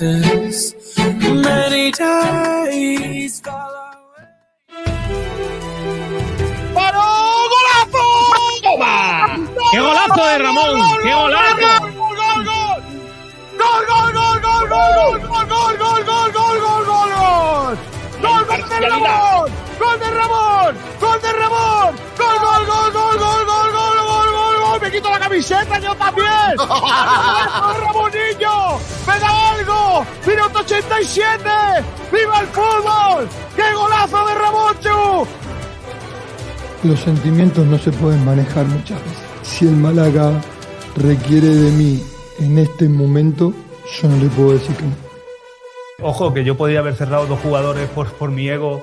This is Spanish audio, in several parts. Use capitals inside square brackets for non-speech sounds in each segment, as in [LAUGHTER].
kisses. Many days. ¡Paró! ¡Golazo! ¡Toma! ¡Qué golazo de Ramón! ¡Qué golazo! ¡Gol, gol, gol! ¡Gol, gol, gol, gol, gol, gol, gol, gol, gol, gol, gol, gol, gol! ¡Gol de Ramón! ¡Gol de Ramón! ¡Gol de Ramón! Quito la camiseta yo también! [LAUGHS] ¡Golazo, Ramonillo! ¡Me da algo! ¡Minuto 87! ¡Viva el fútbol! ¡Qué golazo de Ramonchu! Los sentimientos no se pueden manejar muchas veces. Si el Málaga requiere de mí en este momento, yo no le puedo decir que no. Ojo, que yo podía haber cerrado dos jugadores por, por mi ego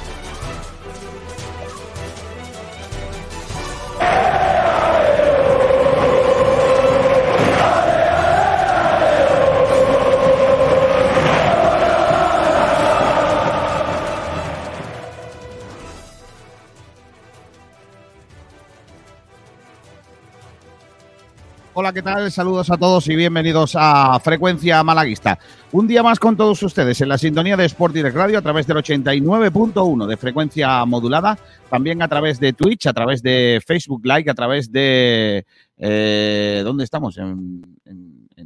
¿Qué tal? Saludos a todos y bienvenidos a Frecuencia Malaguista. Un día más con todos ustedes en la sintonía de Sport Direct Radio a través del 89.1 de frecuencia modulada, también a través de Twitch, a través de Facebook Live, a través de... Eh, ¿Dónde estamos? En,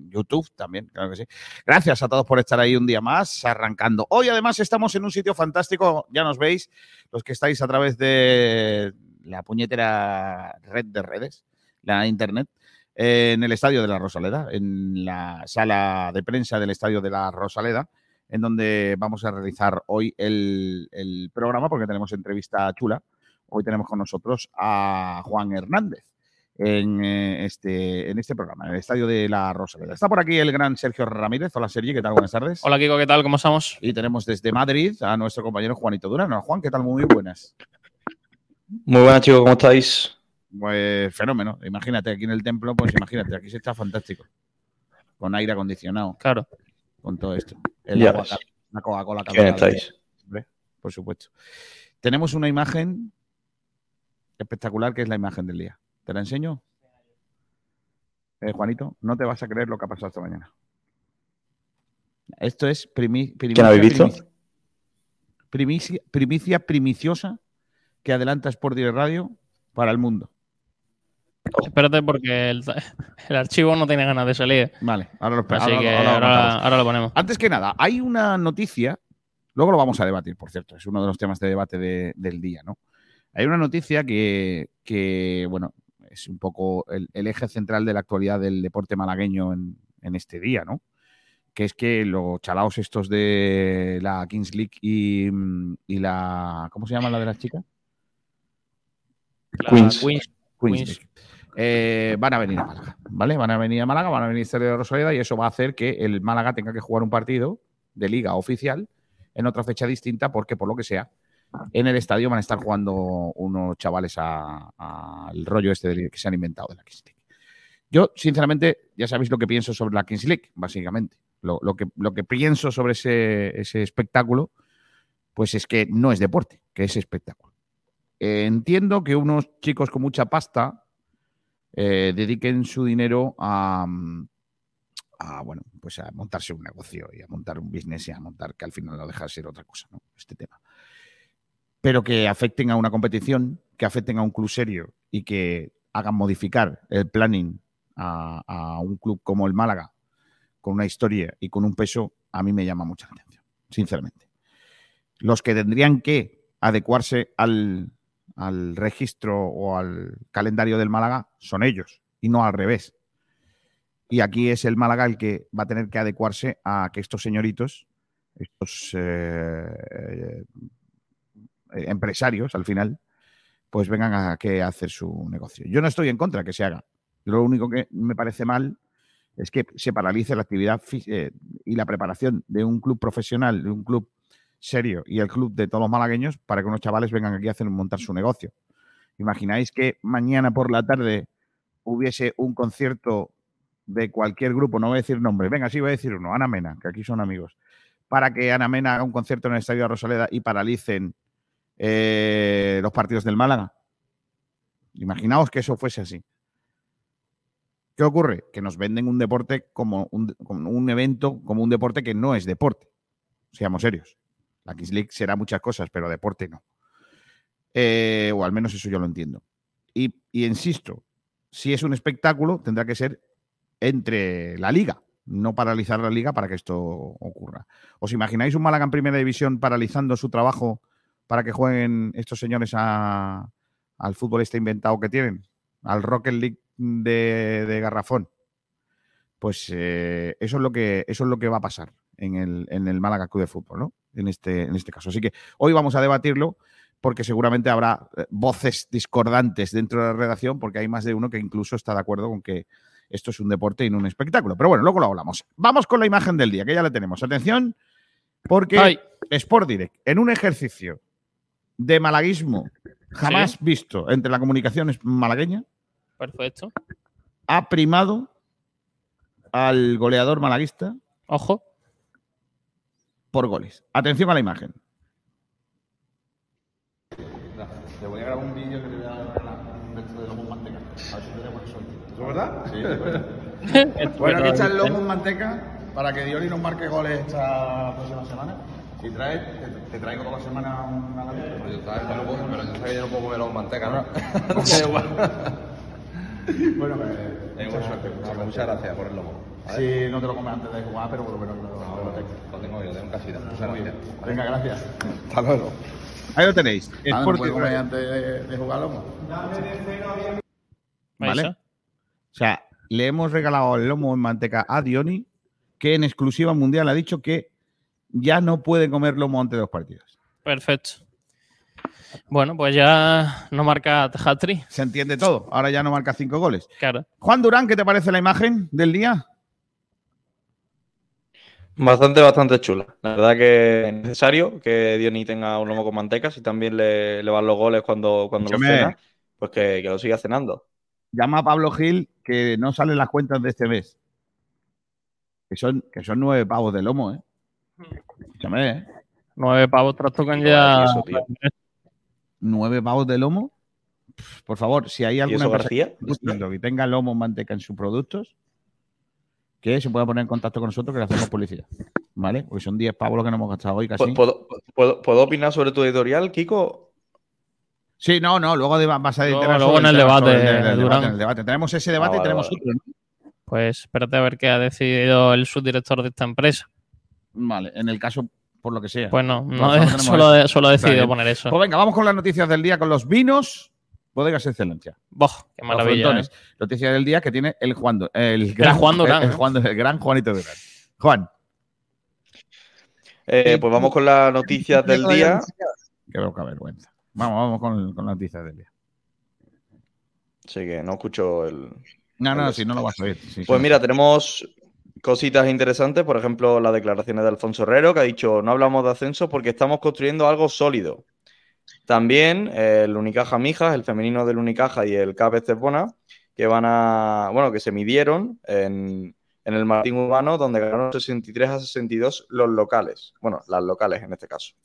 YouTube también, claro que sí. Gracias a todos por estar ahí un día más, arrancando. Hoy además estamos en un sitio fantástico, ya nos veis, los que estáis a través de la puñetera red de redes, la internet en el Estadio de la Rosaleda, en la sala de prensa del Estadio de la Rosaleda, en donde vamos a realizar hoy el, el programa, porque tenemos entrevista chula. Hoy tenemos con nosotros a Juan Hernández en, eh, este, en este programa, en el Estadio de la Rosaleda. Está por aquí el gran Sergio Ramírez. Hola, Sergi, ¿qué tal? Buenas tardes. Hola Kiko, ¿qué tal? ¿Cómo estamos? Y tenemos desde Madrid a nuestro compañero Juanito Durano. Juan, ¿qué tal? Muy buenas. Muy buenas chicos, ¿cómo estáis? Pues fenómeno. Imagínate, aquí en el templo, pues [LAUGHS] imagínate, aquí se está fantástico. Con aire acondicionado, Claro. con todo esto. El Ya agua, la Coca-Cola ¿Quién calorada, estáis? por supuesto. Tenemos una imagen espectacular que es la imagen del día. ¿Te la enseño? Eh, Juanito, no te vas a creer lo que ha pasado esta mañana. Esto es primi- primicia, ¿Quién habéis visto? primicia- primicia, primicia primiciosa que adelanta Sport Direct Radio para el mundo. Espérate porque el, [LAUGHS] el archivo no tiene ganas de salir. Vale, ahora lo Así ahora que ahora lo ahora, matamos. ahora lo ponemos. Antes que nada, hay una noticia, luego lo vamos a debatir, por cierto, es uno de los temas de debate de- del día, ¿no? Hay una noticia que, que, bueno, es un poco el, el eje central de la actualidad del deporte malagueño en, en este día, ¿no? Que es que los chalaos estos de la Kings League y, mm, y la... ¿Cómo se llama la de las chicas? La Queens. Queens Queens. League. Eh, van a venir a Málaga, ¿vale? Van a venir a Málaga, van a venir de Rosaleda y eso va a hacer que el Málaga tenga que jugar un partido de liga oficial en otra fecha distinta porque, por lo que sea, en el estadio van a estar jugando unos chavales al rollo este que se han inventado de la Kings League. Yo, sinceramente, ya sabéis lo que pienso sobre la Kings League, básicamente. Lo, que, pienso sobre ese, ese espectáculo, pues es que no es deporte, que es espectáculo. Eh, entiendo que unos chicos con mucha pasta eh, dediquen su dinero a, bueno, pues a montarse un negocio y a montar un business y a montar que al final no deja de ser otra cosa, ¿no? Este tema. Pero que afecten a una competición, que afecten a un club serio y que hagan modificar el planning a, a un club como el Málaga, con una historia y con un peso, a mí me llama mucha atención, sinceramente. Los que tendrían que adecuarse al, al registro o al calendario del Málaga son ellos y no al revés. Y aquí es el Málaga el que va a tener que adecuarse a que estos señoritos, estos eh, empresarios al final, pues vengan a que hacer su negocio. Yo no estoy en contra que se haga. Lo único que me parece mal es que se paralice la actividad eh, y la preparación de un club profesional, de un club serio y el club de todos los malagueños para que unos chavales vengan aquí a hacer montar su negocio. ¿Imagináis que mañana por la tarde hubiese un concierto de cualquier grupo? No voy a decir nombre, venga, sí voy a decir uno, Ana Mena, que aquí son amigos. para que Ana Mena haga un concierto en el Estadio de Rosaleda y paralicen eh, los partidos del Málaga. Imaginaos que eso fuese así. ¿Qué ocurre? Que nos venden un deporte como un, como un evento, como un deporte que no es deporte. Seamos serios. La Kings League será muchas cosas, pero deporte no. Eh, o al menos eso yo lo entiendo. Y, insisto, si es un espectáculo, tendrá que ser entre la liga, no paralizar la liga para que esto ocurra. ¿Os imagináis un Málaga en primera división paralizando su trabajo para que jueguen estos señores al fútbol este inventado que tienen? Al Rocket League de, de Garrafón. Pues eh, eso, es lo que, eso es lo que va a pasar en el, en el Málaga Club de Fútbol, ¿no? En este, en este caso. Así que hoy vamos a debatirlo porque seguramente habrá eh, voces discordantes dentro de la redacción, porque hay más de uno que incluso está de acuerdo con que esto es un deporte y no un espectáculo. Pero bueno, luego lo hablamos. Vamos con la imagen del día, que ya la tenemos. Atención, porque Ay. Sport Direct, en un ejercicio de malaguismo jamás visto entre la comunicación es- malagueña, Perfecto. ha primado al goleador malaguista Ojo. Por goles. Atención a la imagen. Te voy a grabar un vídeo que te voy a dar dentro de lomo manteca. A ver si tenemos suerte. ¿Es verdad? Sí. [LAUGHS] Bueno, aquí está el lomo en manteca para que Diori nos marque goles esta próxima semana. Si traes, te, te traigo toda la semana una Pero yo, yo no puedo, pero yo sé que yo no puedo comer lomo en manteca, ¿no? [LAUGHS] [LAUGHS] bueno, pues, mucha suerte. Muchas gracias por el lomo. Si no te lo comes antes de jugar, pero por lo menos lo, tengo yo, tengo en casita. Muchas gracias. Venga, gracias. Hasta luego. Ahí lo tenéis. Ah, ¿no comer antes de, de jugar lomo? ¿Vale? O sea, le hemos regalado el lomo en manteca a Dioni, que en exclusiva mundial ha dicho que ya no puede comer lomo antes de los partidos. Perfecto. Bueno, pues ya no marca hat-trick. Se entiende todo. Ahora ya no marca cinco goles. Claro. Juan Durán, ¿qué te parece la imagen del día? Bastante, bastante chula. La verdad que es necesario que Diony tenga un lomo con manteca. Si también le, le van los goles cuando, cuando lo cena, pues que, que lo siga cenando. Llama a Pablo Gil que no salen las cuentas de este mes. Que son, que son nueve pavos de lomo, ¿eh? Escúchame, ¿eh? Nueve pavos trastocan ya. eso. Nueve pavos de lomo. Por favor, si hay ¿Y alguna eso empresa García? que tenga lomo o manteca en sus productos, que se pueda poner en contacto con nosotros que le hacemos publicidad. ¿Vale? Porque son 10 pavos lo que nos hemos gastado hoy casi. ¿Puedo, puedo, puedo- opinar sobre tu editorial, Kiko? Sí, no, no, luego de- vas a Luego- enterar luego en el tema, debate, el- el debate, en el debate. Tenemos ese debate Ah, y vale, tenemos vale. otro. ¿no? Pues espérate a ver qué ha decidido el subdirector de esta empresa. Vale, en el caso, por lo que sea. Pues no, no, [LAUGHS] solo solo, ha decidido Vale. poner eso. Pues venga, vamos con las noticias del día con los vinos. Bodegas Excelencia. Boh, qué maravilla. frontones. ¿eh? Noticia del día que tiene el Juan, el gran, Juan Durán, El, el. Juan- el gran Juanito Durán. Juan, Eh, pues vamos con las noticias del día. qué poca vergüenza. Vamos, vamos con, con las noticias del día. Así que no escucho el, No, no, si no lo vas a oír. sí, sí. Pues mira, tenemos cositas interesantes, por ejemplo, las declaraciones de Alfonso Herrero, que ha dicho, no hablamos de ascenso porque estamos construyendo algo sólido. También eh, el Unicaja Mijas, el femenino del Unicaja y el CAP Estepona, que van a, bueno, que se midieron en, en el Martín Urbano, donde ganaron 63 a 62 los locales. Bueno, las locales en este caso.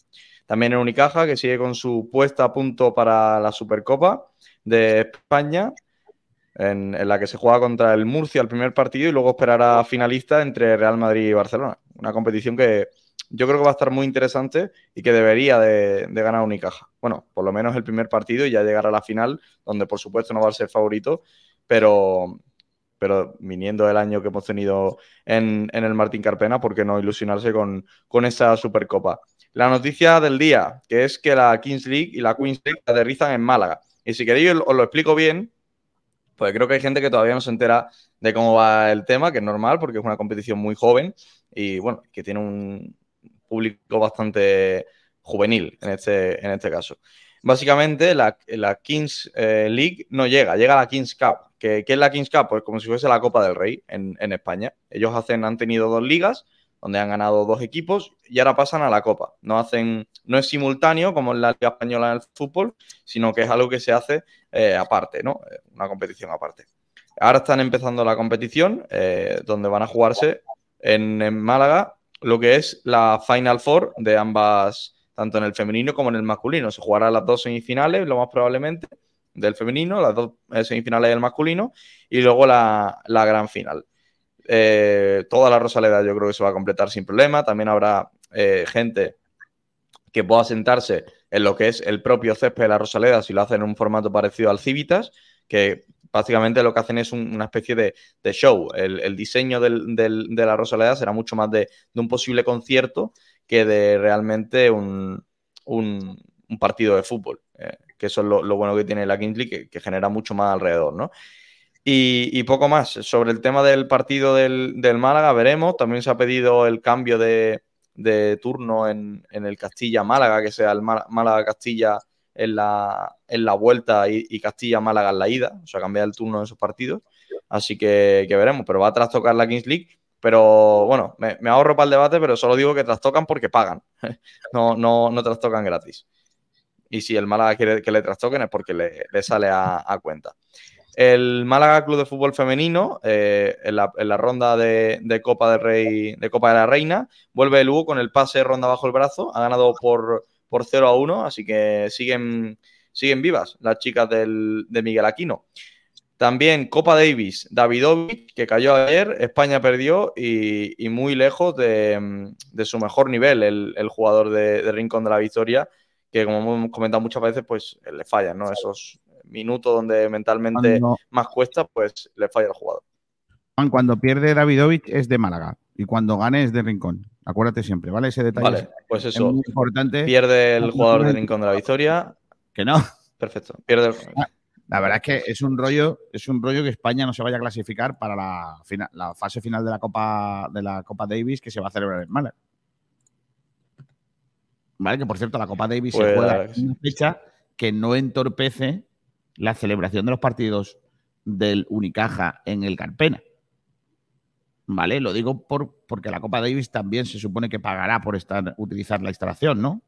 También el Unicaja, que sigue con su puesta a punto para la Supercopa de España, en, en la que se juega contra el Murcia el primer partido y luego esperará finalista entre Real Madrid y Barcelona. Una competición que yo creo que va a estar muy interesante y que debería de, de ganar Unicaja. Bueno, por lo menos el primer partido y ya llegar a la final, donde por supuesto no va a ser favorito, pero, pero viniendo el año que hemos tenido en, en el Martín Carpena, ¿por qué no ilusionarse con, con esa Supercopa? La noticia del día, que es que la Kings League y la Queens League aterrizan en Málaga. Y si queréis os lo explico bien, pues creo que hay gente que todavía no se entera de cómo va el tema, que es normal porque es una competición muy joven y bueno, que tiene un público bastante juvenil en este, en este caso. Básicamente la, la Kings eh, League no llega, llega la Kings Cup. ¿Qué, es la Kings Cup? Pues como si fuese la Copa del Rey en, en España. Ellos hacen, han tenido dos ligas donde han ganado dos equipos y ahora pasan a la Copa. No hacen, no es simultáneo como en la Liga Española en el fútbol, sino que es algo que se hace eh, aparte, ¿no? Eh, Una competición aparte. Ahora están empezando la competición, eh, donde van a jugarse en Málaga lo que es la Final Four de ambas, tanto en el femenino como en el masculino. Se jugarán las dos semifinales, lo más probablemente, del femenino, las dos eh, semifinales del masculino, y luego la, la gran final. Eh, toda la Rosaleda yo creo que se va a completar sin problema. También habrá eh, gente que pueda sentarse en lo que es el propio césped de la Rosaleda si lo hacen en un formato parecido al Civitas, que básicamente lo que hacen es una especie de, show. El, diseño de la Rosaleda será mucho más de, un posible concierto que de realmente un, partido de fútbol. Eh, que eso es lo, bueno que tiene la Kingsley, que, genera mucho más alrededor, ¿no? Y, poco más. Sobre el tema del partido del, Málaga, veremos. También se ha pedido el cambio de, turno en, el Castilla-Málaga, que sea el Málaga-Castilla en la, en la vuelta y, Castilla-Málaga en la ida. O sea, cambiar el turno de esos partidos. Así que, veremos. Pero va a trastocar la Kings League. Pero bueno, me, ahorro para el debate, pero solo digo que trastocan porque pagan. [LAUGHS] no, no, no trastocan gratis. Y si el Málaga quiere que le trastoquen es porque le, sale a cuenta. El Málaga Club de Fútbol Femenino, eh, en, la, ronda de, Copa Rey, de Copa de la Reina, vuelve el Hugo con el pase ronda bajo el brazo. Ha ganado por, por 0 a 1, así que siguen, siguen vivas las chicas del, de Miguel Aquino. También Copa Davis, Davidovic, que cayó ayer, España perdió y, muy lejos de, su mejor nivel, el, jugador de, Rincón de la Victoria, que como hemos comentado muchas veces, pues le fallan, ¿no? Esos, minuto donde mentalmente más cuesta, pues le falla al jugador. Cuando pierde Davidovich es de Málaga y cuando gane es de Rincón. Acuérdate siempre, ¿vale? Ese detalle. Vale, pues eso. importante. Pierde el jugador de Rincón de la Victoria. Que no. Perfecto. Pierde ah, La verdad es que es un rollo, es un rollo que España no se vaya a clasificar para la, la fase final de la Copa de la Copa Davis que se va a celebrar en Málaga. Vale, que por cierto, la Copa Davis se pues juega en una fecha que no entorpece la celebración de los partidos del Unicaja en el Carpena. ¿Vale? Lo digo por, porque la Copa Davis también se supone que pagará por estar, utilizar la instalación, ¿no?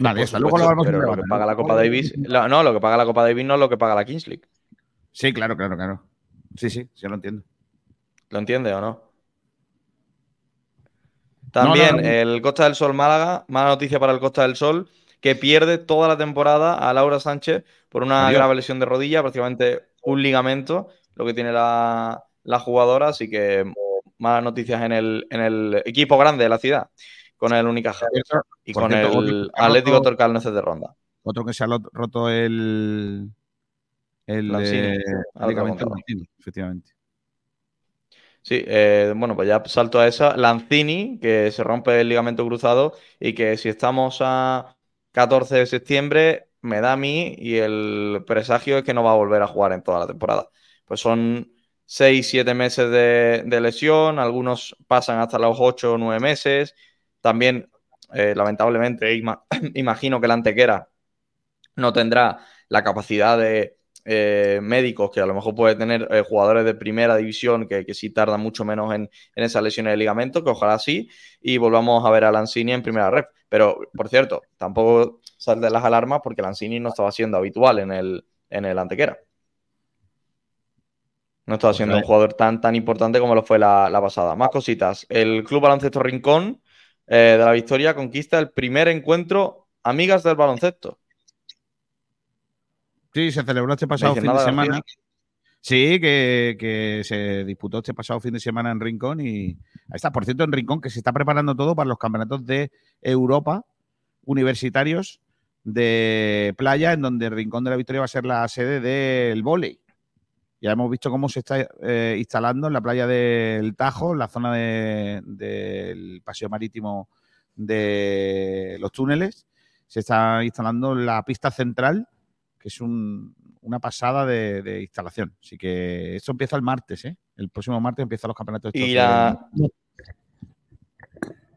Vale, eso luego lo vamos a lo que paga la Copa Davis, no, lo que paga la Copa Davis no es lo que paga la Kings League. Sí, claro, claro, claro. Sí, sí, sí lo entiendo. ¿Lo entiende o no? También el Costa del Sol Málaga, mala noticia para el Costa del Sol que pierde toda la temporada a Laura Sánchez por una grave lesión de rodilla, prácticamente un ligamento, lo que tiene la, jugadora, así que malas noticias en el, en el equipo grande de la ciudad, con el Unicaja y con el Atlético Torcal de Ronda. Otro que se ha roto el, el, ligamento efectivamente. Sí, eh, bueno, pues ya salto a esa. Lanzini, que se rompe el ligamento cruzado y que si estamos a 14 de septiembre, me da a mí y el presagio es que no va a volver a jugar en toda la temporada. Pues son 6, 7 meses de, lesión, algunos pasan hasta los 8 o 9 meses. También, eh, lamentablemente, [CLEARS THROAT] imagino que la antequera no tendrá la capacidad de eh, médicos que a lo mejor puede tener eh, jugadores de primera división que, sí tardan mucho menos en, esas lesiones de ligamento, que ojalá sí, y volvamos a ver a Lanzini en primera red. Pero, por cierto, tampoco sal de las alarmas porque Lanzini no estaba siendo habitual en el Antequera. No estaba siendo un jugador tan, tan importante como lo fue la, pasada. Más cositas. El Club Baloncesto Rincón eh, de la Victoria conquista el primer encuentro Amigas del Baloncesto. Sí, se celebró este pasado fin de semana. Sí, que, se disputó este pasado fin de semana en Rincón y ahí está. Por cierto, en Rincón que se está preparando todo para los campeonatos de Europa universitarios de playa, en donde Rincón de la Victoria va a ser la sede del vóley. Ya hemos visto cómo se está eh, instalando en la playa del Tajo, en la zona del paseo marítimo de los túneles. Se está instalando la pista central, que es un, una pasada de, instalación. Así que esto empieza el martes, ¿eh? El próximo martes empiezan los campeonatos. Y la,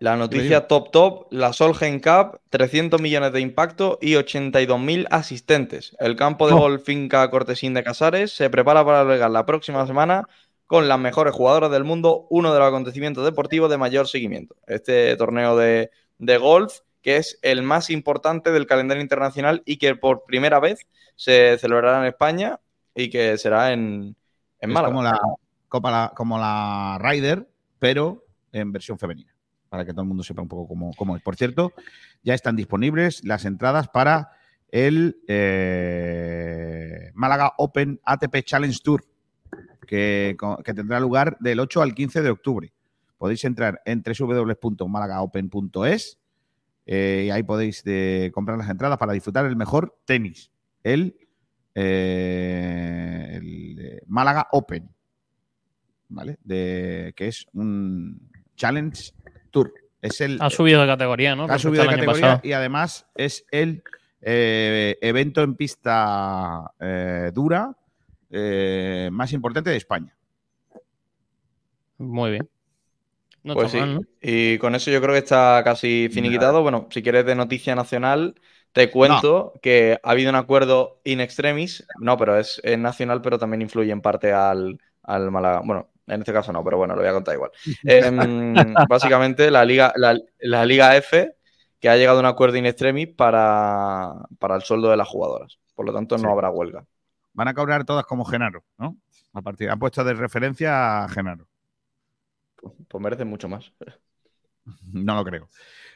la noticia top top, la Solgen Cup, 300 millones de impacto y 82.000 asistentes. El campo de oh. golf Finca Cortesín de Casares se prepara para albergar la próxima semana con las mejores jugadoras del mundo, uno de los acontecimientos deportivos de mayor seguimiento. Este torneo de, de golf, que es el más importante del calendario internacional y que por primera vez se celebrará en España y que será en, en Málaga. Como la, Copa, como la Ryder, pero en versión femenina, para que todo el mundo sepa un poco cómo, cómo es. Por cierto, ya están disponibles las entradas para el eh, Málaga Open ATP Challenge Tour, que, tendrá lugar del 8 al 15 de octubre. Podéis entrar en www.malagaopen.es eh, y ahí podéis eh, comprar las entradas para disfrutar el mejor tenis, el, Málaga Open, ¿vale? Que es un Challenge Tour. Es el, Ha subido de categoría, ¿no? ha subido de categoría pasado. y además es el eh, evento en pista eh, dura eh, más importante de España. Muy bien. No Pues sí. mal, ¿no? Y con eso yo creo que está casi finiquitado. Bueno, si quieres de noticia nacional, te cuento que ha habido un acuerdo in extremis. No, pero es, es nacional, pero también influye en parte al, al Málaga. Bueno, en este caso no, pero bueno, lo voy a contar igual. [LAUGHS] Em, básicamente, la Liga, la, la Liga F, que ha llegado a un acuerdo in extremis para, para el sueldo de las jugadoras. Por lo tanto, no Sí. habrá huelga. Van a cobrar todas como Genaro, ¿no? A partir, han puesto de referencia a Genaro. Pues merecen mucho más. [LAUGHS] No lo creo.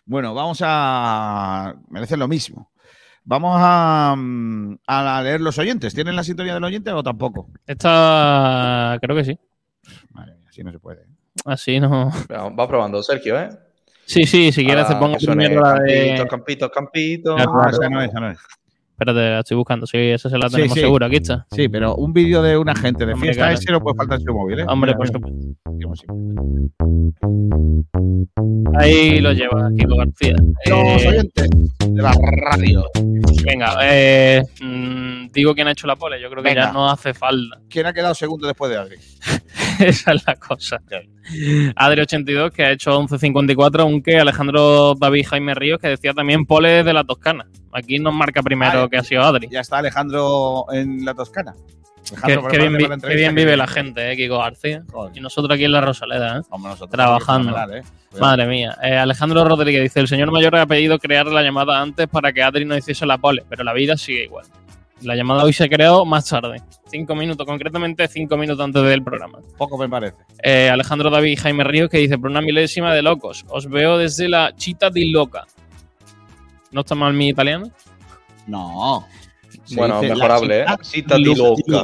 Bueno, vamos a. Merecen lo mismo. Vamos a, mm, a leer los oyentes. ¿Tienen la sintonía del oyente o tampoco? Esta, creo que sí. Madre mía, así no se puede. ¿eh? Así no. Va probando, Sergio, ¿eh? Sí, sí, si quieres te Ahora pongo primero la de. Campitos, campitos, campitos. Claro, Ah, claro. esa no es, esa no es. Espérate, la estoy buscando. Sí, esa se la tenemos sí. seguro. Aquí está. Sí, pero un vídeo de una gente de Hombre, fiesta claro. ese no puede faltar en su móvil, ¿eh? Hombre, por supuesto. Ahí lo lleva Kiko García. Los Eh, oyentes de la radio. venga, eh, mm, digo quién ha hecho la pole. Yo creo que Venga. ya no hace falta. ¿Quién ha quedado segundo después de Adri? [LAUGHS] [LAUGHS] Esa es la cosa. Adri82, que ha hecho 11.54, aunque Alejandro David Jaime Ríos, que decía también pole de la Toscana. Aquí nos marca primero que ha sido Adri. Ya está Alejandro en la Toscana. Qué, qué bien, qué bien vive la gente, eh, Kiko García. Joder. Y nosotros aquí en la Rosaleda, ¿eh? Nosotros Trabajando. ¿eh? Madre mía. Eh, Alejandro Rodríguez dice: El señor mayor ha pedido crear la llamada antes para que Adri no hiciese la pole, pero la vida sigue igual. La llamada hoy se creó más tarde, cinco minutos, concretamente cinco minutos antes del programa. Poco me parece. Eh, Alejandro David y Jaime Ríos que dice: Por una milésima de locos, os veo desde la Chita di Loca. ¿No está mal mi italiano? No. Se Bueno, la mejorable, ¿eh? Cita di Luca.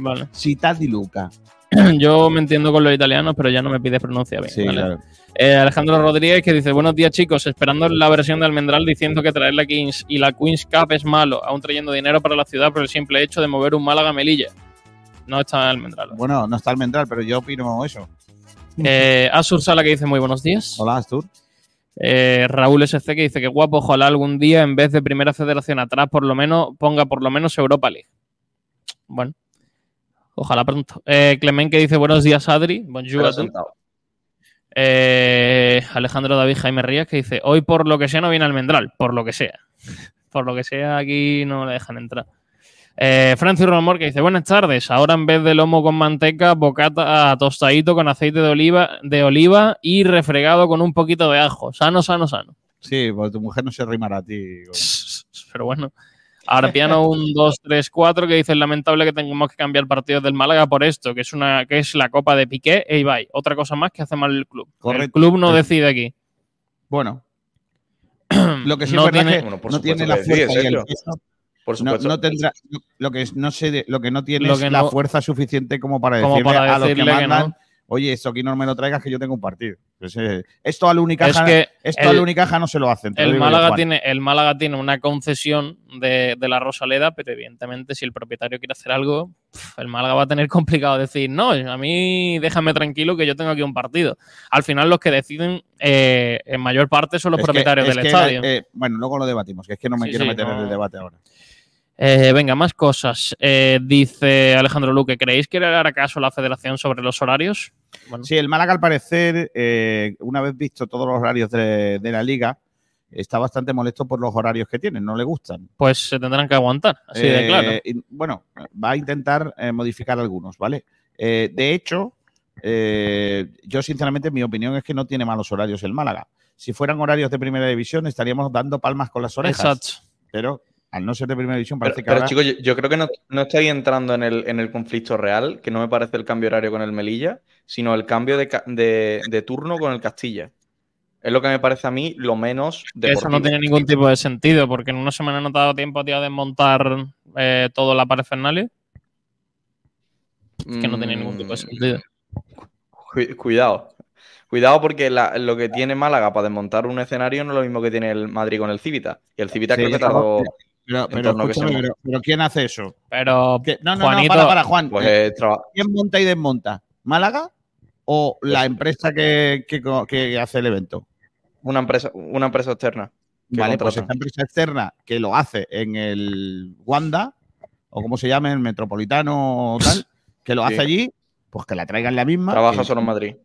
Vale. Città di Luca. [CLEARS THROAT] Yo me entiendo con los italianos, pero ya no me pides pronunciar bien. Sí, ¿vale? claro. Eh, Alejandro Rodríguez que dice, buenos días chicos, esperando la versión de Almendral diciendo que traer la Kings y la Queen's Cup es malo, aún trayendo dinero para la ciudad por el simple hecho de mover un Málaga Melilla. No está Almendral. Bueno, no está Almendral, pero yo opino eso. Eh, Asur Sala que dice, muy buenos días. Hola, Astur. Eh, Raúl SC que dice que guapo, ojalá algún día en vez de Primera Federación atrás por lo menos ponga por lo menos Europa League. Bueno, ojalá pronto. Eh, Clemen que dice, buenos días Adri. Bonjour a. Eh, Alejandro David Jaime Rías que dice, hoy por lo que sea no viene Almendral, por lo que sea. [LAUGHS] Por lo que sea aquí no le dejan entrar. Eh, Francis Romor que dice, buenas tardes, ahora en vez de lomo con manteca, bocata tostadito con aceite de oliva, de oliva y refregado con un poquito de ajo. Sano, sano, sano. Sí, porque tu mujer no se rimará a ti. [LAUGHS] Pero bueno. Ahora piano un 2, 3, 4 que dice es lamentable que tengamos que cambiar partidos del Málaga por esto, que es una que es la Copa de Piqué e Ibai. Otra cosa más que hace mal el club. El Correcto. club no decide aquí. Bueno. [CLEARS THROAT] Lo que sí No es verdad tiene- es que Bueno, por no supuesto tiene la fuerza y el Sergio. peso. Por No, no tendrá, lo que no sé, lo que no tiene Lo es que la fuerza suficiente como para Como decirle para a los que mandan, no. Oye, esto aquí no me lo traigas que yo tengo un partido. Esto al Unicaja, Es que esto al Unicaja no se lo hacen. lo El yo, Málaga, tiene, el Málaga tiene una concesión de, de la Rosaleda, pero evidentemente si el propietario quiere hacer algo, el Málaga va a tener [LAUGHS] complicado decir, no, a mí déjame tranquilo que yo tengo aquí un partido. Al final los que deciden eh, en mayor parte son los Es propietarios del que, estadio. eh, bueno, luego lo debatimos, que es que no me Sí, quiero sí, meter en el debate ahora. Eh, venga, más cosas. Eh, dice Alejandro Luque, ¿creéis que le hará caso a la federación sobre los horarios? Bueno, Sí, el Málaga al parecer, eh, una vez visto todos los horarios de, de la liga, está bastante molesto por los horarios que tienen, no le gustan. pues se tendrán que aguantar, así de claro. y, bueno, va a intentar modificar algunos, ¿vale? De hecho, yo sinceramente mi opinión es que no tiene malos horarios el Málaga. Si fueran horarios de primera división estaríamos dando palmas con las orejas. Exacto. Pero al no ser de primera división, Pero, parece que pero, ahora- chicos, yo, yo creo que no, no estáis entrando en el, en el conflicto real, que no me parece el cambio horario con el Melilla, sino el cambio de, de- de turno con el Castilla. Es lo que me parece a mí lo menos Que eso no deportivo. tiene ningún tipo de sentido, porque en una semana no te ha dado tiempo a ti a desmontar eh, todo la parafernalia. Es que no tiene ningún tipo de Mm, sentido. cu- Cuidado. Cuidado porque la- lo que tiene Málaga para desmontar un escenario no es lo mismo que tiene el Madrid con el Civita. Y el Civita Sí, creo que pero- tardó... Pero, pero, pero- pero ¿quién hace eso? Pero, ¿Qué- No, no, Juanito, no, para, para, Juan. Pues Eh, eh, traba- ¿Quién monta y desmonta? ¿Málaga o la empresa que, que hace el evento? una, empresa, una empresa externa. Vale, pues esta empresa externa que lo hace en el Wanda, o como se llame, el Metropolitano o tal, que lo Sí. hace allí, pues que la traigan la misma. Trabaja que- solo en Madrid.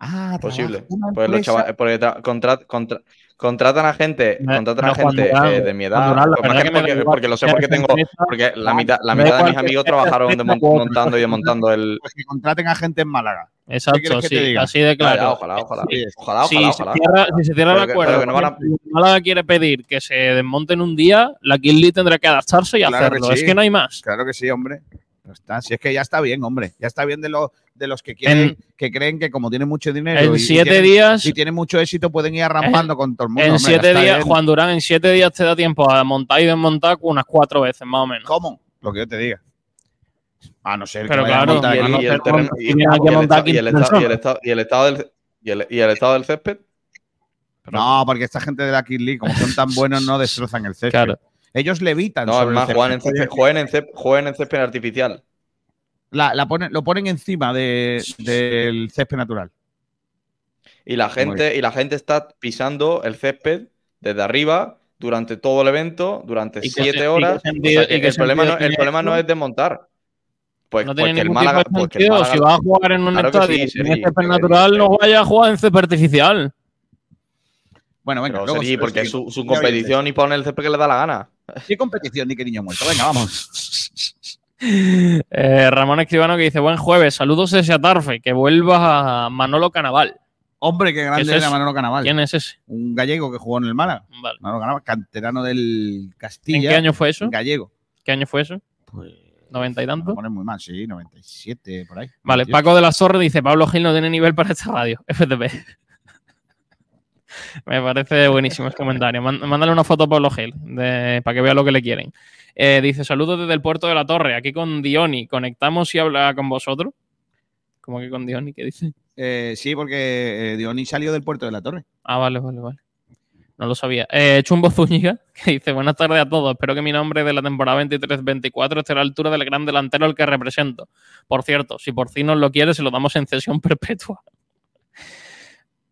Ah, Posible. Pues los empresa- chava- porque tra- contra- contra- contratan a gente, contratan no, a gente eh, de mi edad. Pues más que porque, porque lo sé que porque tengo. Porque la mitad, la mitad de mis amigos trabajaron otra, montando y desmontando el. [LAUGHS] Pues que contraten a gente en Málaga. Exacto, sí, así de Claro, ojalá, ojalá. Sí. Ojalá, si, ojalá, se ojalá. cierra, si se cierra Pero el acuerdo, pero que no van a- si Málaga quiere pedir que se desmonte en un día, la Kinley tendrá que adaptarse y Claro que hacerlo. Es que no hay más. Claro que sí, hombre. Ya está. Si es que ya está bien, hombre. Ya está bien de, los de los que quieren, que creen que como tienen mucho dinero En y, y siete tienen, días, y tienen mucho éxito, pueden ir arrampando con todo el mundo. en hombre, siete días, bien. Juan Durán, en siete días te da tiempo a montar y desmontar unas cuatro veces, más o menos. ¿Cómo? Lo que yo te diga. A no ser Pero que claro, Y el, estado- y el 15 estado- y el estado- del y el- y el estado del césped. No, porque esta gente de la Kid League, como son tan buenos, no [LAUGHS] destrozan el césped. Claro. Ellos levitan. No, es sobre el más, césped. juegan en césped, juegan en césped, juegan en césped artificial. La, la ponen, lo ponen encima de- del césped natural. Y la gente, y la gente está pisando el césped desde arriba durante todo el evento, durante ¿Y qué siete y horas. qué O sentido- sea, y qué el, problema no, sentido el problema no es desmontar. Pues, no tiene que el ningún Málaga. tipo de pues sentido. Málaga- Si vas a jugar en un Claro estadio sí, tiene Sergi, césped natural, no vayas a jugar en césped artificial. Bueno, venga, luego Sergi, se- porque es su, competición y pone el césped que le da la gana. ¿Qué competición ni qué niño muerto? Venga, vamos. [LAUGHS] Eh, Ramón Escribano que dice: Buen jueves, saludos desde Atarfe, que vuelva Manolo Canaval. Hombre, qué grande ¿Qué es era? Manolo Canaval. ¿Quién es ese? Un gallego que jugó en el Málaga. Vale. Manolo Canaval, canterano del Castilla. ¿En qué año fue eso? Gallego. ¿Qué año fue eso? Pues. ¿90 y Me tanto? ponen muy mal, sí, 97, por ahí. Vale, 98. Paco de la Torre dice: Pablo Gil no tiene nivel para esta radio. [LAUGHS] FTP. [LAUGHS] Me parece buenísimo ese comentario. Mán- Mándale una foto a Pablo Gil de- para que vea lo que le quieren. Eh, dice: Saludos desde el puerto de la Torre, aquí con Dioni. ¿Conectamos y habla con vosotros? ¿Cómo que con Dioni? ¿Qué dice? Eh, sí, porque eh, Diony salió del puerto de la Torre. Ah, vale, vale, vale. No lo sabía. Eh, Chumbo Zúñiga, [LAUGHS] que dice, buenas tardes a todos. Espero que mi nombre de la temporada 23-24 esté a la altura del gran delantero al que represento. Por cierto, si por fin nos lo quiere, se lo damos en cesión [LAUGHS] perpetua.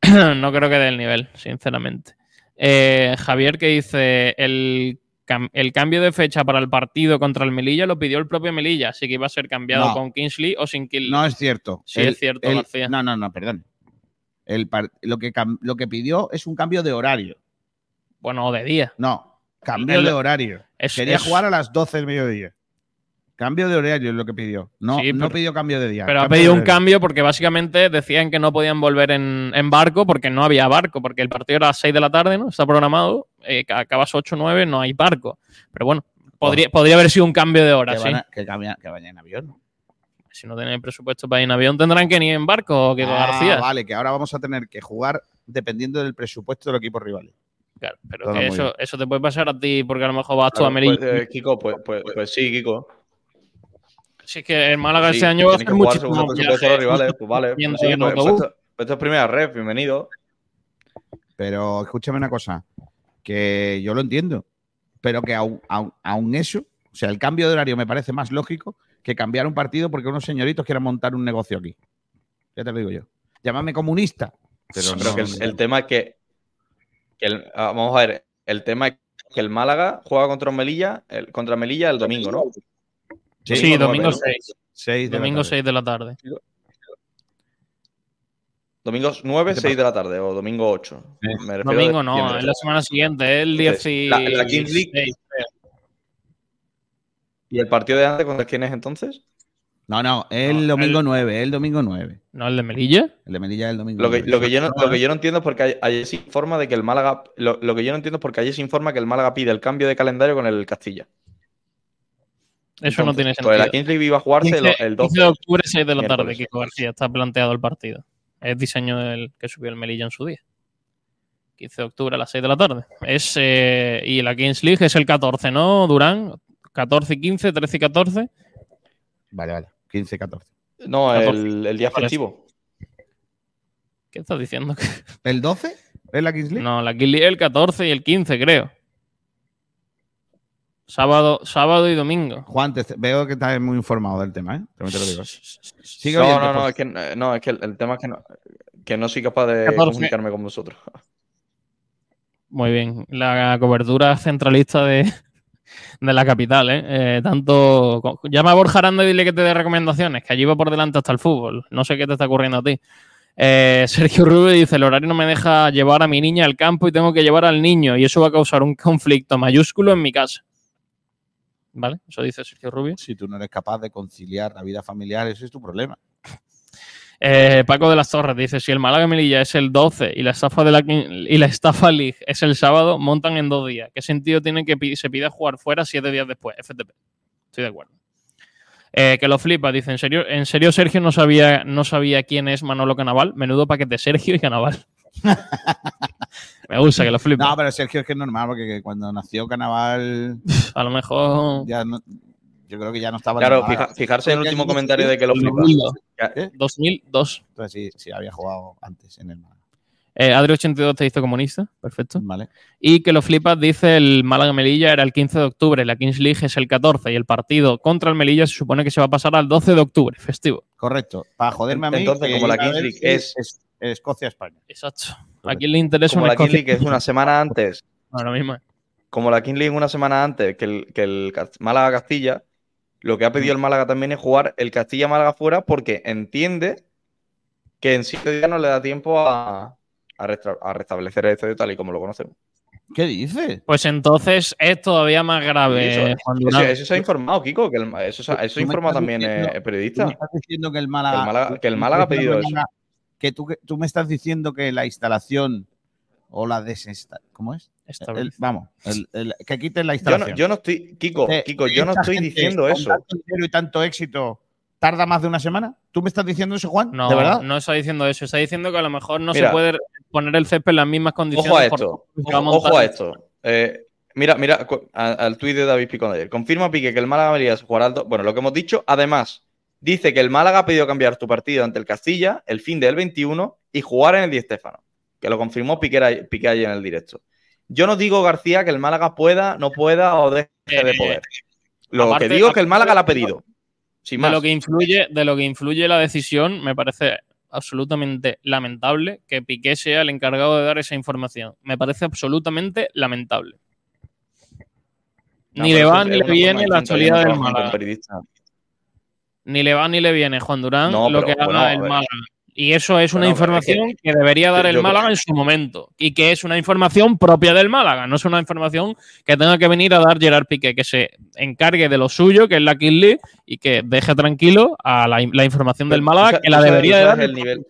[CLEARS THROAT] no creo que dé el nivel, sinceramente. Eh, Javier que dice, el, cam- el cambio de fecha para el partido contra el Melilla lo pidió el propio Melilla, así que iba a ser cambiado No. con Kingsley o sin Kingsley. No es cierto. Sí, es cierto, García. No, no, no, perdón. El lo, que lo que pidió es un cambio de horario. Bueno, o de día. No, cambio El- de horario. Es- Quería es- jugar a las 12 del mediodía. Cambio de horario es lo que pidió. No, Sí, no pero- pidió cambio de día. Pero ha pedido un cambio porque básicamente decían que no podían volver en, en barco porque no había barco, porque el partido era a las 6 de la tarde, ¿no? Está programado, eh, que acabas 8 o 9, no hay barco. Pero bueno, podría, podría haber sido un cambio de hora, Que, sí. a- que, cambia- que vayan en avión. Si no tienen presupuesto para ir en avión, tendrán que ir en barco, Kiko Ah, García. Vale, que ahora vamos a tener que jugar dependiendo del presupuesto del equipo rival. Claro, pero que eso, bien. eso te puede pasar a ti porque a lo mejor vas tú a Melilla. pues, eh, Kiko, pues, pues, pues sí, Kiko. Si es que el Málaga Sí, ese año va a jugar muchísimo rivales. Pues vale. Yendo Pues sí, pues, pues esto, esto es primera red, bienvenido. Pero escúchame una cosa, que yo lo entiendo, pero que aún, aún- aún eso, o sea, el cambio de horario me parece más lógico que cambiar un partido porque unos señoritos quieran montar un negocio aquí. Ya te lo digo yo. Llámame comunista. Pero, Pero no- que el, el tema es que, que el- ah, vamos a ver, el tema es que el Málaga juega contra Melilla, el, contra Melilla el domingo, ¿no? Sí, Domingo domingo nueve, ¿no? 6. Seis de la Domingo tarde. 6 de la tarde. Domingo 9, ¿Qué 6 de la tarde o domingo 8. Me refiero Domingo no, es la semana siguiente, es el Entonces, 10 la- la League- ¿Y el partido de antes contra quién es entonces? No, no, el domingo 9, el domingo 9. ¿No el de Melilla? El de Melilla es el domingo Lo que, 9. lo que yo no, lo que yo no entiendo es porque ay- ayer se informa de que el Málaga. Lo, lo que yo no entiendo es porque ayer se informa que el Málaga pide el cambio de calendario con el Castilla. Eso no tiene Entonces, sentido. La Kings League iba a jugarse 15, el, el 12. 15 de octubre, 6 de la tarde. Kiko García. Está planteado el partido. Es diseño del que subió el Melilla en su día. 15 de octubre a las 6 de la tarde. Es, eh, y la Kings League es el 14, ¿no, Durán? 14 y 15, 13 y 14. Vale, vale. 15, 14. No, 14. el, el día festivo. ¿Qué estás diciendo? [LAUGHS] ¿El 12? ¿Es la Kings League? No, la Kings League es el 14 y el 15, creo. Sábado, sábado y domingo. Juan, te- veo que estás muy informado del tema, ¿eh? También te lo digo. [LAUGHS] Sigue No, oyendo, no, no, por- es que, eh, no, es que el, el tema es que no, que no soy capaz de 14. comunicarme con vosotros. Muy bien. La cobertura centralista de, de la capital, ¿eh? Eh, tanto. Llama a Borja Aranda y dile que te dé recomendaciones, que allí va por delante hasta el fútbol. No sé qué te está ocurriendo a ti. Eh, [LAUGHS] Sergio Rubio dice: el horario no me deja llevar a mi niña al campo y tengo que llevar al niño, y eso va a causar un conflicto mayúsculo en mi casa. ¿Vale? Eso dice Sergio Rubio. Si tú no eres capaz de conciliar la vida familiar, ese es tu problema. Eh, Paco de las Torres dice: si el Málaga Melilla es el 12 y la estafa de la y la estafa League es el sábado, montan en dos días. ¿Qué sentido tiene que se pida jugar fuera siete días después? FTP. Estoy de acuerdo. Eh, que lo flipa, dice, ¿en serio, en serio Sergio no sabía, no sabía quién es Manolo Canaval? Menudo paquete Sergio y Canaval. [LAUGHS] Me gusta que lo flipa. No, pero Sergio es que es normal, porque cuando nació Carnaval, [LAUGHS] A lo mejor ya no- yo creo que ya no estaba. Claro, fija- fijarse en el último comentario de que lo flipa. 2002. ¿Eh? 2002. Entonces sí, sí, había jugado antes en el Málaga. Eh, Adri82 te hizo comunista. Perfecto. Vale. Y que lo flipas, dice el Málaga Melilla era el 15 de octubre, la Kings League es el 14 y el partido contra el Melilla se supone que se va a pasar al 12 de octubre, festivo. Correcto. Para joderme a mí. Entonces, como la Kings League es- Escocia-España. Exacto. ¿A quién le interesa Como una la Escocia? League es una semana antes, [LAUGHS] Ahora mismo. como la Kings League una semana antes que el, que el Cas- Málaga-Castilla, lo que ha pedido el Málaga también es jugar el Castilla-Málaga fuera porque entiende que en siete días no le da tiempo a, a restablecer el estadio tal y como lo conocemos. ¿Qué dices? Pues entonces es todavía más grave, Eso- Juan Eso, eso se ha informado, Kiko, que el- eso, se ha- eso Tú me informa estás también diciendo- eh, el Tú periodista. estás diciendo que el Málaga. Que el Málaga- que el Málaga ha pedido eso. Que tú, que tú me estás diciendo que la instalación o la desinstalación. ¿Cómo es? El- vamos, el- el- que quiten la Yo instalación. no, yo no estoy, Kiko, Eh, Kiko, yo no estoy diciendo eso. Tanto dinero y tanto éxito tarda más de una semana. ¿Tú me estás diciendo eso, Juan? No, ¿De verdad? no está diciendo eso. Está diciendo que a lo mejor no Mira. se puede poner el césped en las mismas condiciones. Ojo a esto, ojo, a esto. Eh, mira, mira al tuit de David Picón de ayer. Confirma Pique que el Málaga Melilla jugará al do- Bueno, lo que hemos dicho, además, dice que el Málaga ha pedido cambiar tu partido ante el Castilla el fin del 21 y jugar en el Di Stéfano, que lo confirmó Piqué, ayer en el directo. Yo no digo, García, que el Málaga pueda, no pueda o deje de Eh, poder. Lo aparte- que digo es que el Málaga la ha pedido. Sin de más. lo que influye de lo que influye la decisión me parece absolutamente lamentable que Piqué sea el encargado de dar esa información me parece absolutamente lamentable No, ni le va ni le viene la actualidad del Málaga. Ni le va ni le viene Juan Durán No, lo que haga bueno, el. Málaga y eso es una información que, debería dar el creo- Málaga en su momento y que es una información propia del Málaga no es una información que tenga que venir a dar Gerard Piqué que se encargue de lo suyo que es la League y que deje tranquilo a la, la información del Málaga que la debería de dar el nivel.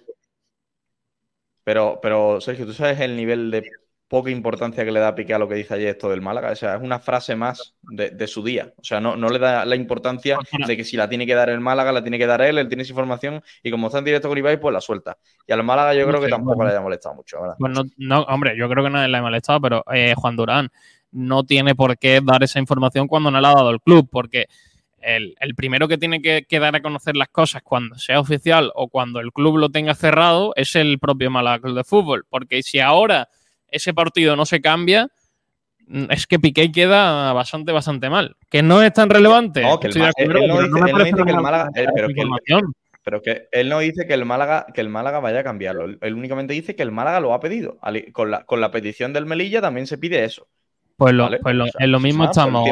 Pero, pero, Sergio, ¿tú sabes el nivel de poca importancia que le da Piqué a lo que dice ayer esto del Málaga? O sea, es una frase más de, de su día. O sea, no, no le da la importancia de que si la tiene que dar el Málaga, la tiene que dar él, él tiene esa información y como está en directo con Ibai, pues la suelta. Y al Málaga yo creo que tampoco bueno. le haya molestado mucho, ¿verdad? Pues no, no, hombre, yo creo que nadie le ha molestado, pero eh, Juan Durán no tiene por qué dar esa información cuando no la ha dado el club, porque el, el primero que tiene que, que dar a conocer las cosas cuando sea oficial o cuando el club lo tenga cerrado es el propio Málaga Club de Fútbol, porque si ahora ese partido no se cambia, mm, es que Piqué queda bastante, bastante mal. Que no es tan relevante. No, que el estoy de Ma- él- no pero dice- me él no parece dice que el Málaga- eh, pero que. Pero que él no dice que el Málaga, que el Málaga vaya a cambiarlo. Él, únicamente dice que el Málaga lo ha pedido. Con la, con la petición del Melilla también se pide eso. Pues, lo, Vale, pues lo- o sea, en lo mismo pues estamos.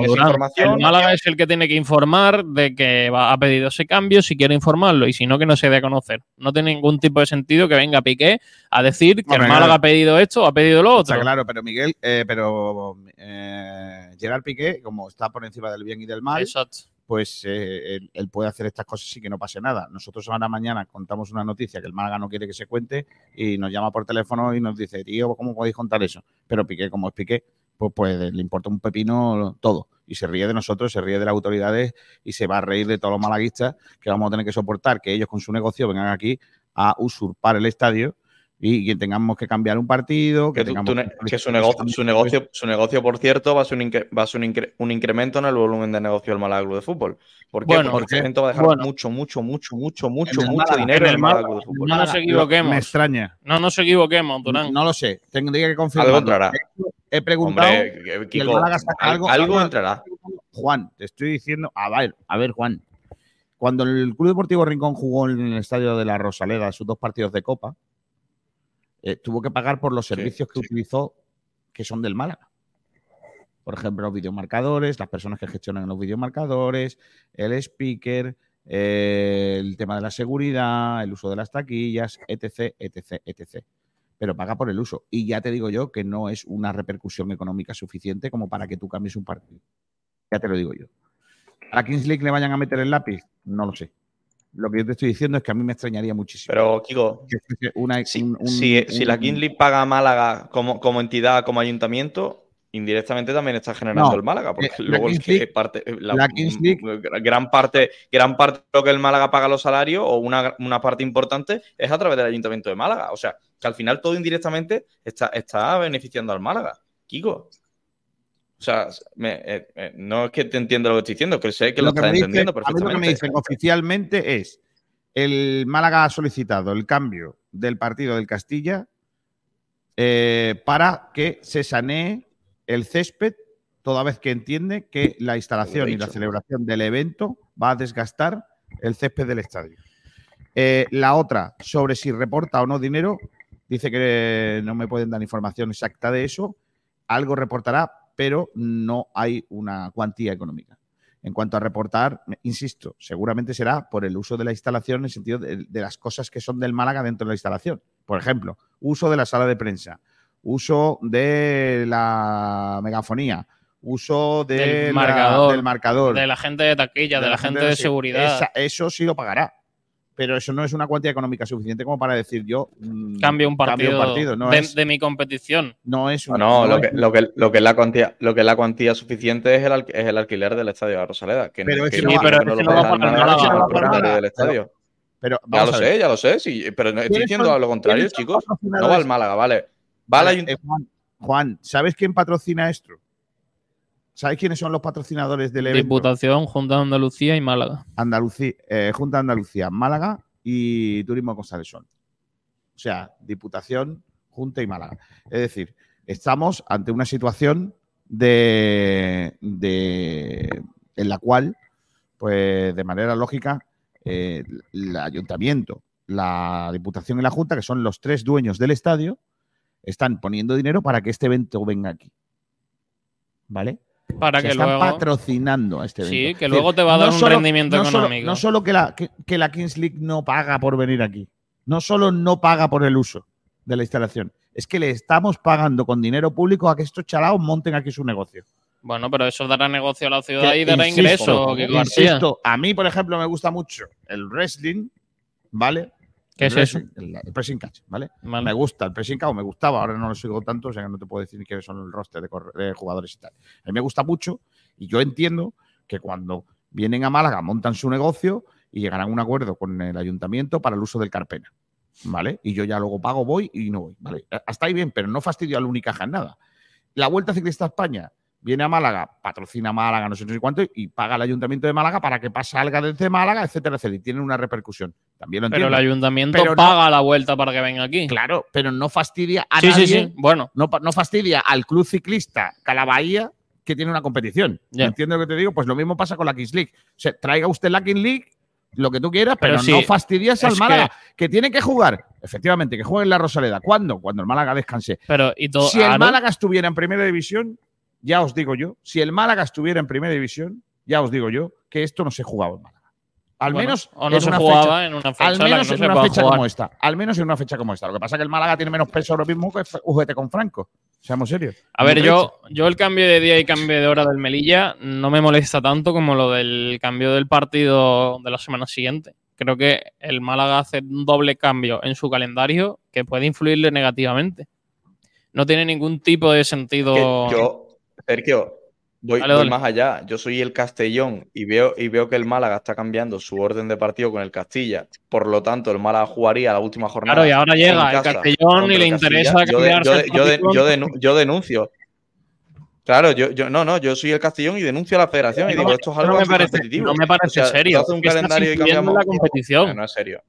el Málaga es el que tiene que informar de que va, ha pedido ese cambio, si quiere informarlo, y si no, que no se dé a conocer. No tiene ningún tipo de sentido que venga Piqué a decir que el Málaga claro. ha pedido esto o ha pedido lo otro. Está claro, pero Miguel, eh, pero eh, Gerard Piqué, como está por encima del bien y del mal, Exacto. pues eh, él, él puede hacer estas cosas y que no pase nada. Nosotros ahora mañana contamos una noticia que el Málaga no quiere que se cuente y nos llama por teléfono y nos dice, tío, ¿cómo podéis contar eso? Pero Piqué, como es Piqué, pues, pues le importa un pepino todo. Y se ríe de nosotros, se ríe de las autoridades y se va a reír de todos los malaguistas que vamos a tener que soportar que ellos con su negocio vengan aquí a usurpar el estadio y que tengamos que cambiar un partido. Que, Que, tú- tengamos tú ne- que su, negocio, su, negocio, su negocio, por cierto, va a ser, un, incre- va a ser un, incre- un incremento en el volumen de negocio del Málaga Club de Fútbol. ¿Por qué? Bueno, Porque este evento va a dejar Bueno. mucho, mucho, mucho, mucho, mucho, el mucho dinero en el el Málaga Málaga, Club de Fútbol. No nos equivoquemos. Me extraña. No nos equivoquemos, Durán. No lo sé, tendría que confirmar. Algo entrará. He preguntado. Hombre, el Málaga saca algo- entrará. Juan, te estoy diciendo, a ver, a ver, Juan. Cuando el Club Deportivo Rincón jugó en el estadio de la Rosaleda sus dos partidos de Copa, eh, tuvo que pagar por los Sí, servicios que sí. utilizó que son del Málaga. Por ejemplo, los videomarcadores, las personas que gestionan los videomarcadores, el speaker, eh, el tema de la seguridad, el uso de las taquillas, etc, etc, etc. Pero paga por el uso. Y ya te digo yo que no es una repercusión económica suficiente como para que tú cambies un partido. Ya te lo digo yo. ¿A la Kings League le vayan a meter el lápiz? No lo sé. Lo que yo te estoy diciendo es que a mí me extrañaría muchísimo. Pero, Kiko, una- si, un- un- si- si la Kings League paga a Málaga como, como entidad, como ayuntamiento, indirectamente también está generando No, el Málaga, porque eh, la luego Kings que parte, eh, la, la Kings League- gran parte, gran parte de lo que el Málaga paga los salarios, o una, una parte importante, es a través del ayuntamiento de Málaga. O sea, que al final todo indirectamente está, está beneficiando al Málaga. Kiko. O sea, me- eh, eh, no es que te entienda lo que estoy diciendo, que sé que lo, Lo que estás entendiendo a mí lo perfectamente. que me dicen oficialmente es el Málaga ha solicitado el cambio del partido del Castilla eh, para que se sanee el césped toda vez que entiende que la instalación y la celebración del evento va a desgastar el césped del estadio. Eh, la otra, sobre si reporta o no dinero, dice que no me pueden dar información exacta de eso. Algo reportará, pero no hay una cuantía económica. En cuanto a reportar, insisto, seguramente será por el uso de la instalación en el sentido de, de las cosas que son del Málaga dentro de la instalación. Por ejemplo, uso de la sala de prensa, uso de la megafonía, uso de Del la- marcador, del marcador, De la gente de taquilla, de, la gente de seguridad. Esa- eso sí lo pagará. Pero eso no es una cuantía económica suficiente como para decir yo mm, Cambio un partido, cambio un partido. No, de, es, de mi competición. no es un- No, no lo, que, es- lo, que, lo, que es la cuantía, lo que es la cuantía suficiente es el, al- es el alquiler del estadio de la Rosaleda. Que, Pero no- es que que no, pero no lo del estadio. pero Ya lo sé, ya lo sé, sí, pero no estoy ¿Quiénes diciendo lo contrario, chicos. No va al Málaga, vale. Va al Vale, eh, Juan, Juan, ¿sabes quién patrocina esto? ¿Sabes quiénes son los patrocinadores del evento? Diputación, Junta de Andalucía y Málaga. Andalucía, eh, Junta de Andalucía, Málaga y Turismo Costa del Sol. O sea, Diputación, Junta y Málaga. Es decir, estamos ante una situación de, de- en la cual, pues de manera lógica, eh, el ayuntamiento, la Diputación y la Junta, que son los tres dueños del estadio, están poniendo dinero para que este evento venga aquí. ¿Vale? Para que están luego. patrocinando a este evento. Sí, que decir, luego te va a dar no un solo- rendimiento no solo- económico. no solo que la, que, que la Kings League no paga por venir aquí, no solo no paga por el uso de la instalación, es que le estamos pagando con dinero público a que estos chalaos monten aquí su negocio. Bueno, pero eso dará negocio a la ciudad Que, y dará insisto, ingreso, insisto, a mí, por ejemplo, me gusta mucho el wrestling, ¿vale? ¿Qué es eso? El, el pressing catch, ¿vale? Vale. Me gusta el pressing catch, o me gustaba, ahora no lo sigo tanto, o sea que no te puedo decir que son el roster de jugadores y tal. A mí me gusta mucho y yo entiendo que cuando vienen a Málaga montan su negocio y llegarán a un acuerdo con el ayuntamiento para el uso del Carpena, ¿vale? Y yo ya luego pago, voy y no voy, ¿vale? Hasta ahí bien, pero no fastidio al Unicaja en nada. La Vuelta Ciclista a España viene a Málaga, patrocina Málaga, no sé, no sé cuánto, y paga el ayuntamiento de Málaga para que pase salga desde Málaga, etcétera, etcétera. Y tienen una repercusión. También lo Pero entiendo. el ayuntamiento Pero no- paga la vuelta para que venga aquí. Claro, pero no fastidia a sí, nadie. sí, sí. Bueno, No, no fastidia al club ciclista Calabahía que tiene una competición. Ya. ¿Entiendes lo que te digo? Pues lo mismo pasa con la Kings League. O sea, traiga usted la Kings League, lo que tú quieras, pero, Pero sí, no fastidias al Málaga, que... tiene que jugar. Efectivamente, que juegue en la Rosaleda. ¿Cuándo? Cuando el Málaga descanse. pero y todo. Si el Málaga estuviera en primera división, ya os digo yo, si el Málaga estuviera en primera división, ya os digo yo que esto no se jugaba en Málaga. Al bueno, menos o no en se una jugaba fecha- en una fecha al en la que menos no en se una pueda fecha jugar. como esta. Al menos en una fecha como esta. Lo que pasa es que el Málaga tiene menos peso ahora mismo que UGT con Franco. Seamos serios. A ver, yo, yo el cambio de día y cambio de hora del Melilla no me molesta tanto como lo del cambio del partido de la semana siguiente. Creo que el Málaga hace un doble cambio en su calendario que puede influirle negativamente. No tiene ningún tipo de sentido. Que yo, Sergio, voy, Dale, voy dale. más allá. Yo soy el Castellón y veo, y veo que el Málaga está cambiando su orden de partido con el Castilla. Por lo tanto, el Málaga jugaría la última jornada. Claro, y ahora llega el Castellón y le interesa cambiarse yo el de- yo de- partido. yo denu- yo denuncio. Claro, yo, yo no, no, yo soy el Castellón y denuncio a la federación y No digo, esto es no algo me parece- anticompetitivo. no me parece O sea, serio, tú haces un calendario y cambiamos. la competición. No, no es serio.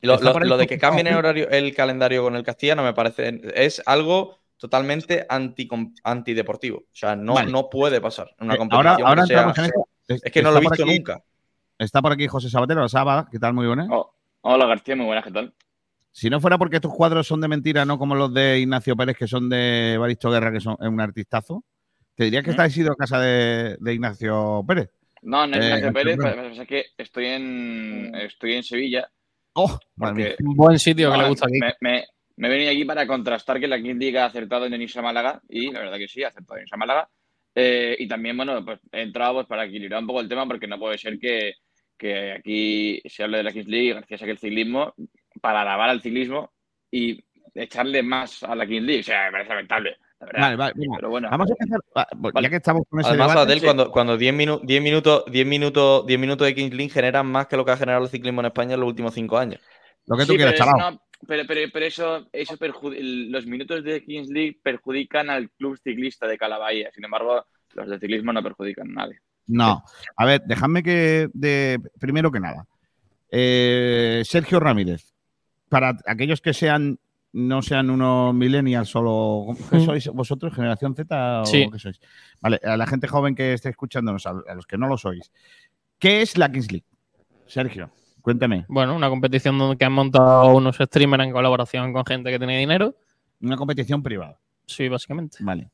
Lo, lo- de que cambien el horario, el calendario con el Castilla no me parece. Es algo totalmente anti, antideportivo. O sea, no, Vale. no puede pasar en una Eh, competición. ahora ahora que sea- entramos en esto. es que no lo he visto aquí- nunca. Está por aquí José Sabatero, Saba, ¿qué tal? Muy buenas. Oh, hola García, muy buenas, ¿qué tal? Si no fuera porque estos cuadros son de mentira, no como los de Ignacio Pérez, que son de Baristo Guerra, que son es un artistazo, te diría que ¿Mm? estáis ido a casa de, de Ignacio Pérez. No, no es Eh, Ignacio Pérez, pero es que estoy en, estoy en Sevilla. ¡Oh! Porque- Un buen sitio que No, le gusta aquí. Me, me, me he venido aquí para contrastar que la King League ha acertado en venirse a Málaga y la verdad que sí, ha acertado en venirse a Málaga. Eh, y también, bueno, pues he entrado pues, para equilibrar un poco el tema porque no puede ser que, que aquí se hable de la Kings League, García saque el ciclismo, para alabar al ciclismo y echarle más a la Kings League. O sea, me parece lamentable, la verdad. Vale, vale. Pero bueno, Vamos a empezar. pues, Vale. Ya que estamos con ese Además, debate, Adel, cuando, cuando 10, minu- 10 minutos, 10 minutos, 10 minutos de Kings League generan más que lo que ha generado el ciclismo en España en los últimos 5 años. lo que tú Sí, quieras, chaval. Pero, pero- pero eso, eso los minutos de Kings League perjudican al club ciclista de Calabahía. Sin embargo, los de ciclismo no perjudican a nadie. No. A ver, dejadme que. De, primero que nada. eh, Sergio Ramírez. Para aquellos que sean. No sean unos millennials solo. ¿Qué Mm. sois vosotros? ¿Generación Z o Sí. qué sois? Vale, a la gente joven que esté escuchándonos, a a los que no lo sois. ¿Qué es la Kings League? Sergio, cuéntame. Bueno, una competición donde que han montado unos streamers en colaboración con gente que tiene dinero. Una competición privada. Sí, básicamente. Vale.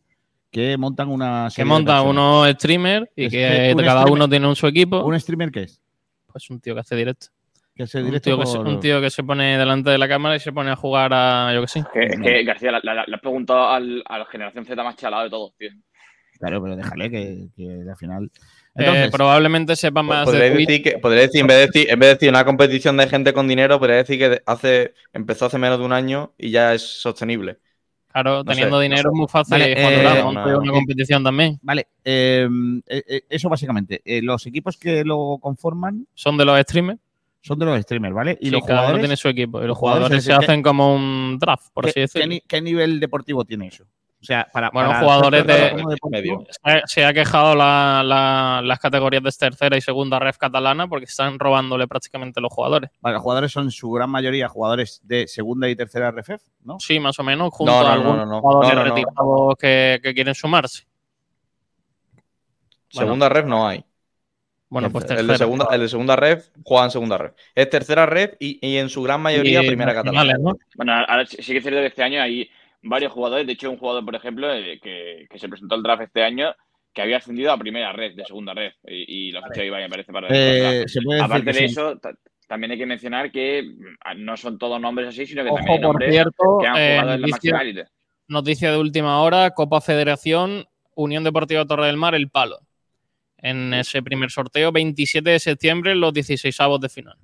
Que montan una. Que serie de monta personas. unos streamers y Es que que un cada streamer- uno tiene un su equipo. ¿Un streamer qué es? Pues un tío que hace directo. Que se Un directo tío, que se, un tío que se pone delante de la cámara y se pone a jugar a, yo que sé. Que, es que, García, le has preguntado al, a la generación Z más chalado de todos, tío. Claro, pero déjale que, que al final. Eh, Entonces, probablemente sepa más de Podría Twitch. decir, que, podría decir, en vez de decir, en vez de decir una competición de gente con dinero, podría decir que hace, empezó hace menos de un año y ya es sostenible. Claro, no teniendo sé, dinero no es muy fácil Vale, eh, una- eh, competición también. Vale, eh, eh, eh, eso básicamente. Eh, los equipos que lo conforman Son de los streamers. son de los streamers, ¿vale? Y los cada uno jugadores. tiene su equipo. Y los los jugadores jugadores se hacen como un draft, por ¿qué, así decirlo. qué nivel deportivo tiene eso? O sea, para. Bueno, para jugadores de- medio. Se ha- Se ha quejado la- la- las categorías de tercera y segunda ref catalana porque están robándole prácticamente los jugadores. Vale, los jugadores son en su gran mayoría jugadores de segunda y tercera RFF, ¿no? Sí, más o menos, junto No, no, a no, algunos no, no. jugadores No, no, no. retirados que, que quieren sumarse. Bueno. Segunda red no hay. Bueno, pues el, tercera. de segunda, el de segunda red juega en segunda red. Es tercera red y, y en su gran mayoría Y primera catalana. Bueno, ahora sí sí que es cierto que este año hay varios jugadores. De hecho, un jugador, por ejemplo, eh, que, que se presentó al draft este año, que había ascendido a primera red, de segunda red. Y, y lo ha fichado Ibai, me parece, para el Eh, Aparte de eso, ta- también hay que mencionar que mm, no son todos nombres así, sino que Ojo, también hay por nombres cierto, que han eh, jugado en la noticia, máxima élite. noticia de última hora, Copa Federación, Unión Deportiva Torre del Mar, El Palo. En ese primer sorteo, 27 de septiembre, los 16 avos de final.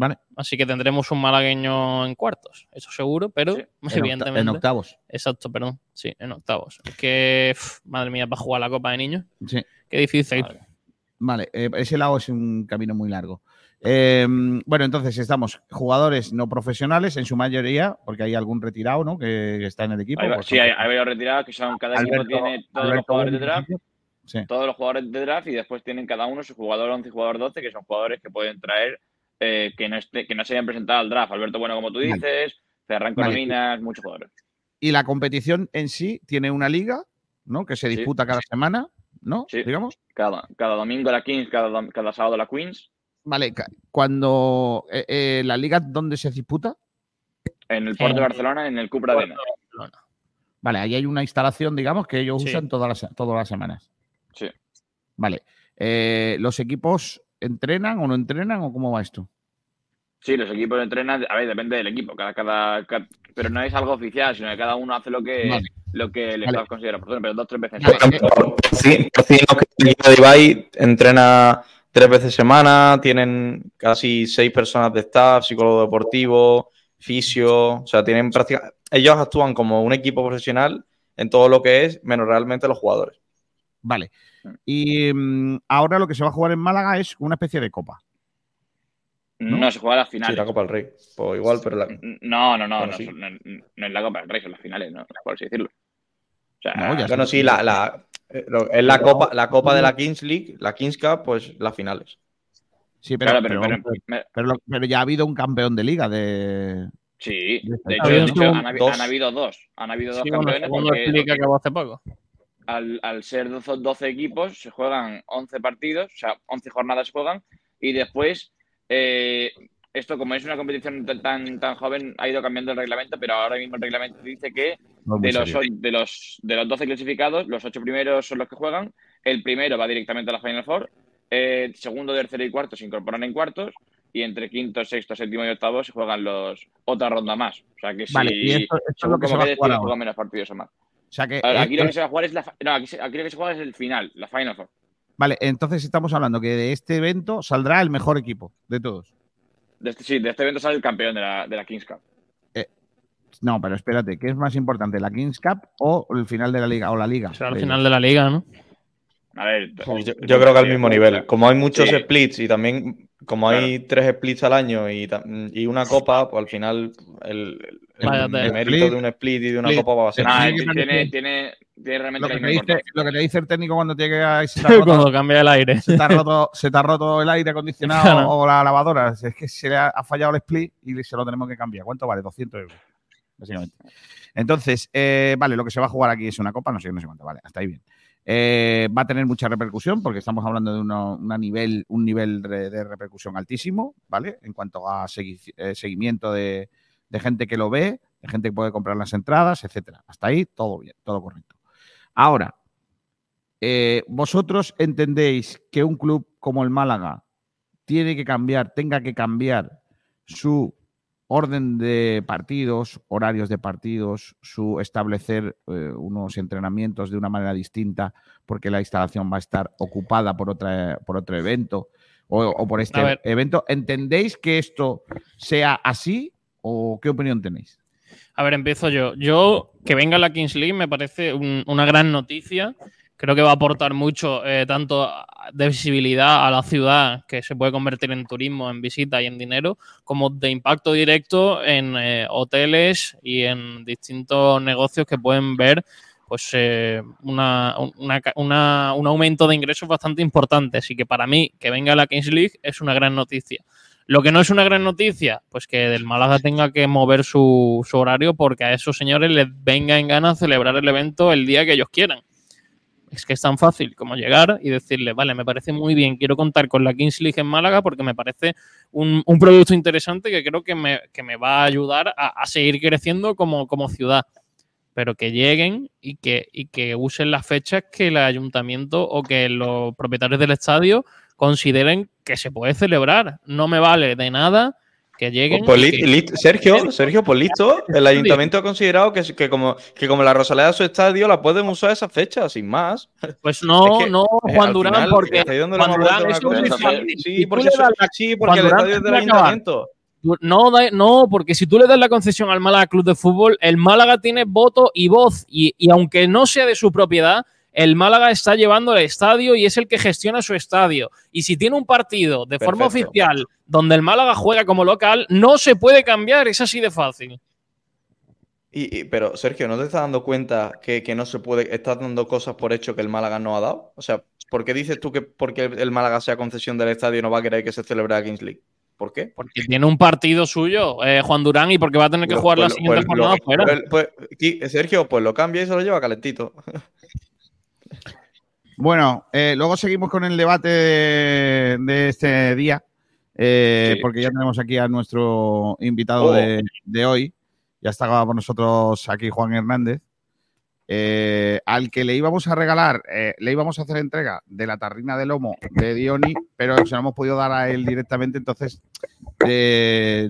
Vale, Así que tendremos un malagueño en cuartos, eso seguro, pero Sí. en, evidentemente. en octavos. Exacto, perdón. Sí, en octavos. Es que, madre mía, para jugar la Copa de Niños. Sí. Qué difícil. Vale, eh, ese lado es un camino muy largo. Eh, bueno, entonces estamos jugadores no profesionales en su mayoría, porque hay algún retirado, ¿no? Que, que está en el equipo. Hay- pues, sí, hay, hay varios retirados que son, cada equipo tiene todos los jugadores de draft, Sí. todos los jugadores de draft y después tienen cada uno su jugador 11 y jugador 12, que son jugadores que pueden traer eh, que, no esté- que no se hayan presentado al draft. Alberto Bueno, como tú Vale. dices, Ferran Vale. Corominas, muchos jugadores. Y la competición en sí tiene una liga, ¿no? Que se Sí. disputa cada semana, ¿no? Sí. Digamos. Cada, cada domingo la Kings, cada, cada sábado la Queens, Vale, cuando eh, eh, la liga, ¿dónde se disputa? en el Port de Barcelona, en el Cupra Arena. Vale, ahí hay una instalación, digamos, que ellos Sí. usan todas las, todas las semanas. Sí. Vale. Eh, ¿Los equipos entrenan o no entrenan o cómo va esto? Sí, los equipos entrenan, a ver, depende del equipo, cada, cada, cada- pero no es algo oficial, sino que cada uno hace lo que, Vale. lo que el Vale. staff considera oportuno, pero dos tres veces. Por ejemplo, sí, que el equipo de Ibai entrena tres veces semana, tienen casi seis personas de staff, psicólogo deportivo, fisio, o sea, tienen práctica. Ellos actúan como un equipo profesional en todo lo que es, menos realmente los jugadores. Vale. Y mm, ahora lo que se va a jugar en Málaga es una especie de copa. No, se juega a las Sí, finales. la Copa del Rey. Pues igual, pero la... No, no, no, Bueno, no, sí. son- no, no es la Copa del Rey, son las finales, ¿no? Por así decirlo. O sea, No, ya Bueno, sí, la, la- eh, es la copa, la copa de la Kings League, la Kings Cup, pues las finales. Sí, pero, Claro, pero- pero- pero- ya ha habido un campeón de liga de. sí, de hecho, habido de hecho, han, habi- dos. han habido dos. Han habido dos Sí, bueno, campeones segundo porque, explica que acabó hace poco. Al, al ser 12, 12 equipos, se juegan 11 partidos, o sea, 11 jornadas se juegan, y después, eh, esto como es una competición tan, tan, joven, ha ido cambiando el reglamento, pero ahora mismo el reglamento dice que No de los, de, los, de los 12 clasificados, los 8 primeros son los que juegan, el primero va directamente a la Final Four, eh, segundo, tercero y cuarto se incorporan en cuartos, y entre quinto, sexto, séptimo y octavo se juegan los otra ronda más. O sea que si Vale, y esto, esto es lo que se va a jugar ahora. juegan menos partidos o más. O sea que. Ver, aquí lo que se va a jugar es la. No, aquí, lo que se juega es el final, la Final Four. Vale, entonces estamos hablando que de este evento saldrá el mejor equipo de todos. De este, sí, de este evento sale el campeón de la, de la Kings Cup. No, pero espérate, ¿qué es más importante, la Kings Cup o el final de la liga o la liga? Será al de final de la liga, ¿no? A ver, Yo, yo creo que al mismo nivel. Como hay muchos Sí. splits y también como hay tres splits al año y, una copa, pues al final el, mérito Split, de un split y de una split. copa va a ser. Ah, Nah, que tiene, tiene, tiene realmente Lo que, te dice, lo que te dice el técnico cuando se ha [LAUGHS] roto, Cuando cambia el aire. se te ha [LAUGHS] roto, se te ha roto el aire acondicionado Claro. o la lavadora. Es que se le ha, ha fallado el split y se lo tenemos que cambiar. ¿Cuánto vale? 200 euros, básicamente. Entonces, eh, vale, lo que se va a jugar aquí es una copa, no sé, no sé cuánto, vale, hasta ahí bien. Eh, va a tener mucha repercusión porque estamos hablando de nivel, un nivel de, repercusión altísimo, ¿vale? En cuanto a eh, seguimiento de, de gente que lo ve, de gente que puede comprar las entradas, etcétera. Hasta ahí todo bien, todo correcto. Ahora, eh, vosotros entendéis que un club como el Málaga tiene que cambiar, tenga que cambiar su orden de partidos, horarios de partidos, su establecer eh, unos entrenamientos de una manera distinta porque la instalación va a estar ocupada por, otra, por otro evento o, o por este evento. ¿Entendéis que esto sea así o qué opinión tenéis? A ver, empiezo yo. Yo, que venga la Kings League me parece un- una gran noticia. Creo que va a aportar mucho, eh, tanto de visibilidad a la ciudad, que se puede convertir en turismo, en visita y en dinero, como de impacto directo en eh, hoteles y en distintos negocios que pueden ver pues eh, una- una- una- un aumento de ingresos bastante importante. Así que para mí, que venga la Kings League es una gran noticia. Lo que no es una gran noticia, pues que del Málaga tenga que mover su, su horario porque a esos señores les venga en gana celebrar el evento el día que ellos quieran. Es que es tan fácil como llegar y decirle, vale, me parece muy bien, quiero contar con la Kings League en Málaga porque me parece un, un producto interesante que creo que me, que me va a ayudar a, a seguir creciendo como, como ciudad. Pero que lleguen y que, y que usen las fechas que el ayuntamiento o que los propietarios del estadio consideren que se puede celebrar. No me vale de nada que lleguen. Pues que- Sergio, Sergio, pues listo. El ayuntamiento ha considerado que, que como, que como la Rosaleda es su estadio, la pueden usar esa fecha, sin más. Pues no, Es que, no, Eh, Juan Durán, final, porque Juan Durán es un. Sí, Si tú porque, le eso- das la- sí, porque el Durán, estadio es del ayuntamiento. No, no, porque si tú le das la concesión al Málaga Club de Fútbol, el Málaga tiene voto y voz. Y, y aunque no sea de su propiedad, el Málaga está llevando el estadio y es el que gestiona su estadio. Y si tiene un partido de forma oficial donde el Málaga juega como local, no se puede cambiar. Es así de fácil. Y, y- pero, Sergio, ¿no te estás dando cuenta que, que no se puede, estás dando cosas por hecho que el Málaga no ha dado? O sea, ¿por qué dices tú que porque el Málaga sea concesión del estadio no va a querer que se celebre la Kings League? ¿Por qué? Porque tiene un partido suyo, eh, Juan Durán, y porque va a tener que Pues- jugar la pues- siguiente pues jornada lo- fuera. pues- Sergio, pues lo cambia y se lo lleva calentito. [LAUGHS] Bueno, eh, luego seguimos con el debate de, de este día, eh, Sí. porque ya tenemos aquí a nuestro invitado Oh. de, de hoy. Ya estaba con nosotros aquí Juan Hernández. eh, al que le íbamos a regalar, le íbamos a hacer entrega de la tarrina de lomo de Dioni, pero se lo hemos podido dar a él directamente, entonces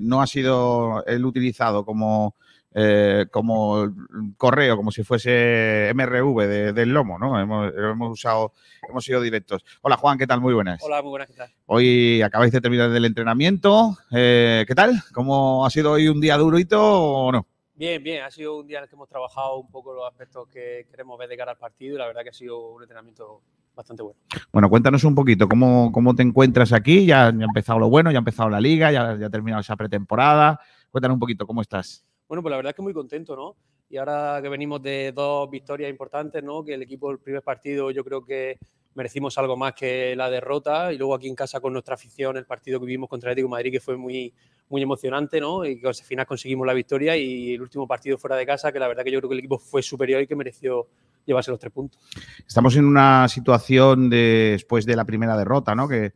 no ha sido él utilizado como, eh, como correo, como si fuese MRV de- del lomo, ¿no? Hemos, hemos usado, hemos sido directos. Hola Juan, ¿qué tal? Muy buenas. Hola, muy buenas, ¿qué tal? Hoy acabáis de terminar el entrenamiento. Eh, ¿Qué tal? ¿Cómo ha sido hoy un día durito o no? Bien, bien, ha sido un día en el que hemos trabajado un poco los aspectos que queremos ver de cara al partido y la verdad que ha sido un entrenamiento bastante bueno. Bueno, cuéntanos un poquito cómo, cómo te encuentras aquí. Ya, ya ha empezado lo bueno, ya ha empezado la liga, ya, ya ha terminado esa pretemporada. Cuéntanos un poquito cómo estás. Bueno, pues la verdad es que muy contento, ¿no? Y ahora que venimos de dos victorias importantes, ¿no? Que el equipo, el primer partido, yo creo que merecimos algo más que la derrota. Y luego aquí en casa con nuestra afición, el partido que vivimos contra el Atlético de Madrid, que fue muy, muy emocionante, ¿no? Y que al final conseguimos la victoria. Y el último partido fuera de casa, que la verdad que yo creo que el equipo fue superior y que mereció llevarse los tres puntos. Estamos en una situación de- después de la primera derrota, ¿no? Que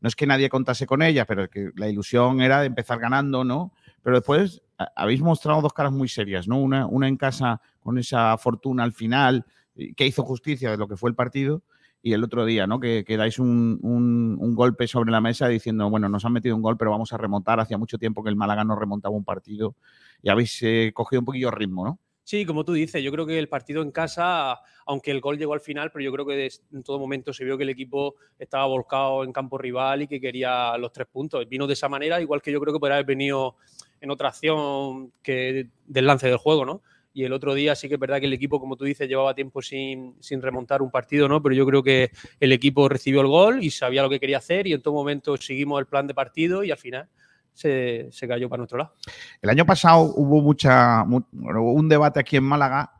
no es que nadie contase con ella, pero que la ilusión era de empezar ganando, ¿no? Pero después habéis mostrado dos caras muy serias, ¿no? Una, una en casa con esa fortuna al final, y que hizo justicia de lo que fue el partido, y el otro día, ¿no? Que, que dais un, un- un golpe sobre la mesa diciendo, bueno, nos han metido un gol, pero vamos a remontar. Hacía mucho tiempo que el Málaga no remontaba un partido y habéis eh, cogido un poquillo ritmo, ¿no? Sí, como tú dices, yo creo que el partido en casa, aunque el gol llegó al final, pero yo creo que en todo momento se vio que el equipo estaba volcado en campo rival y que quería los tres puntos. Vino de esa manera, igual que yo creo que podría haber venido en otra acción que del lance del juego, ¿no? Y el otro día sí que es verdad que el equipo, como tú dices, llevaba tiempo sin, sin remontar un partido, ¿no? Pero yo creo que el equipo recibió el gol y sabía lo que quería hacer y en todo momento seguimos el plan de partido y al final se, se cayó para nuestro lado. El año pasado hubo mucha, un debate aquí en Málaga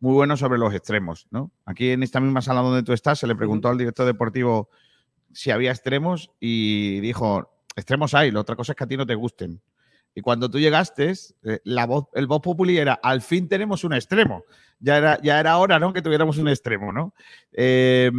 muy bueno sobre los extremos, ¿no? Aquí en esta misma sala donde tú estás se le preguntó al director deportivo si había extremos y dijo, extremos hay, la otra cosa es que a ti no te gusten. Y cuando tú llegaste, eh, la voz, el voz populi era, al fin tenemos un extremo. Ya era, ya era hora, ¿no? Que tuviéramos un extremo, ¿no? Eh,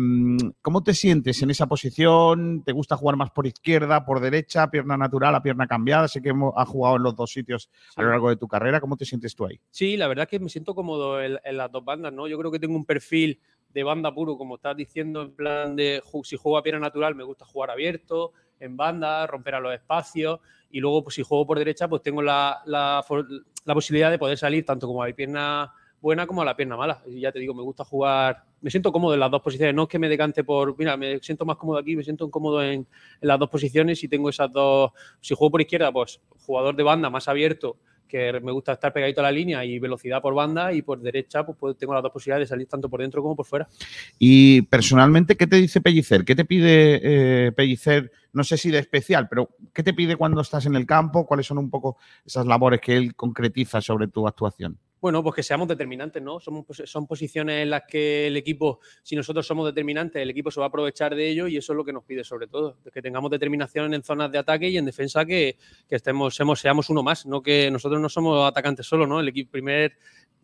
¿Cómo te sientes en esa posición? ¿Te gusta jugar más por izquierda, por derecha, pierna natural, a pierna cambiada? Sé que hemos, has jugado en los dos sitios a lo largo de tu carrera. ¿Cómo te sientes tú ahí? Sí, la verdad es que me siento cómodo en, en las dos bandas, ¿no? Yo creo que tengo un perfil de banda puro, como estás diciendo, en plan de si juego a pierna natural me gusta jugar abierto, en banda, romper a los espacios y luego pues, si juego por derecha pues tengo la, la posibilidad de poder salir tanto como a la pierna buena como a la pierna mala. Y ya te digo, me gusta jugar, me siento cómodo en las dos posiciones, no es que me decante por, mira, me siento más cómodo aquí, me siento cómodo en, en las dos posiciones y tengo esas dos, si juego por izquierda, pues jugador de banda más abierto que me gusta estar pegadito a la línea y velocidad por banda y por derecha pues, pues, tengo las dos posibilidades de salir tanto por dentro como por fuera. Y personalmente, ¿qué te dice Pellicer? ¿Qué te pide eh, Pellicer? No sé si de especial, pero ¿qué te pide cuando estás en el campo? ¿Cuáles son un poco esas labores que él concretiza sobre tu actuación? Bueno, pues que seamos determinantes, ¿no? Son posiciones en las que el equipo, si nosotros somos determinantes, el equipo se va a aprovechar de ello y eso es lo que nos pide sobre todo, que tengamos determinación en zonas de ataque y en defensa que, que estemos, seamos, seamos uno más, no que nosotros no somos atacantes solo, ¿no? El equipo, primer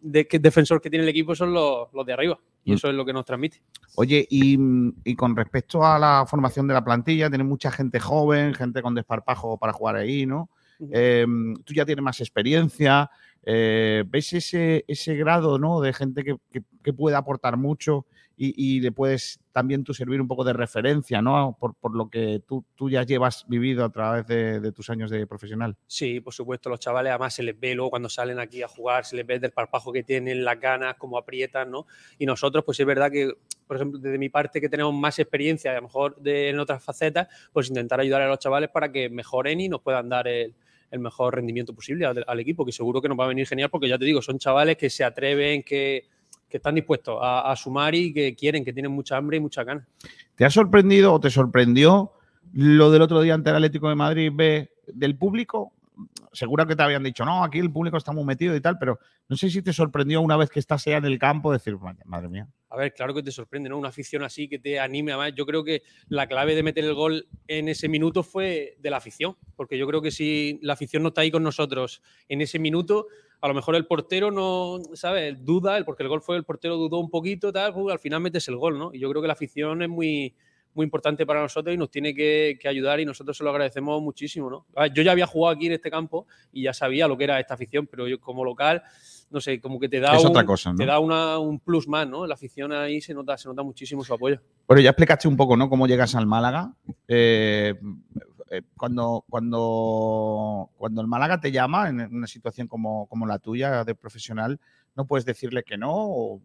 de- que- defensor que tiene el equipo son los, los de arriba y Mm. eso es lo que nos transmite. Oye, y, y con respecto a la formación de la plantilla, tiene mucha gente joven, gente con desparpajo para jugar ahí, ¿no? Eh, tú ya tienes más experiencia. Eh, ¿Ves ese, ese grado ¿no? de gente que, que- puede aportar mucho y, y le puedes también tú servir un poco de referencia ¿no? por, por lo que tú, tú ya llevas vivido a través de, de tus años de profesional? Sí, por supuesto, los chavales además se les ve luego cuando salen aquí a jugar, se les ve del parpajo que tienen, las ganas, cómo aprietan, ¿no? Y nosotros, pues es verdad que, por ejemplo, desde mi parte que tenemos más experiencia, a lo mejor de, en otras facetas, pues intentar ayudar a los chavales para que mejoren y nos puedan dar el, el mejor rendimiento posible al, equipo, que seguro que nos va a venir genial porque ya te digo, son chavales que se atreven, que, que están dispuestos a, sumar y que quieren, que tienen mucha hambre y mucha ganas. ¿Te ha sorprendido o te sorprendió lo del otro día ante el Atlético de Madrid del público? Seguro que te habían dicho, no, aquí el público está muy metido y tal, pero no sé si te sorprendió una vez que estás ya en el campo decir, "Madre- madre mía. A ver, claro que te sorprende, ¿no? Una afición así que te anime. Además, yo creo que la clave de meter el gol en ese minuto fue de la afición. Porque yo creo que si la afición no está ahí con nosotros en ese minuto, a lo mejor el portero no, ¿sabes? Duda, porque el gol fue el portero dudó un poquito, tal, pues, al final metes el gol, ¿no? Y yo creo que la afición es muy, muy importante para nosotros y nos tiene que, que ayudar y nosotros se lo agradecemos muchísimo, ¿no? A ver, Yo ya había jugado aquí en este campo y ya sabía lo que era esta afición, pero yo como local no sé, como que te da, Es un, otra cosa, ¿no? te da una- un plus más, ¿no? La afición ahí se nota, se nota muchísimo su apoyo. Bueno, ya explicaste un poco, ¿no? Cómo llegas al Málaga. Eh, eh, cuando, cuando, cuando el Málaga te llama en una situación como, como la tuya de profesional, no puedes decirle que no. O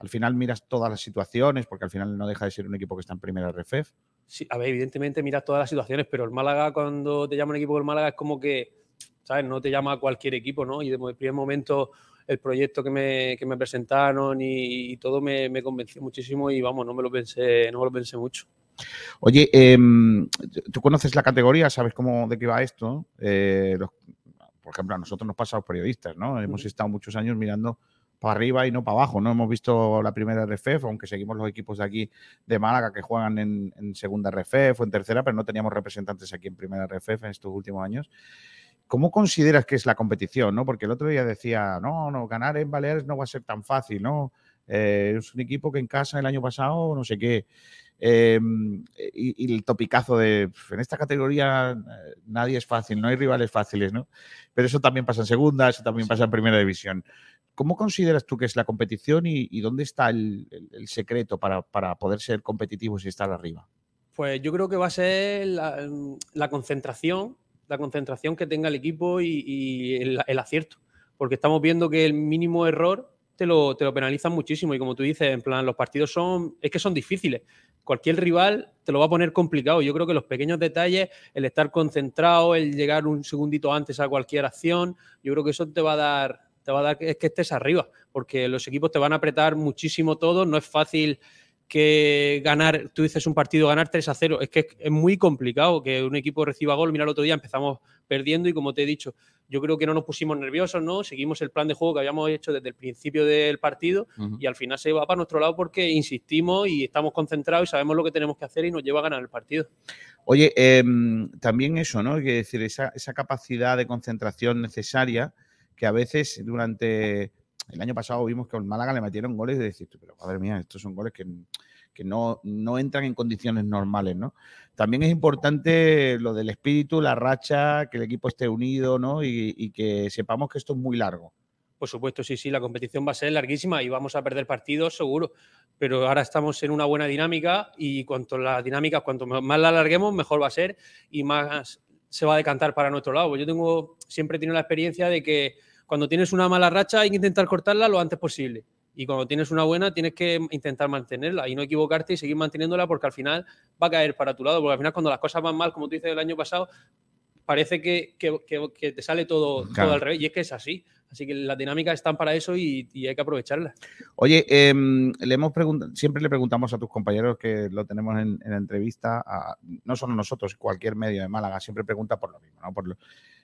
al final miras todas las situaciones, porque al final no deja de ser un equipo que está en primera RFEF. Sí, a ver, evidentemente miras todas las situaciones, pero el Málaga, cuando te llama un equipo del Málaga, es como que, ¿sabes? No te llama cualquier equipo, ¿no? Y de el primer momento, el proyecto que me, que me presentaron y, y todo me, me convenció muchísimo y vamos, no me lo pensé, no me lo pensé mucho. Oye, em, tú conoces la categoría, sabes cómo de qué va esto. Eh, los- por ejemplo, a nosotros nos pasa a los periodistas, ¿no? Hemos estado muchos años mirando para arriba y no para abajo, ¿no? Hemos visto la primera RFEF, aunque seguimos los equipos de aquí de Málaga que juegan en, en segunda RFEF o en tercera, pero no teníamos representantes aquí en primera RFEF en estos últimos años. ¿Cómo consideras que es la competición, no? Porque el otro día decía, no, no, ganar en Baleares no va a ser tan fácil, ¿no? Eh, es un equipo que en casa el año pasado, no sé qué. Eh, y, y el topicazo de "Pf, en esta categoría eh, nadie es fácil, no hay rivales fáciles, ¿no? Pero eso también pasa en segunda, eso también pasa en primera división. ¿Cómo consideras tú que es la competición y, dónde está el, secreto para, para poder ser competitivos y estar arriba? Pues yo creo que va a ser la, concentración, la concentración que tenga el equipo y, el acierto. Porque estamos viendo que el mínimo error te lo, te lo penalizan muchísimo. Y como tú dices, en plan, los partidos son, es que son difíciles. Cualquier rival te lo va a poner complicado. Yo creo que los pequeños detalles, el estar concentrado, el llegar un segundito antes a cualquier acción, yo creo que eso te va a dar, te va a dar que, es que estés arriba. Porque los equipos te van a apretar muchísimo todo. No es fácil que ganar, tú dices un partido, ganar 3 a 0, es que es muy complicado que un equipo reciba gol. Mira, el otro día empezamos perdiendo y como te he dicho, yo creo que no nos pusimos nerviosos, ¿no? Seguimos el plan de juego que habíamos hecho desde el principio del partido y al final se va para nuestro lado porque insistimos y estamos concentrados y sabemos lo que tenemos que hacer y nos lleva a ganar el partido. Oye, em, también eso, ¿no? Hay que decir, esa, esa capacidad de concentración necesaria que a veces durante el año pasado vimos que al Málaga le metieron goles de decir, pero madre mía, estos son goles que, que no, no entran en condiciones normales, ¿no? También es importante lo del espíritu, la racha, que el equipo esté unido, ¿no? Y, que sepamos que esto es muy largo. Por supuesto, sí, sí, la competición va a ser larguísima y vamos a perder partidos, seguro. Pero ahora estamos en una buena dinámica y cuanto la dinámica, cuanto más la alarguemos, mejor va a ser y más se va a decantar para nuestro lado. Yo tengo, siempre he tenido la experiencia de que cuando tienes una mala racha hay que intentar cortarla lo antes posible. Y cuando tienes una buena tienes que intentar mantenerla y no equivocarte y seguir manteniéndola porque al final va a caer para tu lado. Porque al final cuando las cosas van mal, como tú dices el año pasado, parece que, que- que- que te sale todo, Claro. todo al revés y es que es así. Así que las dinámicas están para eso y, y hay que aprovecharlas. Oye, em, le hemos preguntado, siempre le preguntamos a tus compañeros que lo tenemos en, en la entrevista, a- no solo nosotros, cualquier medio de Málaga, siempre pregunta por lo mismo, ¿no? Por lo-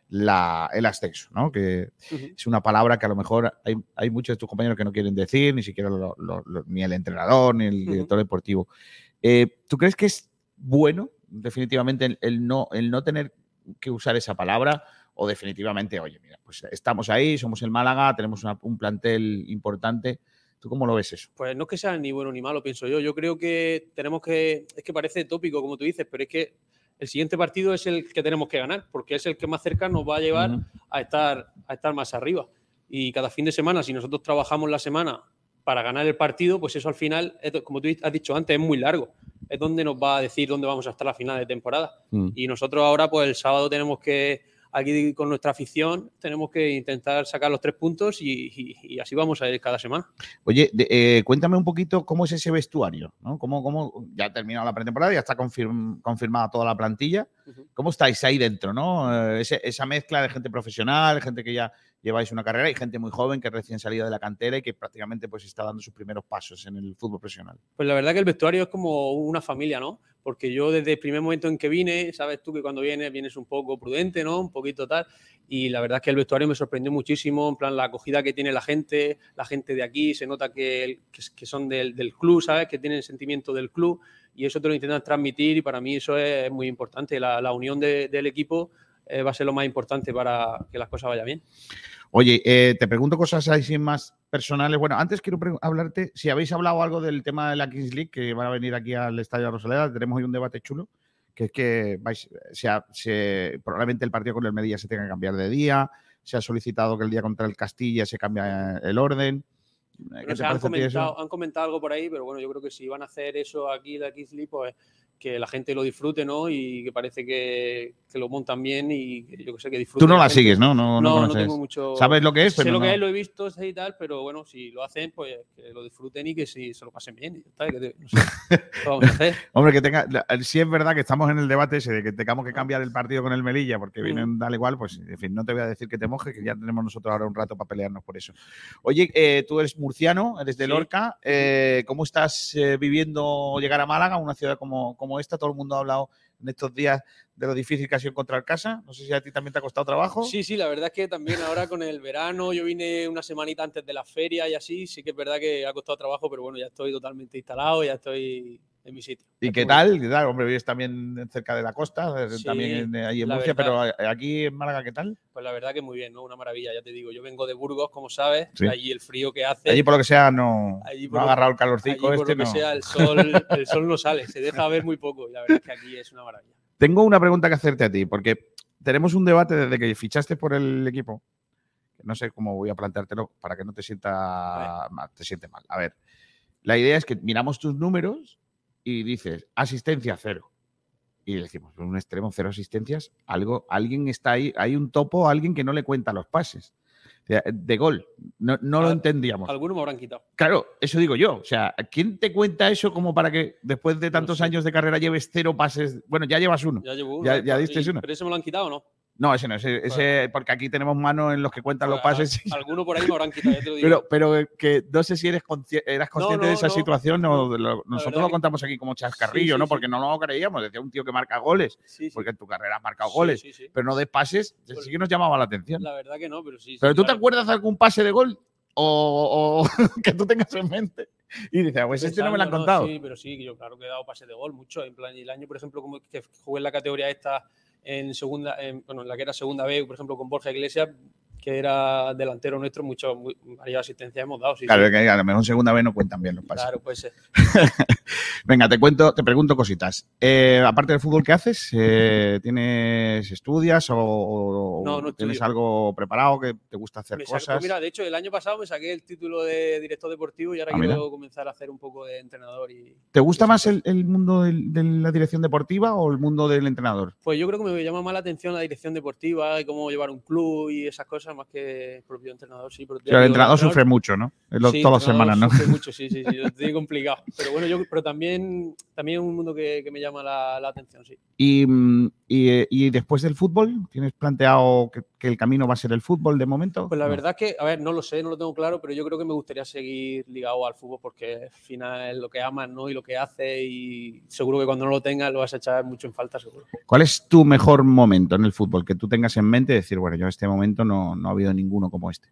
la- el ascenso, ¿no? Que es una palabra que a lo mejor hay, hay muchos de tus compañeros que no quieren decir, ni siquiera lo- lo- lo- ni el entrenador, ni el director deportivo. Eh, ¿Tú crees que es bueno, definitivamente, el, el no, el no tener que usar esa palabra? O definitivamente, oye, mira, pues estamos ahí, somos el Málaga, tenemos una- un plantel importante. ¿Tú cómo lo ves eso? Pues no es que sea ni bueno ni malo, pienso yo. Yo creo que tenemos que. Es que parece tópico, como tú dices, pero es que el siguiente partido es el que tenemos que ganar, porque es el que más cerca nos va a llevar a, estar, a estar más arriba. Y cada fin de semana, si nosotros trabajamos la semana para ganar el partido, pues eso al final, como tú has dicho antes, es muy largo. Es donde nos va a decir dónde vamos a estar a final de temporada. Mm. Y nosotros ahora, pues el sábado tenemos que, aquí con nuestra afición, tenemos que intentar sacar los tres puntos y, y- y así vamos a ir cada semana. Oye, de- eh, cuéntame un poquito cómo es ese vestuario, ¿no? ¿Cómo, cómo, ya ha terminado la pretemporada, ya está confirm- confirmada toda la plantilla. ¿Cómo estáis ahí dentro, no? Eh, ese- esa mezcla de gente profesional, gente que ya lleváis una carrera y gente muy joven que recién salida de la cantera y que prácticamente pues está dando sus primeros pasos en el fútbol profesional. Pues la verdad que el vestuario es como una familia, ¿no? Porque yo desde el primer momento en que vine, sabes tú que cuando vienes vienes un poco prudente, ¿no? Un poquito tal. Y la verdad es que el vestuario me sorprendió muchísimo, en plan la acogida que tiene la gente, la gente de aquí, se nota que, son del, club, ¿sabes? Que tienen sentimiento del club y eso te lo intentan transmitir y para mí eso es muy importante. La, la unión de- del equipo eh, va a ser lo más importante para que las cosas vayan bien. Oye, eh, te pregunto cosas así más personales. Bueno, antes quiero hablarte si habéis hablado algo del tema de la Kings League, que van a venir aquí al Estadio Rosaleda. Tenemos hoy un debate chulo, que es que vais, se probablemente el partido con el Medilla se tenga que cambiar de día. se ha solicitado que el día contra el Castilla se cambie el orden. ¿Qué No te sé, han, comentado, han comentado algo por ahí, pero bueno, yo creo que si van a hacer eso aquí de Kingsley, pues que la gente lo disfrute, ¿no? Y que parece que, que lo montan bien y yo que sé que disfruten. Tú no la sigues, ¿no? No, no no, no tengo mucho. ¿Sabes lo que es? Sé Pero lo que es, lo he visto y tal, pero bueno, si lo hacen, pues que lo disfruten y que si se lo pasen bien. y ya está, que te- no sé, [LAUGHS] ¿qué vamos a hacer? [LAUGHS] Hombre, que tenga. Si es verdad que estamos en el debate ese de que tengamos que cambiar el partido con el Melilla porque vienen tal igual, pues en fin, no te voy a decir que te mojes, que ya tenemos nosotros ahora un rato para pelearnos por eso. Oye, eh, tú eres murciano, eres de Sí. Lorca. eh, ¿Cómo estás eh, viviendo llegar a Málaga, una ciudad como, como esta? Todo el mundo ha hablado en estos días de lo difícil que ha sido encontrar casa. No sé si a ti también te ha costado trabajo. Sí, sí, la verdad es que también ahora con el verano, yo vine una semanita antes de la feria y así, sí que es verdad que ha costado trabajo, pero bueno, ya estoy totalmente instalado, ya estoy en mi sitio. ¿Y qué tal? ¿Qué tal? Hombre, vives también cerca de la costa, eh, Sí, también en- ahí en Murcia, verdad. pero eh, aquí en Málaga, ¿qué tal? Pues la verdad que muy bien, ¿no? Una maravilla, ya te digo. Yo vengo de Burgos, como sabes, Sí. allí el frío que hace. Allí por lo que sea no, Allí no ha agarrado el allí calorcico por este. lo que no. sea, el sol, el sol no sale, se deja ver muy poco. Y la verdad es que aquí es una maravilla. Tengo una pregunta que hacerte a ti, porque tenemos un debate desde que fichaste por el equipo. No sé cómo voy a planteártelo para que no te sienta mal, te siente mal. A ver, la idea es que miramos tus números y dices asistencia cero. Y decimos, en un extremo cero asistencias, algo, alguien está ahí, hay un topo, alguien que no le cuenta los pases. De gol, no, no lo Al- entendíamos. Algunos me habrán quitado. Claro, eso digo yo. O sea, ¿quién te cuenta eso como para que después de tantos años de carrera lleves cero pases? Bueno, ya llevas uno. Ya llevo uno. Ya, ya diste Y- uno. ¿Pero ese me lo han quitado o no? No, ese no, ese, ese- porque aquí tenemos mano en los que cuentan los Pues, pases. Alguno por ahí me habrán quitado, ya te lo digo. Pero, pero que no sé si eres consci- eras consciente de no, esa no, situación o de lo- nosotros lo contamos aquí como chascarrillo, Sí, sí, ¿no? sí. Porque no lo creíamos. Decía un tío que marca goles, porque en tu carrera has marcado goles, pero no de pases. Sí que nos llamaba la atención. La verdad que no, pero sí. sí, ¿Pero tú te claro. acuerdas de algún pase de gol? O, o [LAUGHS] que tú tengas en mente. Y dices, "Ah, pues este no me lo han Pensando, contado. Sí, pero sí, yo claro que he dado pase de gol mucho. En plan, y el año, por ejemplo, como que jugué en la categoría esta en segunda, en- bueno, en la que era segunda B, por ejemplo, con Borja Iglesias, que era delantero nuestro, mucho, muy, varias asistencias hemos dado. Sí, Claro, sí. que a lo mejor segunda vez no cuentan bien los pases. Claro, puede ser. [LAUGHS] Venga, te cuento, te pregunto cositas. Eh, aparte del fútbol, ¿qué haces? Eh, ¿Tienes estudias o, o No, no tienes algo preparado que te gusta hacer Me cosas? pues mira, de hecho, el año pasado me saqué el título de director deportivo y ahora Ah, quiero mira. comenzar a hacer un poco de entrenador. y ¿Te gusta más el, el mundo del- de la dirección deportiva o el mundo del entrenador? Pues yo creo que me llama más la atención la dirección deportiva y cómo llevar un club y esas cosas más que el propio entrenador. Sí, pero O ya sea, el entrenador sufre mucho, ¿no? Lo- Sí, todas las semanas, ¿no? sufre mucho, sí, sí, sí, [LAUGHS] lo estoy complicado. Pero bueno, yo pero también, también es un mundo que, que me llama la, la atención, sí. Y, mm, y, eh, y después del fútbol, ¿tienes planteado que, que el camino va a ser el fútbol de momento? Pues la verdad es que, a ver, no lo sé, no lo tengo claro, pero yo creo que me gustaría seguir ligado al fútbol porque al final es lo que amas, ¿no? Y lo que hace y seguro que cuando no lo tengas lo vas a echar mucho en falta, seguro. ¿Cuál es tu mejor momento en el fútbol que tú tengas en mente y decir, bueno, yo en este momento no, no ha habido ninguno como este?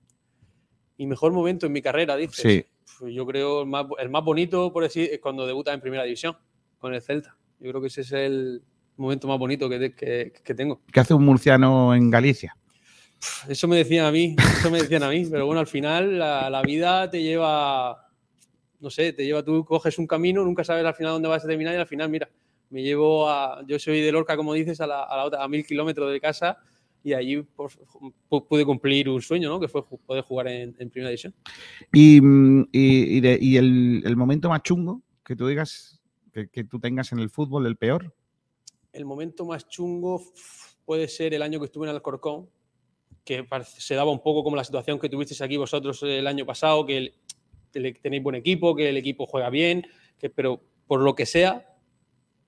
Mi mejor momento en mi carrera, dices. Sí. Pues yo creo el más, el más bonito, por decir, es cuando debutas en primera división con el Celta. Yo creo que ese es el momento más bonito que, que, que tengo. ¿Qué hace un murciano en Galicia? Eso me decían a mí, eso me decían a mí, pero bueno, al final la, la vida te lleva, no sé, te lleva, tú coges un camino, nunca sabes al final dónde vas a terminar y al final, mira, me llevo a, yo soy de Lorca, como dices, a, la, a, la otra, a mil kilómetros de casa y allí pues, pu- pude cumplir un sueño, ¿no? Que fue poder jugar en, en primera división. Y, y- y de- y el, el momento más chungo que tú digas, que, que tú tengas en el fútbol, el peor. El momento más chungo puede ser el año que estuve en Alcorcón, que se daba un poco como la situación que tuvisteis aquí vosotros el año pasado, que el- tenéis buen equipo, que el equipo juega bien, que, pero por lo que sea,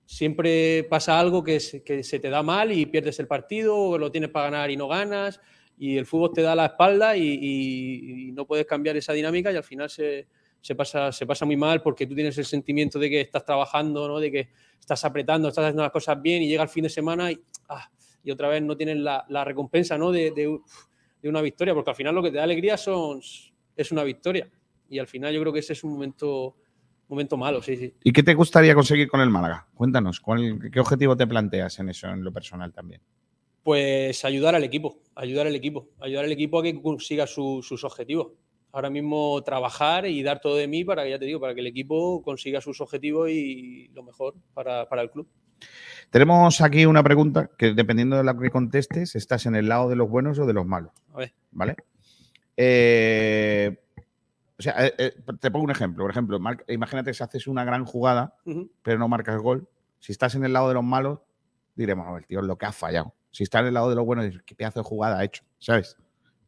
siempre pasa algo que se, te da mal y pierdes el partido, o lo tienes para ganar y no ganas, y el fútbol te da la espalda y no puedes cambiar esa dinámica y al final se, se pasa, se pasa muy mal porque tú tienes el sentimiento de que estás trabajando, ¿no? de que estás apretando, estás haciendo las cosas bien y llega el fin de semana y, ah, y otra vez no tienes la, la recompensa ¿no? de, de- de una victoria, porque al final lo que te da alegría son, es una victoria. Y al final yo creo que ese es un momento, momento malo, sí, sí. ¿Y qué te gustaría conseguir con el Málaga? Cuéntanos, ¿cuál- ¿qué objetivo te planteas en eso, en lo personal también? Pues ayudar al equipo, ayudar al equipo, ayudar al equipo a que consiga su- sus objetivos. Ahora mismo trabajar y dar todo de mí para que, ya te digo, para que el equipo consiga sus objetivos y lo mejor para, para el club. Tenemos aquí una pregunta que dependiendo de la que contestes, estás en el lado de los buenos o de los malos. A ver. ¿Vale? Eh, o sea, eh, eh, te pongo un ejemplo. Por ejemplo, mar- imagínate que haces una gran jugada, pero no marcas gol. Si estás en el lado de los malos, diremos, no, el tío es lo que ha fallado. Si estás en el lado de los buenos, qué pedazo de jugada ha hecho, ¿sabes?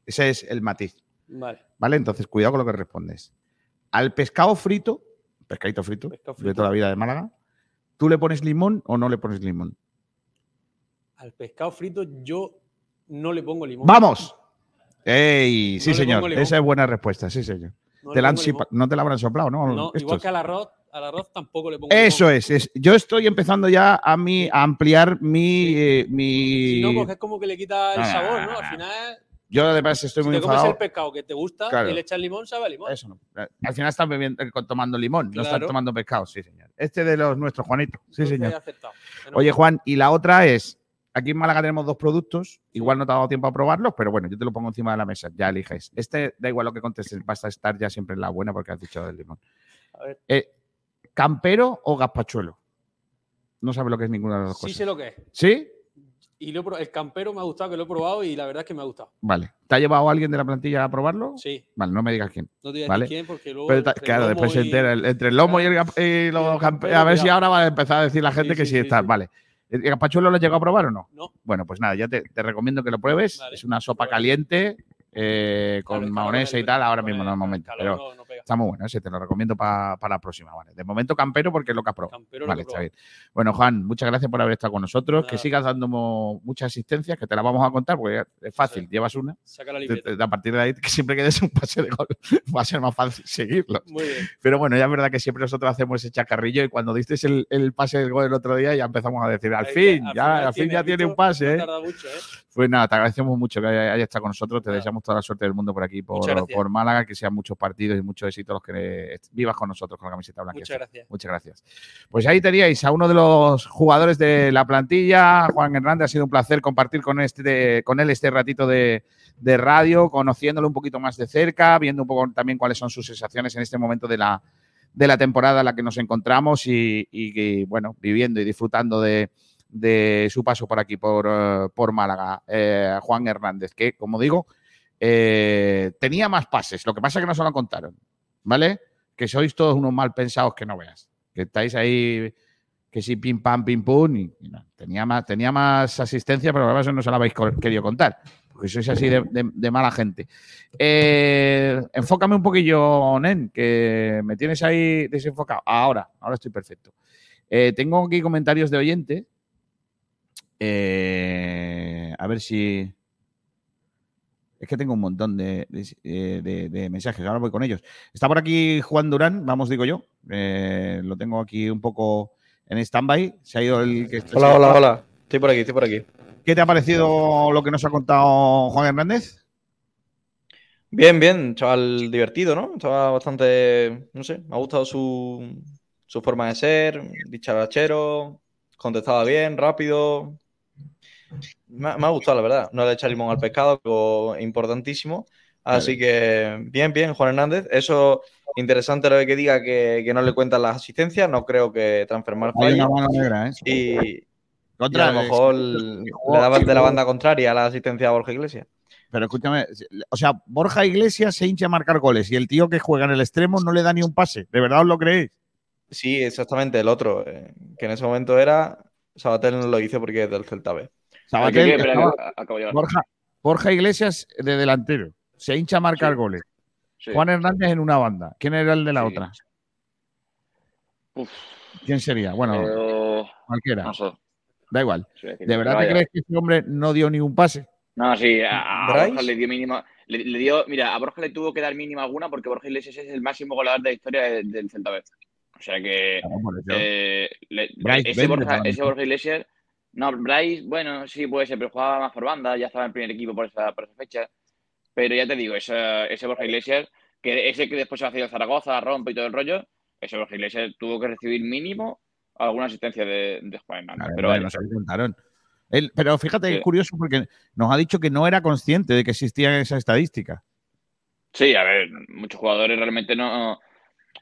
Ese es el matiz. Vale. ¿Vale? Entonces, cuidado con lo que respondes. Al pescado frito, pescadito frito, Pescado de toda la vida de Málaga, ¿tú le pones limón o no le pones limón? Al pescado frito yo no le pongo limón. ¡Vamos! ¡Ey! Sí, No señor. Esa es buena respuesta, sí, señor. No te la han no te la habrán soplado, ¿no? No, Estos. igual que al arroz, al arroz tampoco le pongo Eso limón. es, es. Yo estoy empezando ya a, mi, a ampliar mi. eh, mi... Si no, porque es como que le quita el Ah, sabor, ¿no? Al final, Yo además estoy si muy te comes el pescado que te gusta Claro. y le echas limón, sabe a limón. Eso no. Al final están bebiendo, eh, tomando limón, no están tomando pescado, sí, señor. Este de los nuestros, Juanito. Sí, señor. Oye, Juan, y la otra es, aquí en Málaga tenemos dos productos, igual no te ha dado tiempo a probarlos, pero bueno, yo te lo pongo encima de la mesa, ya eliges. Este, da igual lo que contestes, vas a estar ya siempre en la buena porque has dicho del limón. A ver. Eh, ¿Campero o gazpachuelo? No sabe lo que es ninguna de las dos Sí cosas. sé lo que es. ¿Sí? Y lo el campero me ha gustado, que lo he probado y la verdad es que me ha gustado. Vale. ¿Te ha llevado alguien de la plantilla a probarlo? Sí. Vale, no me digas quién. No te decir ¿Vale? quién porque luego Pero claro, después se entera el- entre el lomo y, el, y los el campe- campero, A ver si ahora va a empezar a decir la gente Sí, que sí, está. sí. Vale. ¿El gazpachuelo lo has llegado a probar o no? No. Bueno, pues nada, ya te, te recomiendo que lo pruebes. Es una sopa caliente eh, con calor mayonesa y tal. Ahora mismo no es momento. Pero no- no pega. Está muy bueno ese, te lo recomiendo pa- para la próxima. Vale. De momento campero porque es lo que has probado. Vale, está bien. Bueno, Juan, muchas gracias por haber estado con nosotros. Que sigas dando muchas asistencias, que te las vamos a contar porque es fácil. Llevas una. Saca la libreta. A partir de ahí, que siempre que des un pase de gol, [LAUGHS] va a ser más fácil seguirlo. Muy bien. Pero bueno, ya es verdad que siempre nosotros hacemos ese chacarrillo y cuando diste el, el pase del gol el otro día ya empezamos a decir, al Ahí fin, al ya, al fin ya ¿has tiene un pase. No ¿eh? tarda mucho, ¿eh? Pues nada, te agradecemos mucho que haya, haya estado con nosotros, te deseamos toda la suerte del mundo por aquí, por, por Málaga, que sean muchos partidos y muchos éxitos los que vivas con nosotros con la camiseta blanca. Muchas gracias. Muchas gracias. Pues ahí teníais a uno de los jugadores de la plantilla, Juan Hernández. Ha sido un placer compartir con, este, con él este ratito de, de radio, conociéndolo un poquito más de cerca, viendo un poco también cuáles son sus sensaciones en este momento de la, de la temporada en la que nos encontramos y, y bueno, viviendo y disfrutando de, de su paso por aquí, por, eh, por Málaga. Eh, Juan Hernández, que, como digo, eh, tenía más pases. Lo que pasa es que no se lo contaron, ¿vale? Que sois todos unos mal pensados que no veas. Que estáis ahí, que sí, pim pam, pim pum. Tenía, más, tenía más asistencia, pero además no se la habéis querido contar. Porque sois así de, de- de mala gente. Eh, enfócame un poquillo, Nen, que me tienes ahí desenfocado. Ahora, ahora estoy perfecto. Eh, tengo aquí comentarios de oyente. Eh, a ver si. Es que tengo un montón de, de- eh, de- de mensajes, ahora voy con ellos. Está por aquí Juan Durán, vamos, digo yo. Eh, lo tengo aquí un poco en stand-by. Se ha ido el que. Hola, hola, hola. Estoy por aquí, estoy por aquí. ¿Qué te ha parecido lo que nos ha contado Juan Hernández? Bien, bien, chaval divertido, ¿no? Estaba bastante, no sé, me ha gustado su, su forma de ser, dicharachero, contestaba bien, rápido. Me, ha- me ha gustado, la verdad. No le echa limón al pescado, algo importantísimo. Así que bien, bien, Juan Hernández. Eso interesante lo de que diga que, que no le cuentan las asistencias. No creo que Transfermar Hay falle. una mano negra, ¿eh? Y, y Otra a lo mejor le daban de la banda contraria a la asistencia a Borja Iglesias. Pero escúchame, o sea, Borja Iglesias se hincha a marcar goles y el tío que juega en el extremo no le da ni un pase. ¿De verdad os lo creéis? Sí, exactamente, el otro, eh, que en ese momento era Sabatel no lo hizo porque es del Celta B. Borja, Borja Iglesias de delantero. Se hincha a marcar Sí. goles. Sí. Juan Hernández en una banda. ¿Quién era el de la Sí. otra? Uf, ¿Quién sería? Bueno, cualquiera. no sé. Da igual. ¿De verdad te crees que este hombre no dio ni un pase? No, sí, a. Borja le dio mínima. Le, le dio, mira, a Borja le tuvo que dar mínima alguna porque Borja Iglesias es el máximo goleador de la historia de- del Celta B. O sea que Claro, eh, le- ese, Borja, ese. Borja Iglesias. No, Bryce, bueno, sí puede ser, pero jugaba más por banda, ya estaba en el primer equipo por esa, por esa fecha. Pero ya te digo, ese, ese Borja Iglesias, que ese que después se ha sido Zaragoza, rompe y todo el rollo, ese Borja Iglesias tuvo que recibir mínimo alguna asistencia de, de Juan Hernández. A ver, pero lo contaron. Él- pero fíjate, Sí. es curioso porque nos ha dicho que no era consciente de que existía esa estadística. Sí, a ver, muchos jugadores realmente no,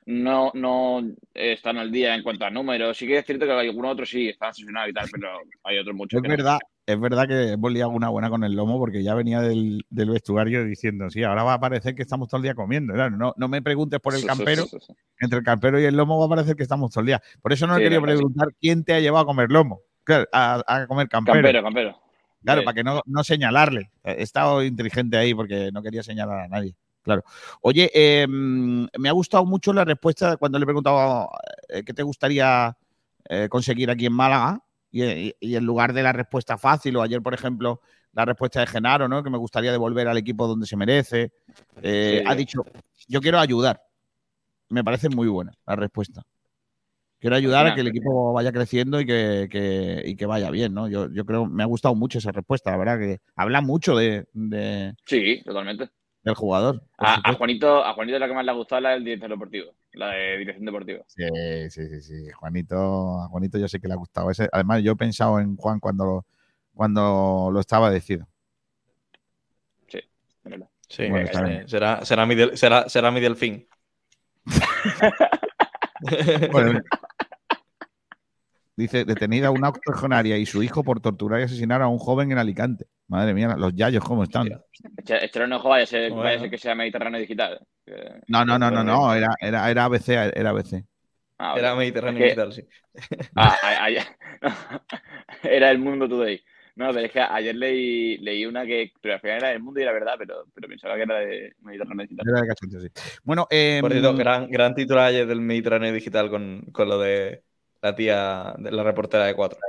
no, no están al día en cuanto a números. Sí que es cierto que hay algunos otros sí están sesionados y tal, pero hay otros muchos Es que no. verdad, es verdad que hemos liado una buena con el lomo porque ya venía del, del vestuario diciendo, sí, ahora va a parecer que estamos todo el día comiendo. Claro, no, no me preguntes por el Sí, campero, sí, sí, sí. entre el campero y el lomo va a parecer que estamos todo el día. Por eso no he querido preguntar quién te ha llevado a comer lomo, Claro, a, a comer campero. Campero, campero. Claro, para que no, no señalarle. He estado inteligente ahí porque no quería señalar a nadie. Claro. Oye, eh, me ha gustado mucho la respuesta cuando le he preguntado eh, qué te gustaría eh, conseguir aquí en Málaga y, y- y en lugar de la respuesta fácil o ayer, por ejemplo, la respuesta de Genaro, ¿no? Que me gustaría devolver al equipo donde se merece. eh, Sí. Ha dicho, yo quiero ayudar. Me parece muy buena la respuesta. Quiero ayudar a que el equipo vaya creciendo y que, que- y que vaya bien, ¿no? Yo, yo creo, me ha gustado mucho esa respuesta, la verdad, que habla mucho de, de- Sí, totalmente. Del jugador. A. Juanito, a Juanito la que más le ha gustado es la del director deportivo, la de dirección deportiva. Sí, sí, sí, sí. Juanito, a Juanito yo sé que le ha gustado. Ese, además, yo he pensado en Juan cuando, cuando lo estaba diciendo. Sí, de verdad. Sí, Bueno, está sí, bien. será, será, mi del- será, será mi delfín. [LAUGHS] Bueno, dice, detenida una octogenaria y su hijo por torturar y asesinar a un joven en Alicante. Madre mía, los yayos cómo están. Echar un ojo, vaya a ser, Bueno. vaya a ser que sea Mediterráneo Digital. No, no, no, no, no, era, era, era ABC, era ABC. Ah, Era. Mediterráneo Es que- Digital, sí. [LAUGHS] Ah, a- [LAUGHS] era el mundo today. No, pero es que ayer leí, leí una que, pero al final era del mundo y era verdad, pero, pero pensaba que era de Mediterráneo Digital. Era de sí. Bueno, eh, Por cierto, gran, gran titular ayer del Mediterráneo Digital con, con lo de la tía, de la reportera de cuatro.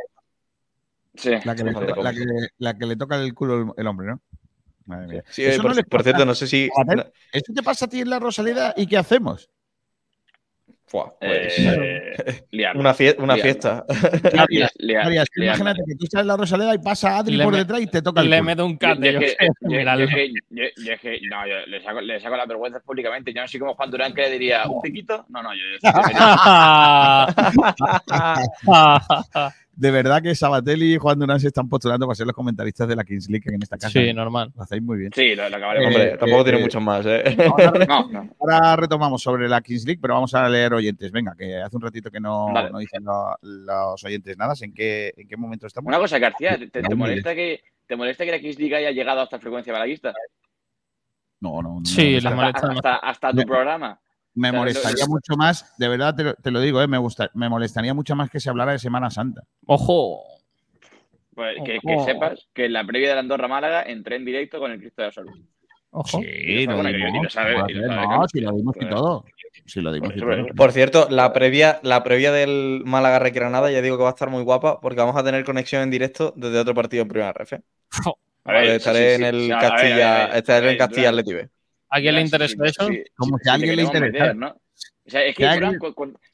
Sí, la, que le, la, que, la que le toca el culo el, el hombre, ¿no? Madre mía. Sí, Eso por, no por cierto, no sé si. Joder, ¿Eso te pasa a ti en la Rosaleda y qué hacemos? Fua, pues, Eh, liarla, una, fie- una fiesta. Que liarla. imagínate que tú estás en la Rosaleda y pasa Adri Le por detrás y te toca el Le meto un Yo- cate. [LAUGHS] yo yo sé, yo- yo yo- yo yo le saco, le saco las vergüenzas públicamente. Yo no soy como Juan Durán que le diría, ¿un piquito? No, no, yo, yo soy [LAUGHS] [LAUGHS] De verdad que Sabatelli y Juan Durán se están postulando para ser los comentaristas de la Kings League en esta casa. Sí, normal. Lo hacéis muy bien. Sí, lo, lo acabaré Eh, Hombre, tampoco eh, tiene eh, muchos más, ¿eh? Ahora, [LAUGHS] No, no. ahora retomamos sobre la Kings League, pero vamos a leer oyentes. Venga, que hace un ratito que no, Vale. no dicen lo- los oyentes nada. ¿En qué, ¿En qué momento estamos? Una cosa, García, ¿te, molesta que, ¿te molesta que la Kings League haya llegado hasta frecuencia malaguista? No, no. no Sí, les molesta. molesta Hasta, hasta, hasta tu programa. Me molestaría lo- mucho más, de verdad te lo, te lo digo, eh, me, gusta, me molestaría mucho más que se hablara de Semana Santa. Ojo. Pues que, sepas que en la previa de la Andorra Málaga entré en directo con el Cristo de la Salud. Ojo. Sí, lo dimos, No, Carlos. si lo dimos y Pues- todo. Si lo dimos y Pues, todo. Por cierto, la previa, la previa del Málaga Recreanada, ya digo que va a estar muy guapa porque vamos a tener conexión en directo desde otro partido en Primera Ref. ¿eh? A ver, estaré sí, sí, en el Castilla, estaré en Castilla B. ¿A quién le interesa sí, eso? sí, Como sí, si a alguien le meter, ¿no? O sea, es que Durán,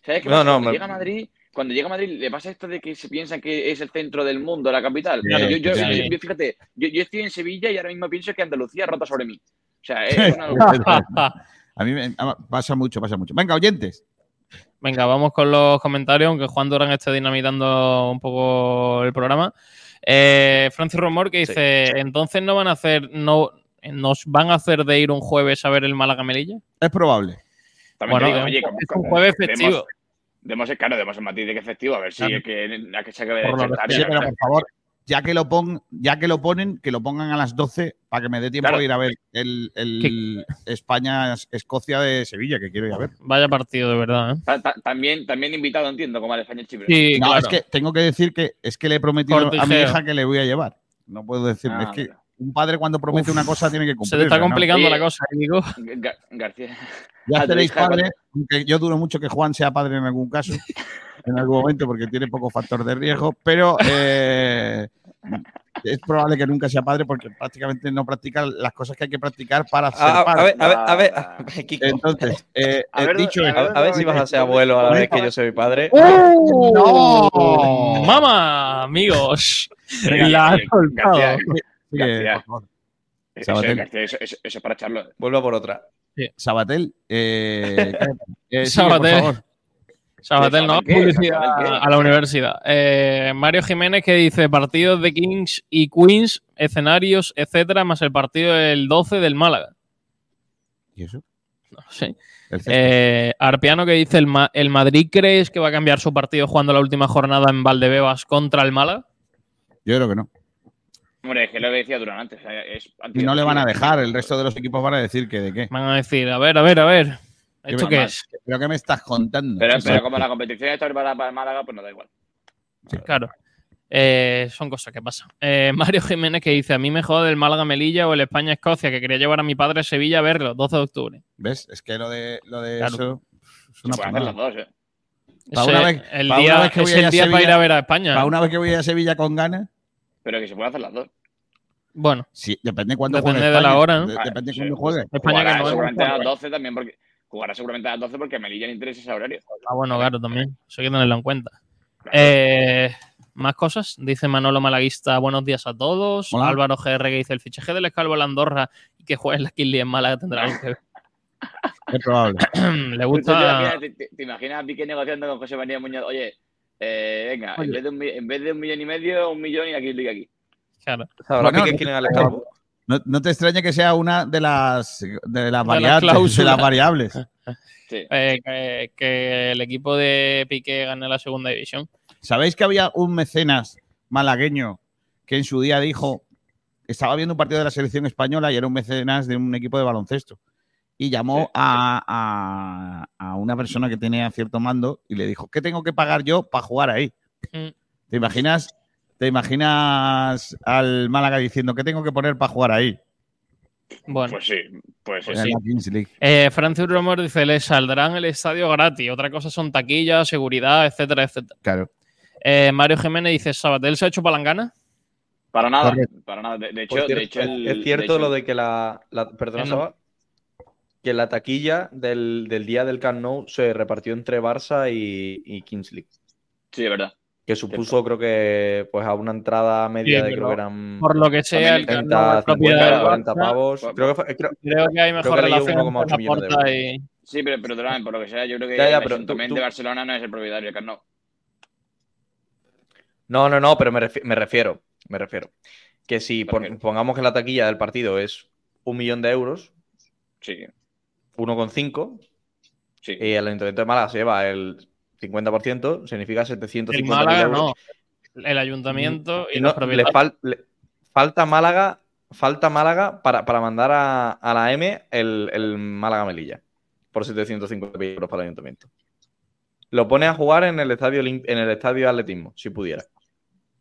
¿sabes qué No, no, cuando me- llega a Madrid, cuando llega a Madrid le pasa esto de que se piensa que es el centro del mundo, la capital. Sí, Claro, yo, yo- sí. yo- yo- fíjate, yo, yo estoy en Sevilla y ahora mismo pienso que Andalucía rota sobre mí. O sea, es una locura. [LAUGHS] A mí me pasa mucho, pasa mucho. Venga, oyentes. Venga, vamos con los comentarios, aunque Juan Durán esté dinamitando un poco el programa. Eh, Francis Romor que dice, entonces no van a hacer, no, nos van a hacer de ir un jueves a ver el Málaga Melilla. Es probable. También Bueno, digo, oye, es un como- jueves demos- festivo. Demos, claro, demos el matiz de que es festivo, a ver si Claro. es que, a que se acabe de Por Sí, pero favor, ya que lo pon, ya que lo ponen, que lo pongan a las 12 para que me dé tiempo Claro. de ir a ver el, el España-Escocia de Sevilla, que quiero ir a ver. Vaya partido, de verdad. ¿eh? Ta- ta- También, también invitado, entiendo, como al español Chipre. Sí, no, claro. es que tengo que decir que es que le he prometido a mi hija que le voy a llevar. No puedo decir, Ah, es que bueno. Un padre cuando promete una cosa tiene que Se cumplir. te está complicando la cosa, digo. Ga- García. Ya seréis hija, padres, aunque yo dudo mucho que Juan sea padre en algún caso, [LAUGHS] en algún momento, porque tiene poco factor de riesgo, pero eh, es probable que nunca sea padre porque prácticamente no practica las cosas que hay que practicar para ser A, a padre. ver, a ver, a ver, a ver, Kiko, Entonces, eh, [LAUGHS] A eh, ver, dicho a esto, ver, a ver si vas a ser abuelo a la vez que yo soy padre. ¡No! ¡Mamá, amigos! La has García, soltado. García, sí, García. por favor. Eso. García, eso, eso- eso es para echarlo. Vuelvo por otra. Sabatel, eh, [LAUGHS] eh, Sabatel. por favor. Sabatel, ¿no? ¿Sabatel qué? A la universidad. Eh, Mario Jiménez que dice partidos de Kings y Queens, escenarios, etcétera, más el partido del 12 del Málaga. ¿Y eso? No sé. Eh, Arpiano que dice, ¿el, Ma- ¿el Madrid crees que va a cambiar su partido jugando la última jornada en Valdebebas contra el Málaga? Yo creo que no. Hombre, es que lo que decía Durán antes. Es Y no le van a dejar. El resto de los equipos van a decir que de qué. Van a decir, a ver, a ver, a ver. ¿Esto qué es? ¿Pero qué me estás contando? Pero, como la competición está preparada para el Málaga, pues no da igual. Claro. Eh, son cosas que pasan. Eh, [LAUGHS] Mario Jiménez que dice, a mí me jode el Málaga Melilla o el España Escocia, que quería llevar a mi padre a Sevilla a verlo, 12 de octubre. ¿Ves? Es que lo de, lo de Claro. eso es una hacer las dos, ¿eh? Una vez- el una día, vez que voy es a el para ir a ver a España. Para una vez que voy a Sevilla con ganas, Pero que se pueden hacer las dos. Bueno, sí, depende cuándo Depende juegue de la hora, ¿no? De- Ah, Depende de sí. cuándo juegue. España que Jugará no seguramente a las jugado. 12 también porque jugará seguramente a las 12 porque a Melilla le interesa ese horario. Ah, bueno, claro, también. Eso hay que tenerlo en cuenta. Eh, más cosas. Dice Manolo Malaguista, buenos días a todos. Hola. Álvaro GR que dice, el fichaje del Escalvo a la Andorra y que juegue en la Kinley en Málaga tendrá algo que ver. Es probable. [CLEARS THROAT] Le ¿Tú te, gusta... imaginas, te- te- te imaginas a Piqué negociando con José María Muñoz? Oye, eh, venga. En, vez de un, mi- en vez de un millón y medio, un millón y aquí liga aquí. Claro. ¿Sabrá Bueno, Piqué quién es el escalvo? No, no te extrañe que sea una de las, de las variables. De las variables. [LAUGHS] Sí. Eh, que, que el equipo de Piqué gane la segunda división. ¿Sabéis que había un mecenas malagueño que en su día dijo, estaba viendo un partido de la selección española y era un mecenas de un equipo de baloncesto? Y llamó Sí, a, a- a una persona que tenía cierto mando y le dijo, ¿qué tengo que pagar yo para jugar ahí? Mm. ¿Te imaginas? ¿Te imaginas al Málaga diciendo, ¿qué tengo que poner para jugar ahí? Bueno. Pues sí, pues, Pues sí. la Kings League. Eh, Francis Romero dice, le saldrán el estadio gratis. Otra cosa son taquillas, seguridad, etcétera, etcétera. Claro. Eh, Mario Jiménez dice, ¿Sabatel se ha hecho palangana? Para nada, Correcto. para nada. De, de hecho, cierto, de hecho el- es de cierto hecho- lo de que la. la- perdona, que la taquilla del, del día del Camp Nou se repartió entre Barça y, y Kings League. Sí, es verdad. Que supuso, creo que, pues a una entrada media Sí, de creo que eran Por lo que sea, el También Camp Nou 30, es propiedad 50, del 40 Barça. pavos. Pues- Creo que, fue- creo- Creo que hay mejor que leí relación 1,8 entre millones de Laporta euros. y... Sí, pero, pero Durán, por lo que sea, yo creo que Ya, ya, el pero tú- Ayuntamiento tú- de Barcelona no es el propietario del Camp Nou. No, no, no, pero me, refi- me refiero, me refiero. Que si pongamos que la taquilla del partido es un millón de euros, Sí, 1,5, sí. y el Ayuntamiento de Málaga se lleva el 50%, significa El 750.000 Málaga euros. no. El ayuntamiento y Y no- los le, propietarios. fal- le- falta Málaga, falta Málaga para, para mandar a, a la M el, el Málaga Melilla por 750 euros para el ayuntamiento. Lo pone a jugar en el estadio en el estadio de atletismo, si pudiera.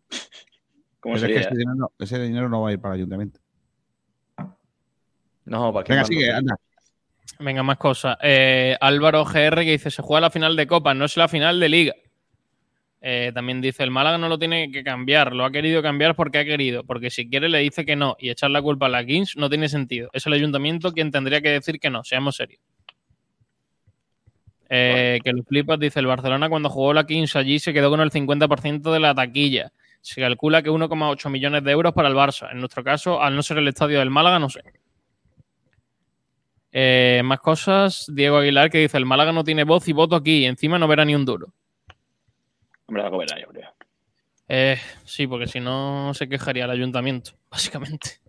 [LAUGHS] ¿Cómo Pero es que ese dinero, ese dinero no va a ir para el ayuntamiento. No, para que Venga, sigue, anda. Venga, más cosas. Eh, Álvaro GR que dice, se juega la final de Copa, no es la final de Liga. Eh, también dice, el Málaga no lo tiene que cambiar, lo ha querido cambiar porque ha querido, porque si quiere le dice que no y echar la culpa a la Kings no tiene sentido. Es el ayuntamiento quien tendría que decir que no, seamos serios. Eh, que los flipas, dice, el Barcelona cuando jugó la Kings allí se quedó con el 50% de la taquilla. Se calcula que 1,8 millones de euros para el Barça. En nuestro caso, al no ser el estadio del Málaga, no sé. Eh, más cosas. Diego Aguilar que dice: el Málaga no tiene voz y voto aquí. Y encima no verá ni un duro. Hombre, la coberá, yo creo. Eh, sí, porque si no se quejaría el ayuntamiento, [LAUGHS] básicamente.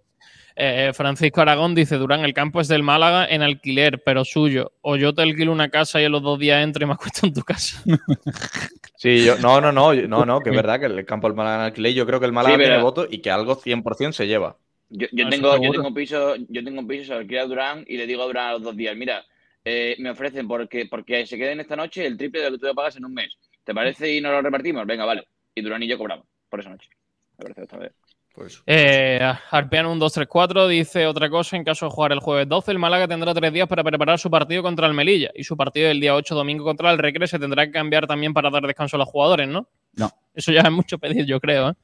Eh, Francisco Aragón dice: Durán, el campo es del Málaga en alquiler, pero suyo. O yo te alquilo una casa y a los dos días entro y me acuesto en tu casa. [LAUGHS] Sí, yo, no, no, no, no, no, que es verdad que el campo del Málaga en alquiler, yo creo que el Málaga Sí, tiene voto y que algo 100% se lleva. Yo, yo eso tengo, yo tengo un piso, yo tengo un piso, se alquila a Durán y le digo a Durán a los dos días, mira, eh, me ofrecen porque, porque se queden esta noche el triple de lo que tú pagas en un mes. ¿Te parece y nos lo repartimos? Venga, vale. Y Durán y yo cobramos por esa noche. Me parece esta vez. Pues, Eh, Arpeano 1234 dice otra cosa: en caso de jugar el jueves 12, el Málaga tendrá tres días para preparar su partido contra el Melilla. Y su partido del día 8, domingo, contra el Recre, se tendrá que cambiar también para dar descanso a los jugadores, ¿no? No. Eso ya es mucho pedir, yo creo. ¿eh?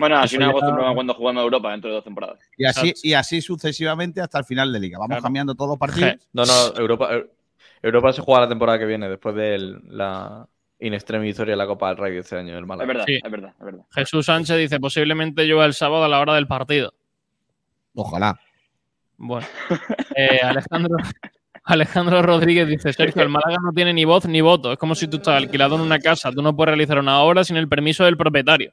Bueno, así ya- acostumbramos cuando jugamos a Europa dentro de dos temporadas. Y así, y así sucesivamente hasta el final de liga. Vamos Claro. cambiando todos los [LAUGHS] partidos. no, no, Europa, Eu- Europa se juega la temporada que viene, después de el- la in extremis historia de la Copa del Rey de este año del Es Málaga. verdad, Sí. es verdad, es verdad. Jesús Sánchez dice: posiblemente llueva el sábado a la hora del partido. Ojalá. Bueno. Eh, Alejandro, [LAUGHS] Alejandro Rodríguez dice: Sergio, el Málaga no tiene ni voz ni voto. Es como si tú estás alquilado en una casa. Tú no puedes realizar una obra sin el permiso del propietario.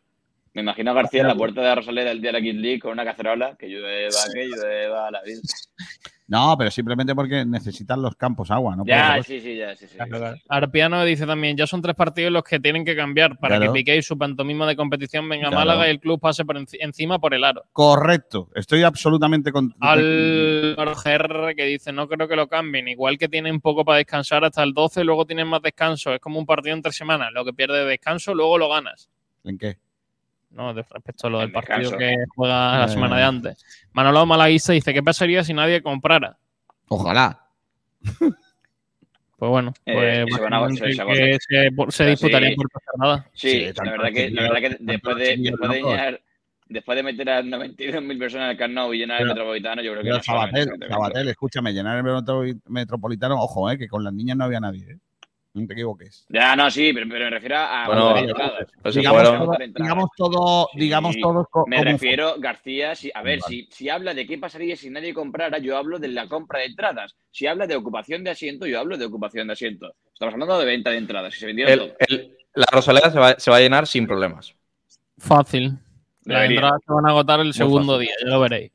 Me imagino a García en la puerta de la Rosaleda el día de la Kid League con una cacerola que llueva, que llueva la vida. No, pero simplemente porque necesitan los campos agua, ¿no? Ya, sí, sí, ya, sí, sí. Arpiano dice también, ya son tres partidos los que tienen que cambiar para Claro. que Piqué y su pantomima de competición venga a. Málaga y el club pase por enci- encima por el aro. Correcto, estoy absolutamente con. Al GR que dice, no creo que lo cambien, igual que tienen poco para descansar hasta el 12, luego tienen más descanso, es como un partido entre semanas, lo que pierde de descanso, luego lo ganas. ¿En qué? No, de- respecto a lo del partido que juega la Eh. semana de antes. Manolo Malaguista dice, ¿qué pasaría si nadie comprara? Ojalá. Pues bueno, Eh, pues se van a- básicamente se- se que se, se Pero disputaría sí. en puerta cerrada. Sí, Sí, la verdad que, la verdad que después de, después de llenar- después de meter a 92.000 personas en el Camp Nou y llenar el Metropolitano, yo creo que Pero no Sabatel, Sabatel, escúchame, llenar el metro- metropolitano, ojo, eh, que con las niñas no había nadie, ¿eh? No te equivoques. Ya, no, sí, pero, pero me refiero a Bueno, pues se digamos, todo, digamos todo, Sí, digamos todos co- Me refiero, García, si, a ver, Vale. si, si habla de qué pasaría si nadie comprara, yo hablo de la compra de entradas. Si habla de ocupación de asiento, yo hablo de ocupación de asiento. Estamos hablando de venta de entradas. Si se vendieron El- todo. el- la Rosaleda se va, se va a llenar sin problemas. Fácil. Las entradas se van a agotar el segundo fácil. día, ya lo veréis.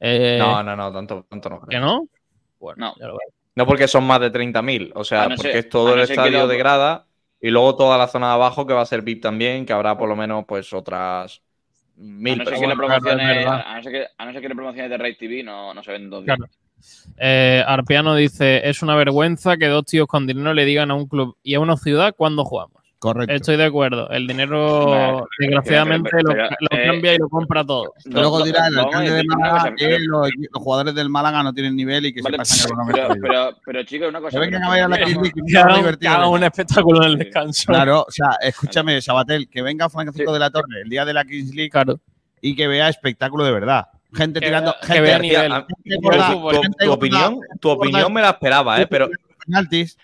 Eh, No, no, no, tanto, tanto no. ¿Que no? Bueno, No. ya lo veréis. No porque son más de 30.000, o sea, A no porque ser- es todo a el estadio lo- de grada y luego toda la zona de abajo que va a ser VIP también, que habrá por lo menos pues otras A mil no personas. promociones, a no ser que, a no ser que lo promociones de Ray TV, no, no se ven dos días. Claro. Eh, Arpiano dice, es una vergüenza que dos tíos con dinero le digan a un club y a una ciudad cuándo jugamos. Correcto. Estoy de acuerdo. El dinero, Vale. desgraciadamente, Pero- lo, pero- lo eh, cambia y lo compra todo. No, Luego dirá el a alcalde de Málaga que pero- los, los jugadores del Málaga no tienen nivel y que Vale, se pasan pero, económicamente. pero, pero, chicos, una cosa. vengan pero- a ver a la pero- Kings League, que haga, haga un espectáculo en el Sí. descanso. Claro, o sea, escúchame, Sabatel, que venga Francisco de la Torre el día de la Kings League Claro. y que vea espectáculo de verdad. Gente Que vea- que gente vea nivel. a- Tu- opinión, tu gorda, opinión me la esperaba, ¿eh? Pero, penaltis.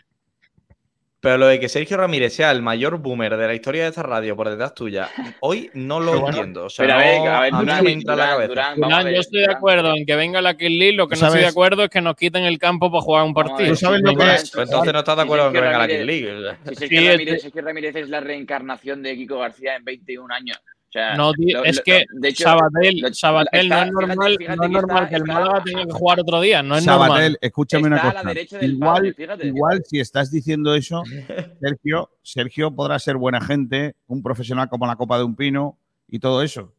Pero lo de que Sergio Ramírez sea el mayor boomer de la historia de esta radio por detrás tuya, hoy no lo [LAUGHS] bueno. entiendo. O sea, Pero no- a ver, a Durán, no me entra la cabeza. Durán, ver, yo estoy de acuerdo en que venga la Kill League, lo que no estoy de acuerdo es que nos quiten el campo para jugar un partido. Tú sabes lo que es- Pues entonces no estás de si acuerdo en que venga la King League. Sergio, Ramírez, Ramírez es la reencarnación de Kiko García en 21 años. O sea, No, tío, lo- es lo- que de hecho, Sabatel, lo- Sabatel está- no es normal, fíjate- fíjate no es que normal está- que el Málaga tenga que jugar otro día. No es Sabatel, normal. escúchame una Está a cosa. del igual, padre, fíjate. igual si estás diciendo eso, [LAUGHS] Sergio, Sergio podrá ser buena gente, un profesional como la copa de un pino y todo eso,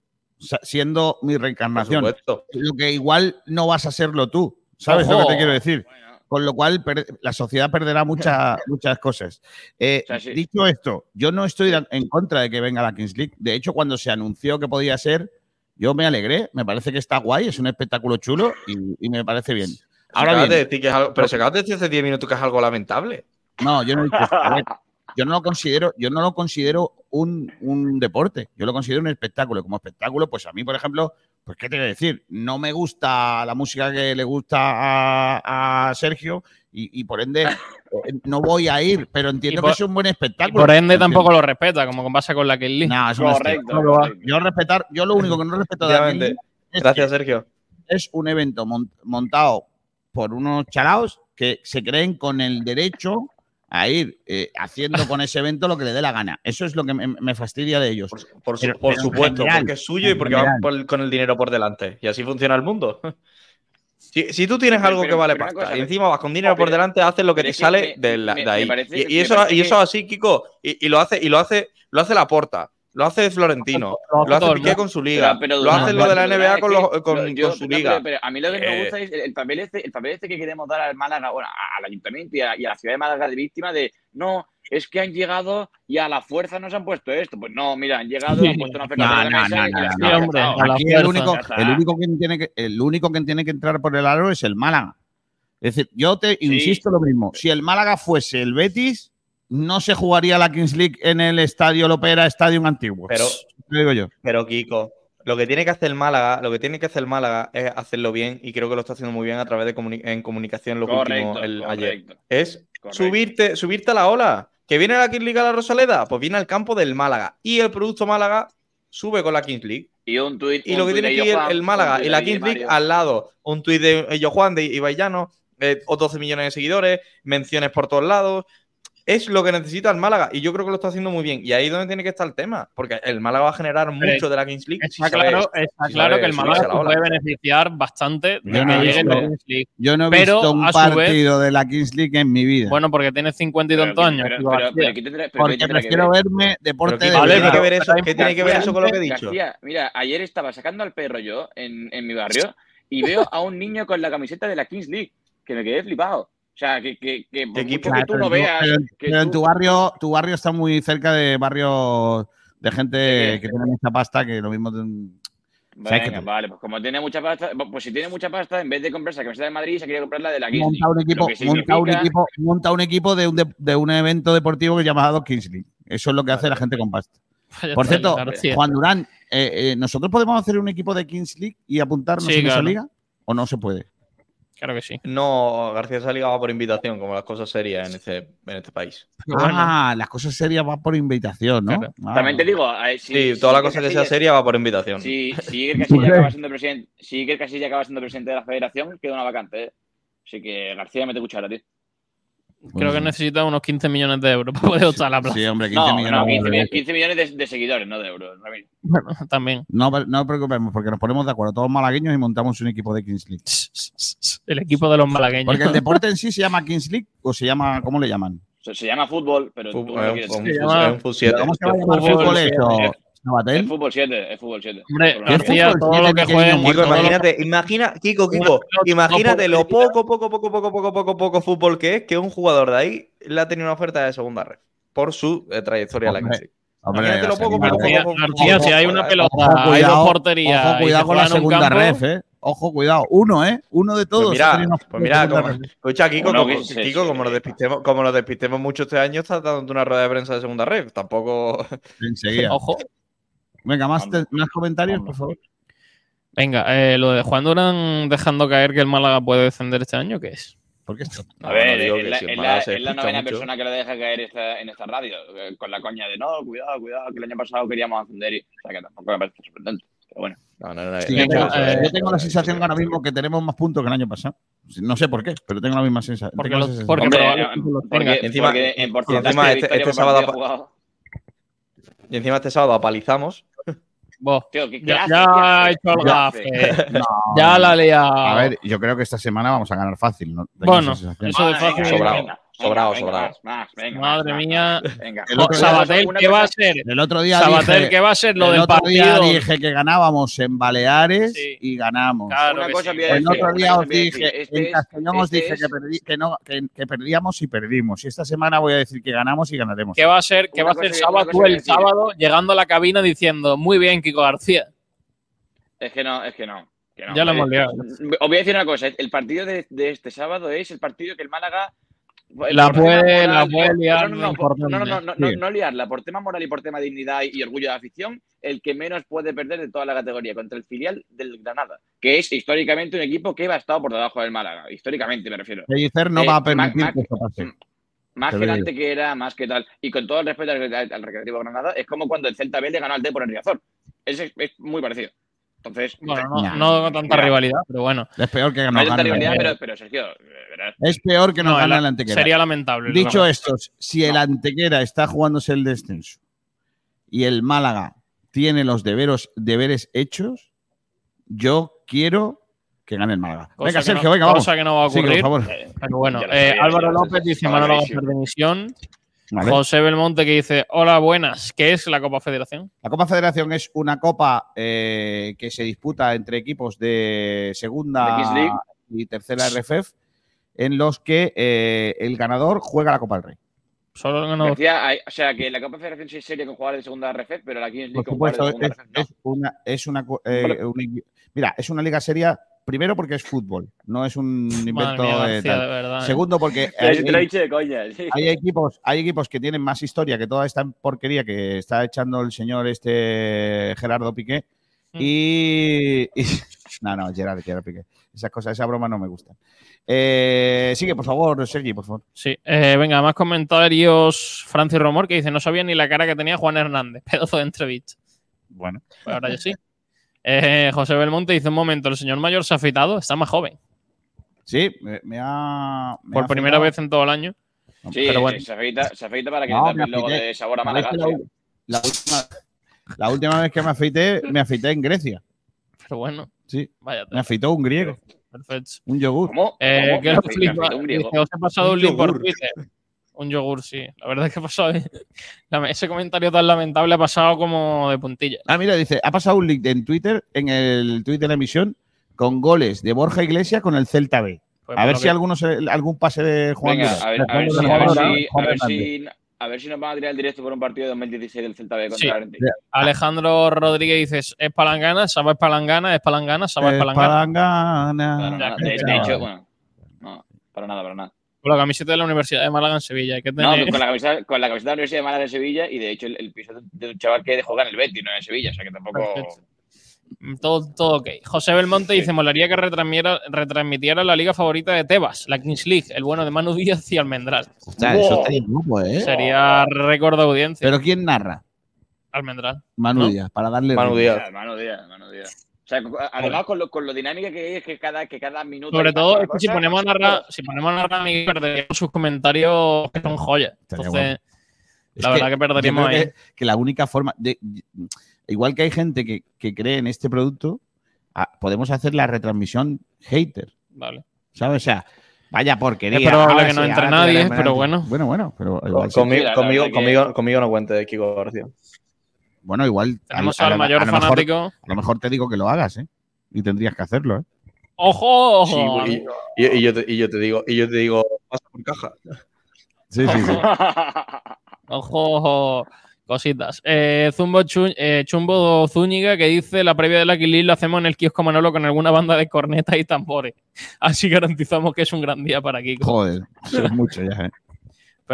siendo mi Por reencarnación. supuesto. Lo que igual no vas a serlo tú. ¿Sabes lo que te quiero decir? Bueno, Con lo cual la sociedad perderá muchas [LAUGHS] muchas cosas. Eh, O sea, sí. Dicho esto, yo no estoy en contra de que venga la Kings League. De hecho, cuando se anunció que podía ser, yo me alegré. Me parece que está guay, es un espectáculo chulo y, y me parece bien. Ahora Acabas de bien, decir que es algo- pero se acabas de decir hace 10 minutos que es algo lamentable. no, yo no. A ver, [LAUGHS] yo no lo considero, yo no lo considero un, un deporte, yo lo considero un espectáculo. Como espectáculo, pues a mí, por ejemplo, pues qué te voy a decir, no me gusta la música que le gusta a, a Sergio y, y por ende [LAUGHS] eh, no voy a ir, pero entiendo por- que es un buen Y espectáculo. por ende tampoco lo respeta, como pasa con la League. No, es un Correcto. Yo respetar, yo lo único que no respeto de la. League es Gracias, que Sergio. es un evento mon- montado por unos chalaos que se creen con el derecho a ir eh, haciendo con ese evento lo que le dé la gana. Eso es lo que me, me fastidia de ellos. Por, por su- Pero- por pero en supuesto, general, porque es suyo y porque general. va por- con el dinero por delante. Y así funciona el mundo. [LAUGHS] Si, si tú tienes algo pero- que vale pasta cosa, y encima vas con dinero por delante, haces lo que te sale me- de, la- me- de ahí. me y, eso, y eso así, Kiko. Y, y lo hace, y lo hace, lo hace la porta. Lo hace Florentino, Lo hace lo hace todo el Piqué mundo. con su liga, Pero- pero lo hace lo de la NBA es con, que los- con- lo- yo- con su no, liga. pero- pero a mí lo que me Eh, gusta es el, el papel este, el papel este que queremos dar al Málaga, bueno, a- al ayuntamiento y a, y a la ciudad de Málaga de víctima de no, es que han llegado y a la fuerza nos han puesto esto. Pues no, mira, han llegado, han puesto una oferta [LAUGHS] No, sobre la no, mesa no, y no, la no, ciudad no, ha hombre, aceptado. a la Aquí el único, el, único que tiene que, el único que tiene que entrar por el aro es el Málaga. Es decir, yo te insisto lo mismo. Si el Málaga fuese el Betis, no se jugaría la Kings League en el estadio Lopera Stadium antiguo. Pero- digo yo. Pero Kiko, lo que tiene que hacer el Málaga, lo que tiene que hacer el Málaga es hacerlo bien y creo que lo está haciendo muy bien a través de comuni- en comunicación Correcto, últimos el, ayer. Es Correcto. subirte, subirte a la ola. Que viene la Kings League a la Rosaleda, pues viene al campo del Málaga. Y el producto Málaga sube con la Kings League. Y un tuit. Y un lo que tiene que ir el Málaga y la Kings League al lado. Un tuit de Ello Juan de Ibai Llano, eh, o 12 millones de seguidores, menciones por todos lados. Es lo que necesita el Málaga y yo creo que lo está haciendo muy bien. Y ahí es donde tiene que estar el tema, porque el Málaga va a generar mucho de la Kings League. Está claro, está claro que el Málaga se puede beneficiar bastante de Yo no que llegue visto- la Kings League. Yo no he Pero, visto un vez- partido de la Kings League en mi vida. Bueno, porque tiene 50 y tantos años. pero- Kiko pero- García. pero ¿qué tendrá- pero porque ¿qué prefiero ver? verme deporte Pero de ¿qué tiene verdad. que ver eso? ¿Qué tiene que ver eso con lo que he dicho? García, mira, ayer estaba sacando al perro yo en, en mi barrio y veo a un niño con la camiseta de la Kings League, que me quedé flipado. O sea, que, que, que por mucho que tú no veas. Pero, que pero en tu barrio, tu barrio está muy cerca de barrios de gente qué? que tiene mucha pasta, que lo mismo. vale, pues como tiene mucha pasta, pues si tiene mucha pasta, en vez de comprarse la camiseta de Madrid, se quería comprar la de la Kings League. monta un equipo, monta un equipo, monta un equipo de un, de, de un evento deportivo que llamado Kings League. Eso es lo que hace la gente con pasta. [LAUGHS] Por cierto. Juan Durán, eh, eh, ¿nosotros podemos hacer un equipo de Kings League y apuntarnos Sí, en esa liga? ¿O no se puede? Claro que sí. No, García ha ligado por invitación, como las cosas serias en este, en este país. Ah, las cosas serias van por invitación, ¿no? Claro. Ah. También te digo, si, Sí, si toda la cosa que sea Casillas- seria va por invitación. Si, [LAUGHS] si Iker Casilla acaba siendo presidente, si Iker Casilla acaba siendo presidente de la federación, queda una vacante. ¿eh? Así que García mete cuchara, tío. Creo que necesita unos 15 millones de euros [LAUGHS] para poder a la plaza. Sí, hombre, 15 No, millones. no, 15, de mi- euros. 15 millones de, de seguidores, no de euros. Ramiro. Bueno, [LAUGHS] también. No, pero no os preocupemos, porque nos ponemos de acuerdo todos malagueños y montamos un equipo de Kings League. [LAUGHS] El equipo de los malagueños. Porque el deporte en sí se llama Kings League o se llama, ¿cómo le llaman? Se, se llama fútbol, pero tú no es quieres- Se es llama- un Fu 7. ¿Cómo se va a llamar Fútbol fútbol. Es Sabatel? fútbol 7, es fútbol 7. Hombre, Por lo ¿qué menos. García, fútbol todo lo que jueguen. Kiko, imagínate, imagina, Kiko, Kiko, imagínate lo poco, poco, poco, poco, poco, poco, poco fútbol que es que un jugador de ahí le ha tenido una oferta de segunda red por su eh, trayectoria en la League. Hombre, Imagínate lo poco, poco, poco, si hay una pelota, Ojo, hay dos cuidado, porterías. ojo, cuidado con la segunda ref, ¿eh? Ojo, cuidado. Uno, ¿eh? Uno de todos. Pues mira, pues mira, como, escucha, Kiko, como, Kiko, como nos despistemos, como nos despistemos mucho este año, está dando una rueda de prensa de segunda red. Tampoco. Enseguida. [LAUGHS] Ojo. Venga, más, Hombre. te- más comentarios, por favor. Venga, eh, lo de Juan Durán dejando caer que el Málaga puede descender este año, ¿qué es? ¿Por qué esto? A No, ver, no digo es que la, si el es Málaga la- novena mucho. persona que le deja caer esta, en esta radio, eh, con la coña de no, cuidado, cuidado, que el año pasado queríamos ascender. Y, o sea, que tampoco me parece sorprendente. Pero bueno, No, no, no, Sí, no, yo, tengo, eh, yo tengo la sensación ahora mismo que tenemos más puntos que el año pasado. No sé por qué, pero tengo la misma sensación. Porque, los- sensación. porque Hombre, porque. Encima- porque en encima este- este por sábado. Y encima este sábado apalizamos. Vos, Tío, ¿qué- qué ya, hace? ya ¿Qué ha hecho el ¿Qué gafe. [LAUGHS] No, Ya la lea. A ver, yo creo que esta semana vamos a ganar fácil. ¿no? Bueno, eso de fácil. Sobrado, venga, sobrado, venga, sobrado. Más, más, venga, Madre más, mía. venga. El otro día- Sabatel, ¿qué va a ser? El otro día Sabatel, dije, ¿qué va a ser lo el del otro día partido? dije que ganábamos en Baleares Sí. y ganamos. Claro Una que cosa sí. voy a El otro día os dije. Este en Castellón os este dije es- que, perdí- que, no, que, que perdíamos y perdimos. Y esta semana voy a decir que ganamos y ganaremos. ¿Qué va a ser? ¿Qué Una va a ser sábado tú el sábado llegando a la cabina diciendo muy bien, Kiko García? Es que no, es que no. que no. Ya lo hemos Eh, liado. Os voy a decir una cosa. El partido de, de este sábado es el partido que el Málaga. La por puede- la puede liar No, no, no, por- no, liarla. Por tema moral y por tema dignidad y orgullo de afición, el que menos puede perder de toda la categoría contra el filial del Granada, que es históricamente un equipo que va estado por debajo del Málaga. Históricamente me refiero. Pellicer no Eh, va a Mac- permitir que pase. Más que el era, más que tal. Y con todo el respeto al, al- al Recreativo Granada, es como cuando el Celta B le ganó al Depor en Riazor. Es, es muy parecido. Entonces, Bueno, no, Nah. no con tanta Mira. rivalidad, pero bueno. Es peor que no hay tanta rivalidad, Antequera. pero, pero Sergio, eh. Es peor que No, gane el- Antequera. Sería lamentable. Dicho ¿no? esto, si el Antequera está jugándose el descenso y el Málaga tiene los deberos, deberes hechos, yo quiero que gane el Málaga. Cosa venga, Sergio, no- venga, vamos. cosa que no va a ocurrir. por favor. Pero bueno, eh, Álvaro López dice Manolo. Gómez de Misión. Vale. José Belmonte que dice, hola, buenas. ¿Qué es la Copa Federación? La Copa Federación es una copa eh, que se disputa entre equipos de segunda y tercera RFF, en los que eh, el ganador juega la Copa del Rey. Solo el ganador. Decía, hay- o sea, que la Copa Federación sí es seria con jugadores de segunda RF, pero la Kings League con jugadores de es, segunda RF no. es una, es eh, mira, es una liga seria. Primero porque es fútbol, no es un invento de tal. de verdad. ¿eh? Segundo porque [LAUGHS] hay, de coña, sí. hay equipos, hay equipos que tienen más historia que toda esta porquería que está echando el señor este Gerardo Piqué. Mm. Y, y- [LAUGHS] no, no, Gerard, Gerard Piqué. Esas cosas, esa broma no me gustan. Eh, sigue, por favor, Sergi, por favor. Sí, eh, venga, más comentarios. Francis Romor que dice, no sabía ni la cara que tenía Juan Hernández. [LAUGHS] Pedazo de entrevista. Bueno, Pues ahora yo sí. Eh, José Belmonte dice, un momento, el señor mayor se ha afeitado, está más joven. sí, me, me ha. me Por ha primera afeitado. vez en todo el año. Sí, Pero bueno. se, afeita, se afeita para que No, logo afeité. de sabor a ¿Sabes Málaga. La, la última, la última vez que me afeité, me afeité en Grecia. Pero bueno, Sí, vaya. me afeitó un griego, Perfecto. un yogur. ¿Cómo? Eh, ¿Cómo? ¿Qué Me lo afeita- me flipa? afeita un griego. Dice, os he pasado un, Un link por yogur. Twitter. Un yogur, sí. La verdad es que ha pasado. [LAUGHS] ese comentario tan lamentable ha pasado como de puntilla. Ah, mira, dice, ha pasado un link en Twitter, en el tweet de la emisión, con goles de Borja Iglesias con el Celta B. Pues A ver si que- alguno se- algún pase de Juan Venga, a ver, a ver si, a ver si, Durán, a Juan ver Hernández. si, a ver si nos van a tirar el directo por un partido de 2016 del Celta B contra Sí. la Argentina. Alejandro Rodríguez dice: es palangana, Saba es palangana, es palangana, Saba es palangana. Palangana. Claro, de, de hecho, bueno, no, para nada, para nada. Con la camiseta de la Universidad de Málaga en Sevilla. Hay que No, con la camiseta, con la camiseta de la Universidad de Málaga en Sevilla y de hecho el, el piso de, un chaval que juega en el Betis, no en Sevilla, o sea que tampoco. Perfecto. Todo, todo ok. José Belmonte dice: Molaría que retransmitiera, retransmitiera la liga favorita de Tebas, la Kings League, el bueno de Manu [LAUGHS] Díaz y Almendral. Ostras, eso estaría guapo, ¿eh? Sería récord de audiencia. Pero ¿quién narra? Almendral. Manu ¿No? Díaz, para darle Manu. Díaz. Mano Díaz, mano Díaz. O sea, además con lo, con lo dinámica que es que cada, que cada minuto. Sobre todo, es que si ponemos a narrar, si ponemos a narrar a Miguel, perderíamos sus comentarios que son joyas. Entonces, Es la verdad que perderíamos ahí. Que, que la única forma de. Igual que hay gente que, que cree en este producto, ah, podemos hacer la retransmisión hater, Vale. ¿sabes? O sea, vaya porquería. Es probable ahora que no entre ahora nadie, pero bueno. Bueno, bueno, pero conmigo, conmigo, conmigo, conmigo no cuente, Kiko García. Bueno, igual. Tenemos al lo- mayor a lo mejor- fanático. a lo mejor te digo que lo hagas, ¿eh? Y tendrías que hacerlo, ¿eh? ¡Ojo! Sí, y, y- y yo te, y yo te digo, y yo te digo, pasa por caja. Sí, sí, sí. Ojo, [LAUGHS] ojo. Cositas. Eh, Zumbo Chu- eh, Chumbo Zúñiga que dice la previa de la lo hacemos en el kiosco Manolo con alguna banda de cornetas y tambores. [LAUGHS] Así garantizamos que es un gran día para Kiko. Joder, eso es mucho ya, ¿eh?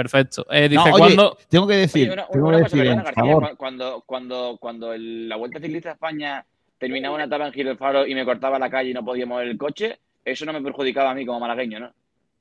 Perfecto. Eh, No, dice, oye, ¿cuándo? tengo que decir, Oye, una, tengo una que cosa, decir, perdona, en García, favor. cu- cuando, cuando, cuando el- la Vuelta Ciclista a España terminaba una etapa en Giro del Faro y me cortaba la calle y no podía mover el coche, eso no me perjudicaba a mí como malagueño, ¿no?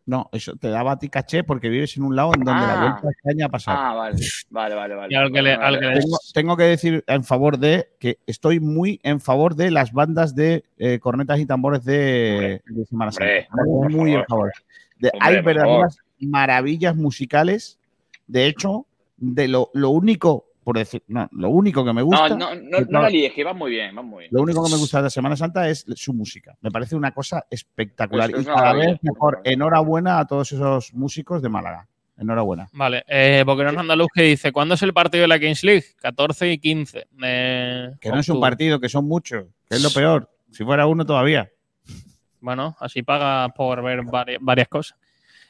No, eso te daba a ti caché porque vives en un lado en donde la Ah. vuelta a España ha pasado. Ah, vale, vale, vale. vale. Y al que le- Vale, al vale. que le- Tengo, tengo que decir en favor de que estoy muy en favor de las bandas de eh, cornetas y tambores de, de Semana Santa. Hombre, muy en favor. De- Hombre, hay verdaderas maravillas musicales. De hecho, de lo, lo único, por decir, no, lo único que me gusta. No, no, no, que no la líes, que va muy bien, va muy bien. Lo único que me gusta de la Semana Santa es su música. Me parece una cosa espectacular. Es- es y cada vez mejor. Enhorabuena a todos esos músicos de Málaga. Enhorabuena. Vale. Eh, Boquerón Andaluz que dice, ¿cuándo es el partido de la Kings League? 14 y 15. de Que no es un partido, que son muchos. Que es lo peor. Si fuera uno todavía. Bueno, así pagas por ver vari- varias cosas.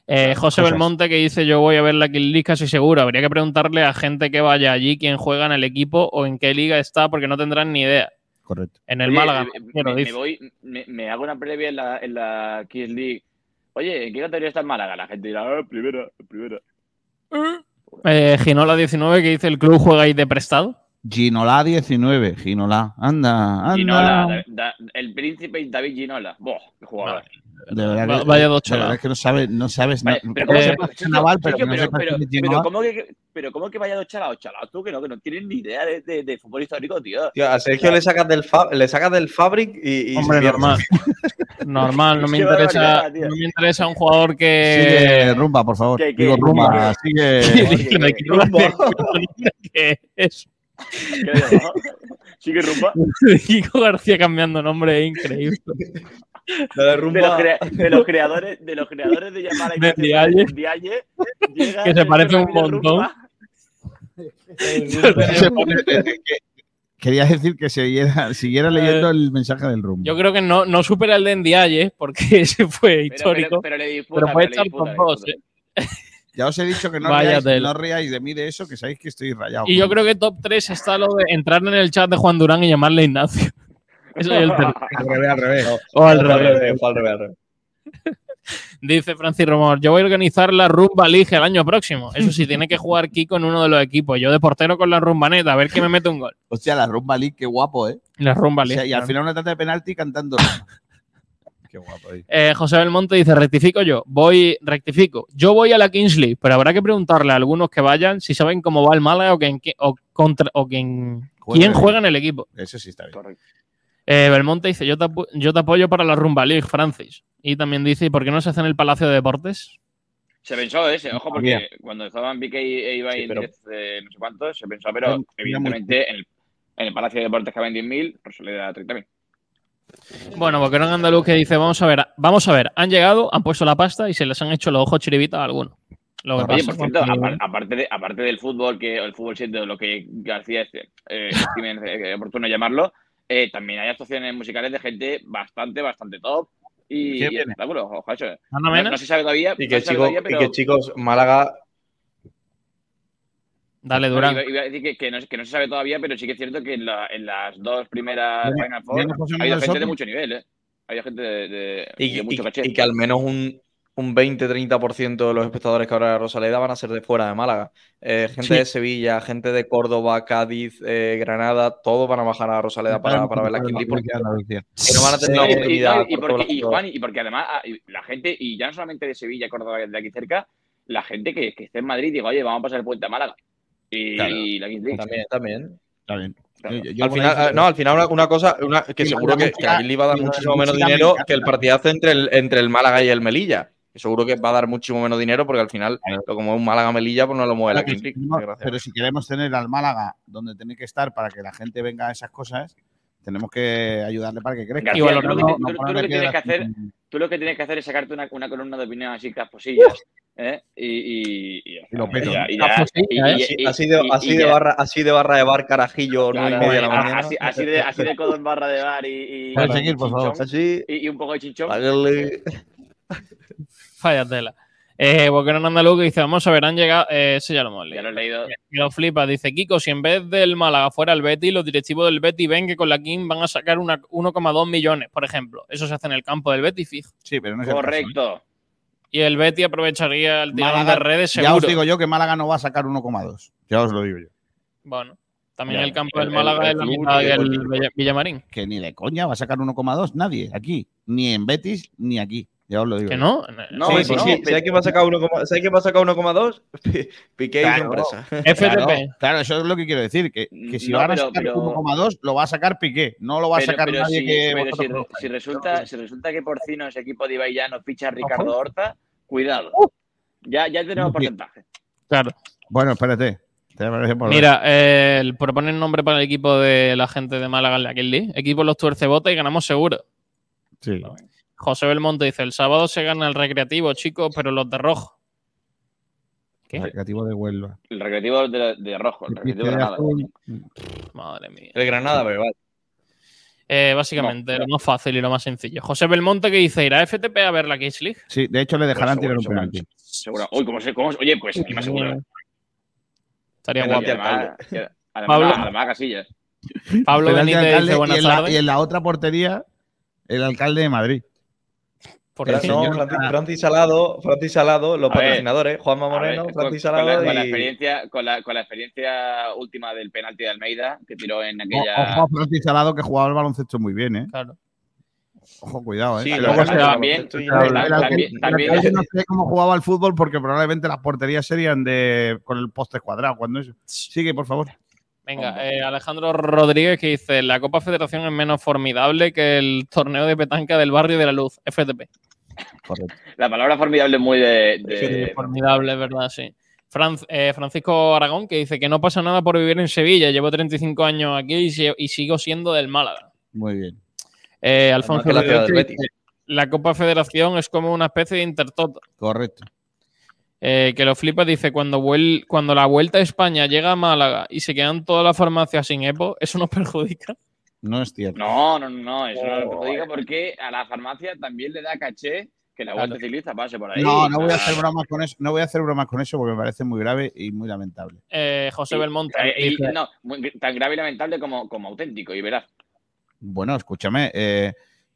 Eh, José Cosas. Belmonte que dice yo voy a ver la Kill League casi seguro. Habría que preguntarle a gente que vaya allí quién juega en el equipo o en qué liga está porque no tendrán ni idea. Correcto. En el Oye, Málaga, eh, me voy, me, me hago una previa en la, en la Kids League. Oye, ¿en qué categoría está el Málaga? La gente dirá, ah, primera, primera. Eh, Ginola 19 que dice el club juega ahí de prestado. Ginola 19. Ginola. Anda, anda. Ginola, da- da- el príncipe David Ginola. Boh, qué jugador. De verdad Va- que, vaya dos de verdad es que no sabes, no sabes. Vale, no, pero, ¿cómo se naval, pero no pero, pero, pero. ¿cómo que, pero ¿cómo que vaya dos chalados? Chalados tú que no, que no tienes ni idea de, de, de fútbol histórico, tío. Tío, a Sergio le sacas del, fa- le sacas del Fabric y, y Hombre, normal. Normal, no me interesa, barbaridad, no me interesa un jugador que. Sigue rumba, por favor. ¿Qué, qué? Digo rumba. ¿Qué? Sigue. que es. Sigue rumba. Kiko García cambiando nombre, es increíble. De rumba. los, crea- de los creadores de los creadores de llamar a De Dialle. Dialle, llega Que se [LAUGHS] parece un montón. Quería decir que siguiera, siguiera leyendo el mensaje del rumbo. Eh, Yo creo que no, no supera el de Ndiaye, porque [LAUGHS] ese fue histórico. pero, pero le disputa, Pero puede pero le estar disputa, con dos. ¿eh? Ya os he dicho que no, riáis, no riáis de mí de eso, que sabéis que estoy rayado. Y yo creo que top 3 está lo de entrar en el chat de Juan Durán y llamarle Ignacio. Eso es el tercero. [LAUGHS] Al revés, al revés. O al revés. al revés, al revés. Dice Francis Romor, yo voy a organizar la Rumba League el año próximo. Eso sí, tiene que jugar Kiko en uno de los equipos. Yo de portero con la rumbaneta, a ver que me mete un gol. Hostia, la rumba league, qué guapo, ¿eh? La Rumba O sea, League. y al final una tanda de penalti cantando rumba. [LAUGHS] qué guapo, ¿eh? Eh, José Belmonte dice, rectifico yo, voy, rectifico, yo voy a la Kingsley, pero habrá que preguntarle a algunos que vayan si saben cómo va el Málaga o, quién, o, contra, o quién, Juega quién en el juega en el equipo. Eso sí está bien. Correcto. Eh, Belmonte dice, yo te, apo- yo te apoyo para la Rumba League, Francis. Y también dice, ¿y por qué no se hace en el Palacio de Deportes? Se pensó ese, ojo, Había. porque cuando estaban Piqué y e Ibai Sí, en pero- 10, eh, no sé cuánto, se pensó, pero evidentemente en el, en el Palacio de Deportes caben 10.000, Rosaleda 30.000. Bueno, porque era un andaluz que dice, vamos a ver, vamos a ver, han llegado, han puesto la pasta y se les han hecho los ojos chiribitas a. Lo que Oye, pasa por cierto, porque- apar- aparte, de, aparte del fútbol, que o el fútbol 7, lo que García este, eh, eh, oportuno llamarlo, eh, también hay actuaciones musicales de gente bastante, bastante top y, ¿Quién y viene? espectáculos. Ojo, eso. Ana No, se sabe todavía. Y que, chicos, todavía, y pero- que chicos, Málaga. dale Durán. iba, iba a decir que, que no, que no se sabe todavía, pero sí que es cierto que en, la- en las dos primeras Final Four ha habido gente de mucho nivel, ¿eh? Ha habido gente de, de- Y, de mucho y- caché. y que al menos un, un 20-30% de los espectadores que habrá de Rosaleda van a ser de fuera de Málaga. Eh, gente Sí. de Sevilla, gente de Córdoba, Cádiz, eh, Granada, todos van a bajar a Rosaleda para, para ver la Kingsley porque que no van a tener la y- oportunidad. y, por porque, y, Juan, y porque además ah, la gente, y ya no solamente de Sevilla, Córdoba, de aquí cerca, la gente que, que esté en Madrid diga, oye, vamos a pasar el puente a Málaga. Y, Claro. y la League. También, también. Está bien. Claro. Yo- yo Al final, ah, no, al final una, una cosa una, que seguro que, música- que va a dar muchísimo menos dinero que el partidazo entre el, entre el Málaga y el Melilla. Seguro que va a dar muchísimo menos dinero porque al final, lo como es un Málaga-Melilla, pues no lo mueve la Pero Kings League. si queremos- desgraciadamente. pero si queremos tener al Málaga donde tiene que estar para que la gente venga a esas cosas, tenemos que ayudarle para que crezca. García, tú lo que, tú lo tienes que hacer, tú lo que tienes que hacer es sacarte una, una columna de opinión así casposillas, ¿eh? Y, y, y, lo peto. y- ¿eh? y- Así, y- de, y- así, de barra, así de barra de bar carajillo, claro, y media de la mañana. así, así de, así de codo en barra de bar y, y, Puedes y seguir, por favor. chinchón, Así, y, y un poco de chinchón. Falla tela. Eh, porque era un andaluz que dice, vamos a ver, han llegado, eh, ese ya lo hemos Ya leído. lo he leído. Y lo flipa, dice Kiko, si en vez del Málaga fuera el Betty, los directivos del Betty ven que con la King van a sacar una- 1,2 millones, por ejemplo. Eso se hace en el campo del Betty, fijo. Sí, pero no es el caso, ¿eh? Correcto. Y el Betty aprovecharía el tirón Málaga- de redes Ya seguro. os digo yo que Málaga no va a sacar 1,2. Ya os lo digo yo. Bueno, también Ya, el campo el- del Málaga el- es la mitad y que el Villamarín. Que ni de coña va a sacar 1,2 nadie aquí. Ni en Betis ni aquí. Ya os lo digo. Que no. No, Sí, sí, no, sí. pero- ¿Sabes quién va a sacar 1,2? ¿Sabes quién va a sacar 1,2? Pi- Piqué y Claro. empresa. [LAUGHS] FTP. Claro, claro, eso es lo que quiero decir. Que, que si No, van a sacar pero- 1,2, lo va a sacar Piqué. No lo va a Pero- sacar pero nadie si- que. pero si, resulta, si resulta que Porcino es equipo de Ibai ya nos ficha a Ricardo Horta, cuidado. Ya, ya tenemos Uh. Porcentaje. Claro. Bueno, espérate. Mira, eh, el nombre para el equipo de la gente de Málaga en la. Equipo los tuerce bota y ganamos seguro. Sí. José Belmonte dice: el sábado se gana el recreativo, chicos, pero los de rojo. ¿Qué? Recreativo de Huelva. El recreativo de, de rojo, el recreativo de Granada. Madre mía. El Granada, pero vale. Eh, básicamente, lo más fácil y lo más sencillo. José Belmonte que dice: ¿irá FTP a ver la Kiss League? Sí, de hecho le dejarán Pues tirar un penalti. Seguro. Uy, ¿cómo se, cómo se- Oye, pues ni más seguro. Estaría guapo. Además, Pablo. además, Casillas. Pablo Benítez alcalde, dice: y, Buenas la, tardes. y en la otra portería, el alcalde de Madrid. ¿Por el qué? No, Francis, Francis Salado, Francis Salado, los A ver, patrocinadores, Juanma ver, Moreno, con, Francis con Salado la, con la experiencia, con, la, con la experiencia última del penalti de Almeida, que tiró en aquella. Ojo a Francis Salado que jugaba el baloncesto muy bien, ¿eh? Claro. Ojo, cuidado, ¿eh? Sí, El lo luego que se el también- el también- también- no sé cómo jugaba al fútbol porque probablemente las porterías serían de con el poste cuadrado. Cuando eso. Sigue, por favor. Venga, eh, Alejandro Rodríguez que dice: La Copa Federación es menos formidable que el torneo de petanca del barrio de la luz, FTP. Correcto. [LAUGHS] La palabra formidable es muy de. de- Formidable, es verdad, sí. Franz- eh, Francisco Aragón que dice que no pasa nada por vivir en Sevilla. Llevo 35 años aquí y, si- y sigo siendo del Málaga. Muy bien. Eh, Alfonso la Betis. la Copa Federación es como una especie de intertoto. Correcto. Eh, que lo flipa, dice, cuando, vuel- cuando la vuelta a España llega a Málaga y se quedan todas las farmacias sin EPO, ¿eso nos perjudica? No es cierto. No, no, no, eso no lo diga porque a la farmacia también le da caché que la vuelta ciclista pase por ahí. No, no voy a hacer bromas con eso. No voy a hacer bromas con eso porque me parece muy grave y muy lamentable. Eh, José y- Belmonte eh, y- no, muy- tan grave y lamentable como, como auténtico, y verás. Bueno, escúchame. eh,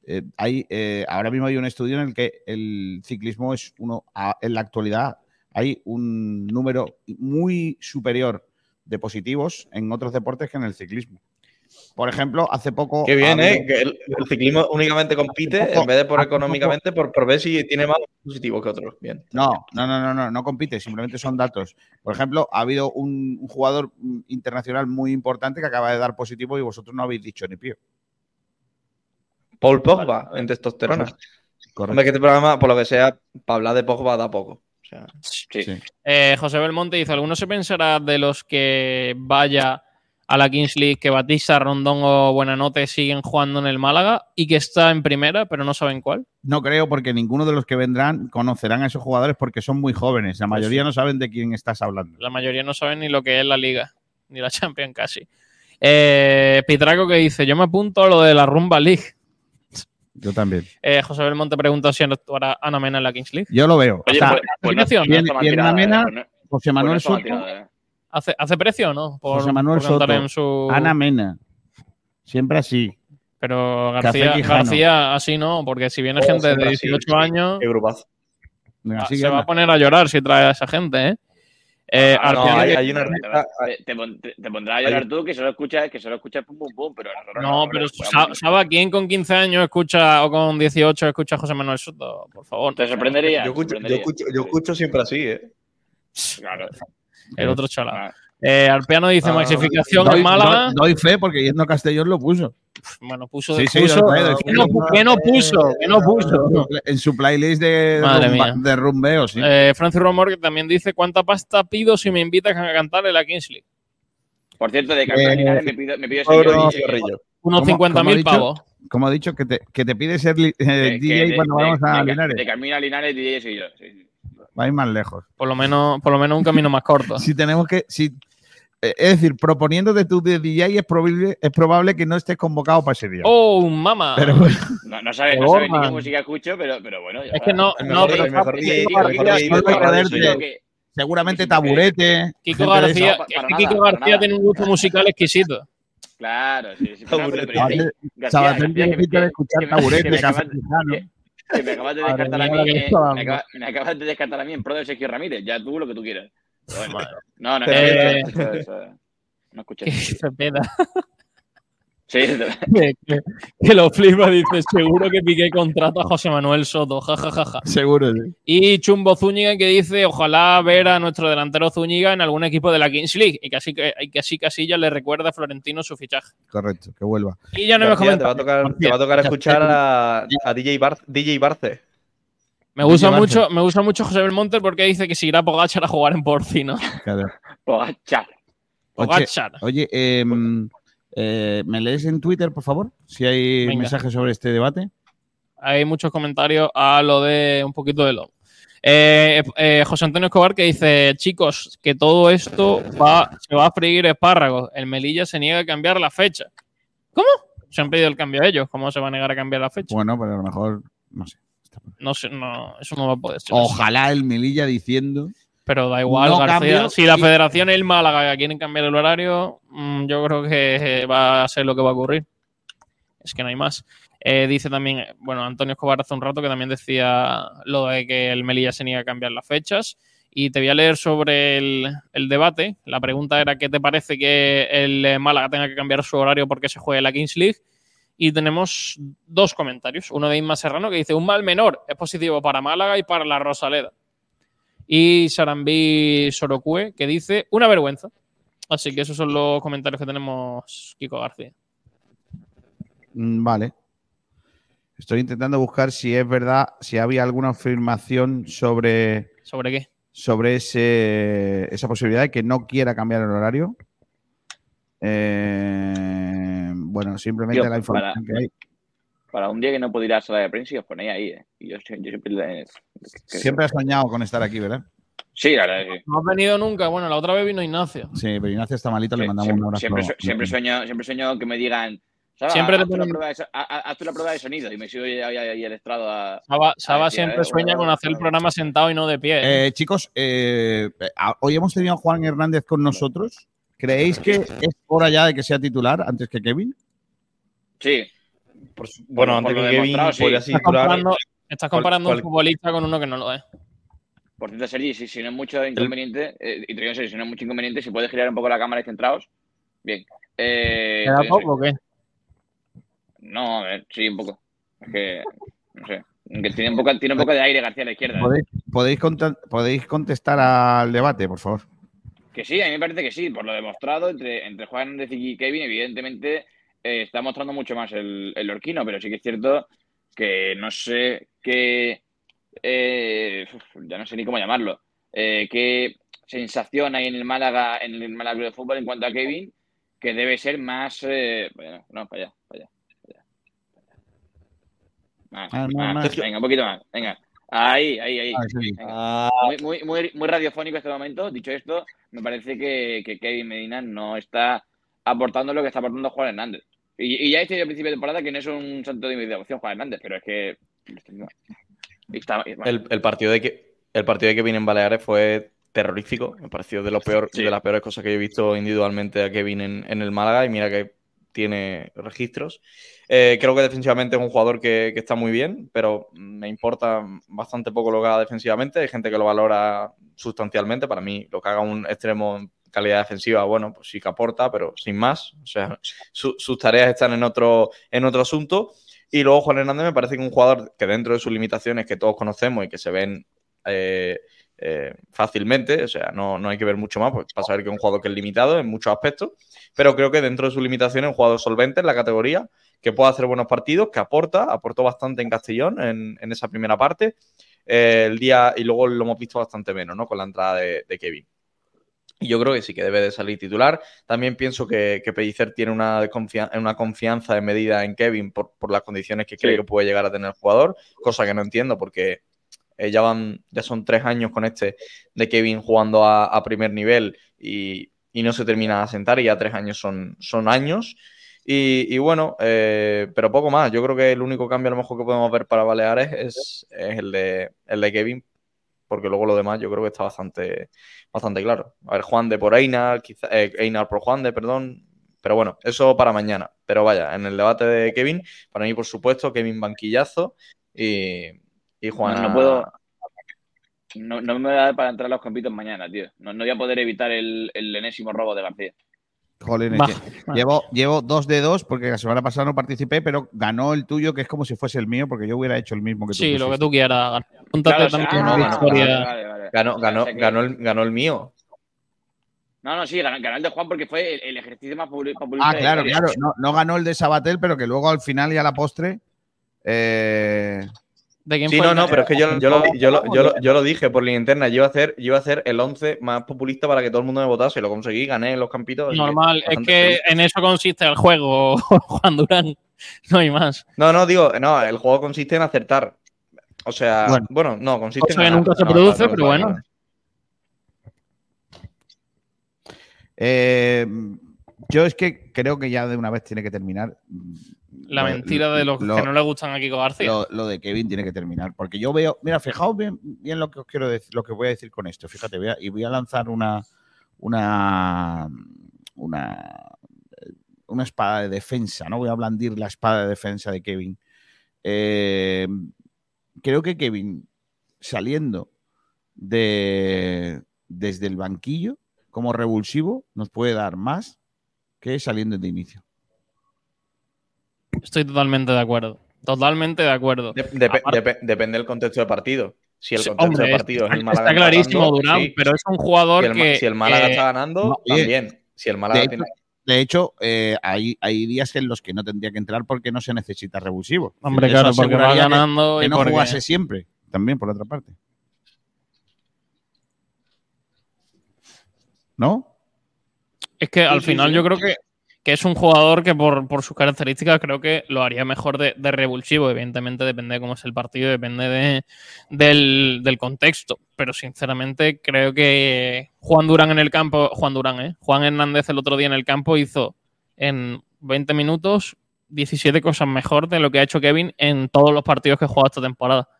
eh, hay, eh, ahora mismo hay un estudio en el que el ciclismo es uno, a- en la actualidad hay un número muy superior de positivos en otros deportes que en el ciclismo. Por ejemplo, hace poco. Qué bien, ¿eh? Que el, el ciclismo únicamente compite poco- en vez de por poco- económicamente, por, por ver si tiene más positivos que otros. Bien. No, no, no, no, no, no compite, simplemente son datos. Por ejemplo, ha habido un, un jugador internacional muy importante que acaba de dar positivo y vosotros no habéis dicho ni pío. Paul Pogba en testosterona. Correcto. Hombre, que este programa, por lo que sea, para hablar de Pogba da poco. O sea, sí. Eh, José Belmonte dice: ¿Alguno se pensará de los que vaya a la Kings League que Batista, Rondón o Buenanote siguen jugando en el Málaga y que está en primera, pero no saben cuál? No creo, porque ninguno de los que vendrán conocerán a esos jugadores porque son muy jóvenes. La Pues mayoría no saben de quién estás hablando. La mayoría no saben ni lo que es la Liga, ni la Champions casi. Eh, Pitraco que dice: Yo me apunto a lo de la Rumba League. Yo también. Eh, José Belmonte pregunta si actuará Ana Mena en la Kings League. Yo lo veo. Oye, O sea, pues- pues Mena, eh, José Manuel Soto. ¿Hace, ¿Hace precio o no? Por- José Manuel por Soto. en su- Ana Mena. Siempre así. Pero García. García así no, porque si viene Oh, gente de siempre así, 18 sí. años, Qué grupazo. Venga, ah, se va a poner a llorar si trae a esa gente, ¿eh? Eh, Ah, no, hay, hay una te, te pon- te- te pondrás a llorar tú que solo escuchas que solo escuchas pum pum pum, pero No, hombre, pero pues, sa- vamos. ¿sabe quién con 15 años escucha o con 18 escucha a José Manuel Soto? Por favor. Te sorprendería. Yo escucho, yo, sorprendería. escucho, yo escucho siempre así, ¿eh? Claro. El otro chalado. Eh, Arpiano dice Ah, maxificación doy, en Málaga. doy- doy fe porque yendo a Castellón lo puso. Bueno, puso Sí, sí, puso-. ¿qué, no, pu- qué no puso? ¿Qué no puso? En su playlist de, rumba- de rumbeo, sí. Eh, Francis Romor que también dice ¿cuánta pasta pido si me invitas a cantar en la Kings League? Por cierto, de Campeón Eh, Linares me pido, me pido Oro. Unos ¿Cómo- 50.000 cómo ha dicho? pavos. Como ha dicho, que te, que te pide ser eh, que DJ de- cuando de- vamos a de, Linares. De Camino Linares, DJ soy yo. sí, sí. Va a ir más lejos. Por lo menos, por lo menos un camino más corto. [LAUGHS] Si tenemos que. Si, eh, es decir, proponiéndote tú de DJ es probable, es probable que no estés convocado para ese día. ¡Oh, mamá! Pero bueno, No, no sabes no sabes ni qué música escucho, pero, pero bueno. ya Es que no, no, pero seguramente taburete. Kiko García, esa. es que para Kiko García tiene un gusto musical exquisito. Claro, sí, sí. Sabater- García, García, tiene que- escuchar taburete, que me acabas- acabas de descartar a mí, eh, me, dando. acaba- me acabas de descartar a mí en pro de Sergio Ramírez. Ya tú lo que tú quieras. Bueno, no, no, no, Eh, eso- eso- no escuché. Que se peda. Sí, [LAUGHS] que, que- que lo flipa, dice, seguro que Piqué contrato a José Manuel Soto, jajajaja. Seguro, sí. Y Chumbo Zúñiga que dice, ojalá ver a nuestro delantero Zúñiga en algún equipo de la Kings League. Y casi que así Casilla le recuerda a Florentino su fichaje. Correcto, que vuelva. Y ya no me García, te va a comenta. tocar, te va a tocar escuchar a, a DJ, Bar, DJ Barce. Me gusta mucho, me gusta mucho José Belmonte porque dice que se irá Pogachar a jugar en Porcino. Claro. Pogacar. Oye, Pogachar. oye, em, eh, ¿me lees en Twitter, por favor? Si hay Venga. mensajes sobre este debate. Hay muchos comentarios a lo de un poquito de lo. Eh, eh, José Antonio Escobar que dice, chicos, que todo esto va, se va a freír espárragos. El Melilla se niega a cambiar la fecha. ¿Cómo? Se han pedido el cambio ellos. ¿Cómo se va a negar a cambiar la fecha? Bueno, pero a lo mejor, no sé. No sé, no, eso no va a poder ser. Ojalá el Melilla diciendo. Pero da igual, No García. cambio si la y- federación y el Málaga quieren cambiar el horario, mm, yo creo que eh, va a ser lo que va a ocurrir. Es que no hay más. Eh, dice también, bueno, Antonio Escobar hace un rato que también decía lo de que el Melilla se niega a cambiar las fechas. Y te voy a leer sobre el, el debate. La pregunta era: ¿qué te parece que el eh, Málaga tenga que cambiar su horario porque se juegue la Kings League? Y tenemos dos comentarios. Uno de Inma Serrano que dice: Un mal menor es positivo para Málaga y para la Rosaleda. Y Sarambí Sorocue que dice: Una vergüenza. Así que esos son los comentarios que tenemos, Kiko García. Mm, Vale. Estoy intentando buscar si es verdad, si había alguna afirmación sobre, ¿Sobre qué? sobre ese, esa posibilidad de que no quiera cambiar el horario. Eh, bueno, simplemente la información para- que hay. Para un día que no puedo ir a la sala de prensa y os ponéis ahí, ¿eh? Y yo, yo siempre... le- que- Siempre has soñado con estar aquí, ¿verdad? Sí, la verdad es que... No has venido nunca. Bueno, la otra vez vino Ignacio. Sí, pero Ignacio está malito, le mandamos siempre, un abrazo. siempre, siempre sueño, siempre sueño que me digan. Saba, Siempre te haz, tú la prueba de, so- ha- ha- haz tú la prueba de sonido y me sigo ahí, ahí- ahí el estrado a. Saba, Saba decir, siempre sueña con hacer el programa sentado y no de pie. ¿eh? Eh, chicos, eh, hoy hemos tenido a Juan Hernández con nosotros. ¿Creéis que es hora ya de que sea titular antes que Kevin? Sí. Bueno, Por- antes que Kevin demostrado, sí. podría estás comparando, estás cual- comparando cual- un futbolista con uno que no lo es. Por cierto, Sergi, si, si no es mucho inconveniente, eh, y te digo en serio, si no es mucho inconveniente, si puedes girar un poco la cámara y centrados, bien. Eh, ¿Te da te digo en poco o qué? No, a ver, sí, un poco. Es que, no sé. Que tiene un poco, tiene un poco de aire García a la izquierda. ¿eh? ¿Podéis, podéis contestar al debate, por favor? Que sí, a mí me parece que sí, por lo demostrado entre, entre Juan Hernández y Kevin, evidentemente eh, está mostrando mucho más el, el Lorquino, pero sí que es cierto que no sé qué eh, ya no sé ni cómo llamarlo, eh, qué sensación hay en el Málaga, en el Málaga Club de Fútbol en cuanto a Kevin, que debe ser más, eh, bueno, no, para allá, para allá. para allá. Más, Ah, más. más. Venga, un poquito más, venga. Ahí, ahí, ahí. Ah, sí. Venga. Muy, muy, muy, muy radiofónico este momento. Dicho esto, me parece que, que Kevin Medina no está aportando lo que está aportando Juan Hernández. Y, y ya he dicho yo al principio de temporada que no es un santo de mi devoción Juan Hernández, pero es que. Está, El, el partido de que el partido de Kevin en Baleares fue terrorífico. Me pareció de lo peor, Sí. de las peores cosas que yo he visto individualmente a Kevin en, en el Málaga. Y mira que tiene registros. Eh, creo que defensivamente es un jugador que, está muy bien, pero me importa bastante poco lo que haga defensivamente. Hay gente que lo valora sustancialmente. Para mí, lo que haga un extremo en calidad defensiva, bueno, pues sí que aporta, pero sin más. O sea, su- sus tareas están en otro, en otro asunto. Y luego Juan Hernández me parece que un jugador que dentro de sus limitaciones que todos conocemos y que se ven eh, eh, fácilmente, o sea, no, no hay que ver mucho más, pues para saber que es un jugador que es limitado en muchos aspectos, pero creo que dentro de sus limitaciones es un jugador solvente en la categoría, que puede hacer buenos partidos, que aporta, aportó bastante en Castellón en, en esa primera parte, eh, el día, y luego lo hemos visto bastante menos, ¿no? Con la entrada de, de Kevin. Y yo creo que sí que debe de salir titular. También pienso que, que Pellicer tiene una, una confianza de medida en Kevin por, por las condiciones que cree que puede llegar a tener el jugador, cosa que no entiendo porque eh, ya van, ya son tres años con este de Kevin jugando a, primer nivel y, y no se termina de asentar y ya tres años son, son años. Y, y bueno, eh, pero poco más. Yo creo que el único cambio a lo mejor que podemos ver para Baleares es, es el, de, el de Kevin, porque luego lo demás yo creo que está bastante, bastante claro. A ver, Juan de por Einar, quizá, eh, Einar por Juan de, perdón. Pero bueno, eso para mañana. Pero vaya, en el debate de Kevin, para mí, por supuesto, Kevin banquillazo y, y Juan. No, no puedo. No, no me va a dar para entrar a los compitos mañana, tío. No, no voy a poder evitar el, el enésimo robo de García. Que llevo, llevo dos de dos porque la semana pasada no participé, pero ganó el tuyo, que es como si fuese el mío, porque yo hubiera hecho el mismo que tú. Sí, lo que tú quieras. Claro, o sea, también ah, no, vale, vale. Ganó, ganó, ganó, el, ganó el mío. No, no, sí, ganó, el de Juan porque fue el, el ejercicio más popul- populista Ah, claro, claro. No, no ganó el de Sabatel, pero que luego al final y a la postre. eh, ¿De quién Sí, no, no, pero es que yo, yo, lo, yo, lo, yo, lo, yo lo dije por línea interna. Yo iba, a hacer, yo iba a hacer el 11 más populista para que todo el mundo me votase. Lo conseguí, gané en los campitos. Normal, es que feliz. en eso consiste el juego, [LAUGHS] Juan Durán. No hay más. No, no, digo, no, el juego consiste en acertar. O sea, Bueno. bueno, no, consiste en. que nunca se produce, no, pero no, bueno. no. eh, yo es que creo que ya de una vez tiene que terminar. La Lo- mentira de los lo- que no le gustan a Kiko García. Lo, lo de Kevin tiene que terminar. Porque yo veo. Mira, fijaos bien, bien lo que os quiero decir, lo que voy a decir con esto. Fíjate, voy a- y voy a lanzar una. Una. Una. Una espada de defensa, ¿no? Voy a blandir la espada de defensa de Kevin. Eh, creo que Kevin, saliendo de, desde el banquillo como revulsivo, nos puede dar más que saliendo de inicio. Estoy totalmente de acuerdo. Totalmente de acuerdo. De- Aparte- depende del contexto del partido. Si el contexto hombre, del partido es el está, Málaga. está clarísimo, empatando, Durán, sí. pero es un jugador si el, Ma- que. si el Málaga está ganando, no, también. Si el Málaga de tiene. De hecho, eh, hay, hay días en los que no tendría que entrar porque no se necesita revulsivo. Hombre, Eso claro, porque va que- ganando Que, y no porque- jugase siempre, también por otra parte. ¿No? Es que al sí, final sí. yo creo que, que es un jugador que por, por sus características creo que lo haría mejor de, revulsivo. Evidentemente depende de cómo es el partido, depende de, del, del contexto. Pero sinceramente creo que Juan Durán en el campo, Juan Durán, ¿eh? Juan Hernández el otro día en el campo hizo en 20 minutos 17 cosas mejor de lo que ha hecho Kevin en todos los partidos que ha jugado esta temporada.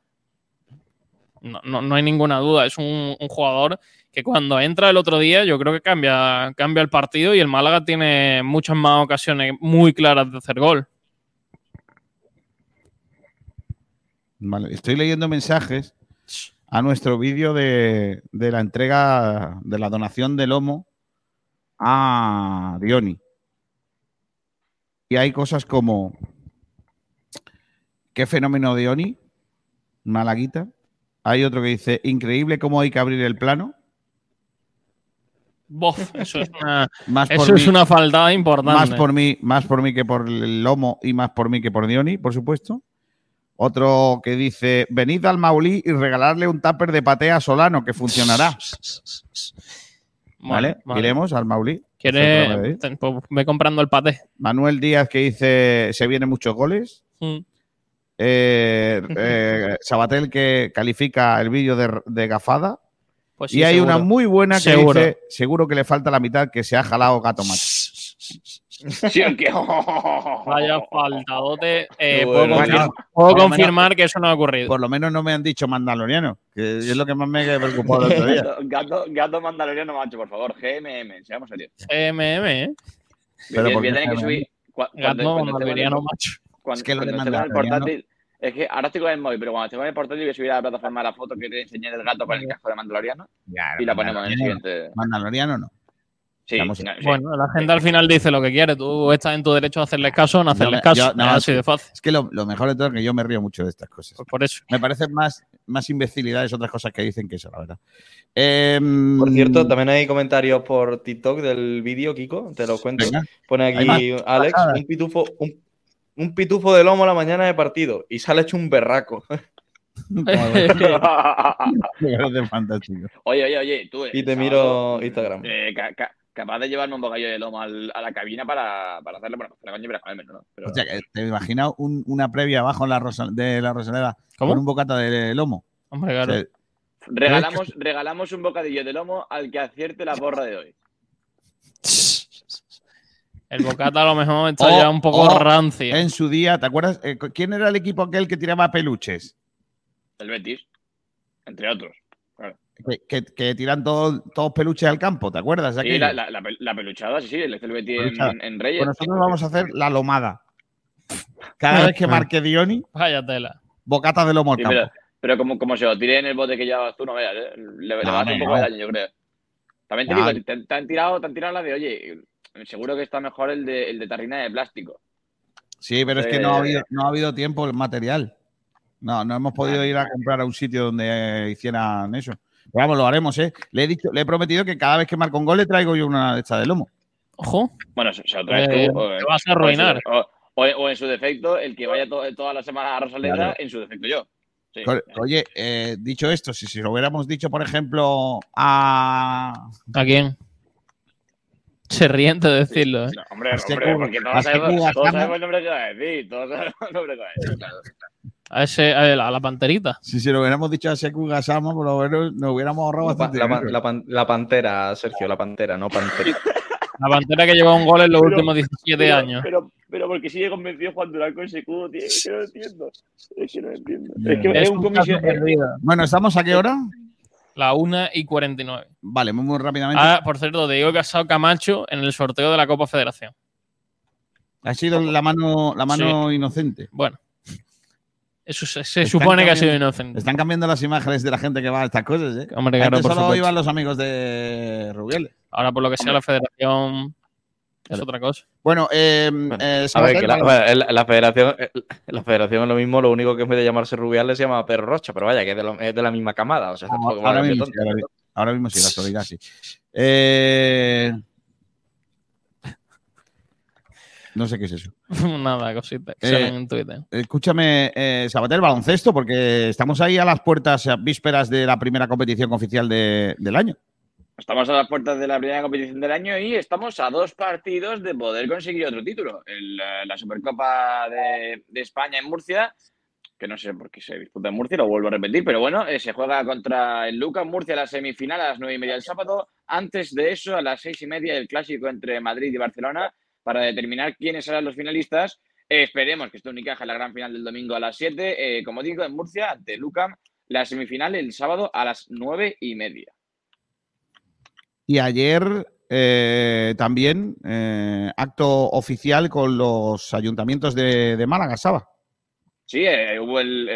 No, no- no hay ninguna duda. Es un, jugador que cuando entra el otro día, yo creo que cambia, cambia el partido y el Málaga tiene muchas más ocasiones muy claras de hacer gol. Vale, estoy leyendo mensajes a nuestro vídeo de, de la entrega de la donación del lomo a Dioni. Y hay cosas como qué fenómeno Dioni, Malaguita. Hay otro que dice increíble cómo hay que abrir el plano. Bof, eso es una, [LAUGHS] Más eso es mí- una faltada importante. Más por mí, más por mí que por el lomo y más por mí que por Dioni, por supuesto. Otro que dice, venid al Maulí y regalarle un tupper de paté a Solano, que funcionará. [LAUGHS] ¿Vale? vale. Iremos al Maulí. ¿Quieres? Ten- pues ve comprando el paté. Manuel Díaz que dice, se vienen muchos goles. Mm. Eh, eh, Sabatel que califica el vídeo de, de gafada. Pues y hay seguro. una muy buena que Seguro. dice, seguro que le falta la mitad que se ha jalado gato macho. [LAUGHS] Sí, que. [LAUGHS] Vaya faltadote. Eh, puedo bueno. confirmar, puedo que eso no ha ocurrido. Por lo menos no me han dicho mandaloriano, que es lo que más me he preocupado el otro día. [LAUGHS] Gato, gato, mandaloriano macho, por favor. GMM, seamos serios. CMM, ¿eh? Pero Voy, ¿por voy a qué tener que GMM? subir. cua- Gato cuando- mandaloriano macho. Cuando- Es que lo cuando el portátil. Es que ahora estoy con el móvil, pero cuando esté con el portátil voy a subir a la plataforma la foto que te enseñé del gato con el casco de Mandaloriano Ya, y la ponemos en el siguiente. Mandaloriano no. Sí. Bueno, la gente al final dice lo que quiere. Tú estás en tu derecho a hacerles caso o no hacerles caso. yo- no, es así de fácil. Es que lo, lo mejor de todo es que yo me río mucho de estas cosas. Pues por eso. Me parecen más, más imbecilidades otras cosas que dicen que eso, la verdad. Em, Por cierto, también hay comentarios por TikTok del vídeo, Kiko, te lo cuento. Venga. Pone aquí Alex, un pitufo, un, un pitufo de lomo a la mañana de partido y sale hecho un berraco. [LAUGHS] Oye, oye, oye, tú. Y el te sábado, miro Instagram. eh, ca- ca- capaz de llevarme un bocadillo de lomo al- a la cabina para, para hacerle, bueno, para coño, para comérmelo, ¿no? Pero, O sea, que te imaginas un- una previa abajo en la Rosa- de la Rosaleda ¿Cómo? con un bocata de lomo. Hombre, claro. O sea, regalamos, regalamos un bocadillo de lomo al que acierte la borra de hoy. El bocata a lo mejor está O- ya un poco rancio. en su día, ¿te acuerdas? Eh, ¿Quién era el equipo aquel que tiraba peluches? El Betis, entre otros. Claro. Que, que- que tiran todos todos peluches al campo, ¿te acuerdas? de Sí, la, la- la pel- la peluchada, sí, sí, el el Betis en, en Reyes. Pues nosotros vamos a hacer la lomada. Cada [LAUGHS] vez que marque Dioni, Vaya tela. bocata de lomo al Sí, campo. pero, pero como, como se lo tire en el bote que llevas tú, no veas, ¿eh? Le, le No, va a hacer un poco de daño, yo creo. También te Ya. digo, te, te han tirado, te han tirado la de, oye, seguro que está mejor el de, el de tarrina de plástico. Sí, pero es que no ha habido, no ha habido tiempo el material. No, no hemos podido ir a comprar a un sitio donde hicieran eso. Pero vamos, lo haremos, ¿eh? Le he, dicho, le he prometido que cada vez que marco un gol le traigo yo una de estas de lomo. Ojo. Bueno, se, se lo traes Eh, tú. te vas a arruinar. O, o- o en su defecto, el que vaya to- toda la semana a Rosaleda, Claro. en su defecto yo. Sí. Oye, eh, dicho esto, si, si lo hubiéramos dicho, por ejemplo, a. ¿A quién? Se ríen de decirlo, ¿eh? No, hombre, hombre, porque todos sabemos, todos sabemos el nombre que va a decir. Todos sabemos el nombre que va a decir. claro. A, ese, a, la, a la panterita. Si se lo hubiéramos dicho a Seku Gasama, por lo menos nos hubiéramos ahorrado La, bastante. la la pan- la pantera, Sergio, la pantera, no pantera. [LAUGHS] La pantera que lleva un gol en los Pero- últimos 17 Pero, años. pero, pero porque sigue convencido Juan Durán con ese cubo, tío. Es que no lo entiendo. Es que no lo entiendo. Es que Es es un un comisión. perdido. Bueno, ¿estamos a qué hora? La 1 y 49. Vale, muy, muy rápidamente. Ah, por cierto, te digo que ha estado Camacho en el sorteo de la Copa Federación. ha sido la mano, la mano inocente. Bueno. Eso se, supone que ha sido inocente. Están cambiando las imágenes de la gente que va a estas cosas, ¿eh? Hombre, claro, Antes por solo supuesto. iban los amigos de Rubiales. Ahora, por lo que sea, la federación es otra cosa. Bueno, eh, eh, A ver, que la, bueno, federación, en la federación es lo mismo, lo único que en vez de llamarse Rubiales se llama Pedro Rocha, pero vaya, que es de, lo- es de la misma camada. O sea, ahora, mismo, sí, ahora, mismo- ahora mismo sí, la actualidad sí. Eh, no sé qué es eso. [LAUGHS] Nada, cosita. Eh, en Twitter. Escúchame, eh, Sabater, baloncesto, porque estamos ahí a las puertas, a vísperas de la primera competición oficial de- del año. Estamos a las puertas de la primera competición del año y estamos a dos partidos de poder conseguir otro título. El, eh, la Supercopa de, de España en Murcia, que no sé por qué se disputa en Murcia, lo vuelvo a repetir, pero bueno, eh, se juega contra el Lucas Murcia la semifinal a las nueve y media del sábado. Antes de eso, a las seis y media, el clásico entre Madrid y Barcelona para determinar quiénes serán los finalistas. Eh, esperemos que esté Unicaja en la gran final del domingo a las 7. como digo, en Murcia, ante Lucam, la semifinal el sábado a las nueve y media. Y ayer eh, también eh, acto oficial con los ayuntamientos de, de Málaga, Saba. Sí, eh, hubo el,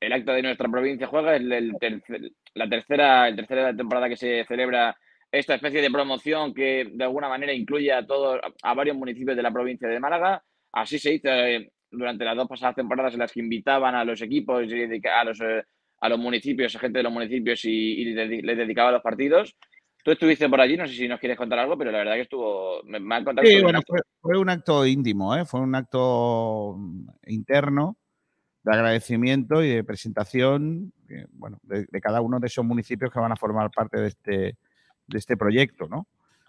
el, de nuestra provincia juega, el, el tercer- la tercera, tercera temporada que se celebra esta especie de promoción que de alguna manera incluye a todos, a varios municipios de la provincia de Málaga. Así se hizo eh, durante las dos pasadas temporadas en las que invitaban a los equipos y a los, eh, a los municipios, a gente de los municipios y, y le- les dedicaba los partidos. Tú estuviste por allí, no sé si nos quieres contar algo, pero la verdad que estuvo, me, me han contado Sí, bueno, fue, fue un acto íntimo, ¿eh? fue un acto mm, interno de agradecimiento y de presentación bueno, de, de cada uno de esos municipios que van a formar parte de este, de este proyecto, ¿no?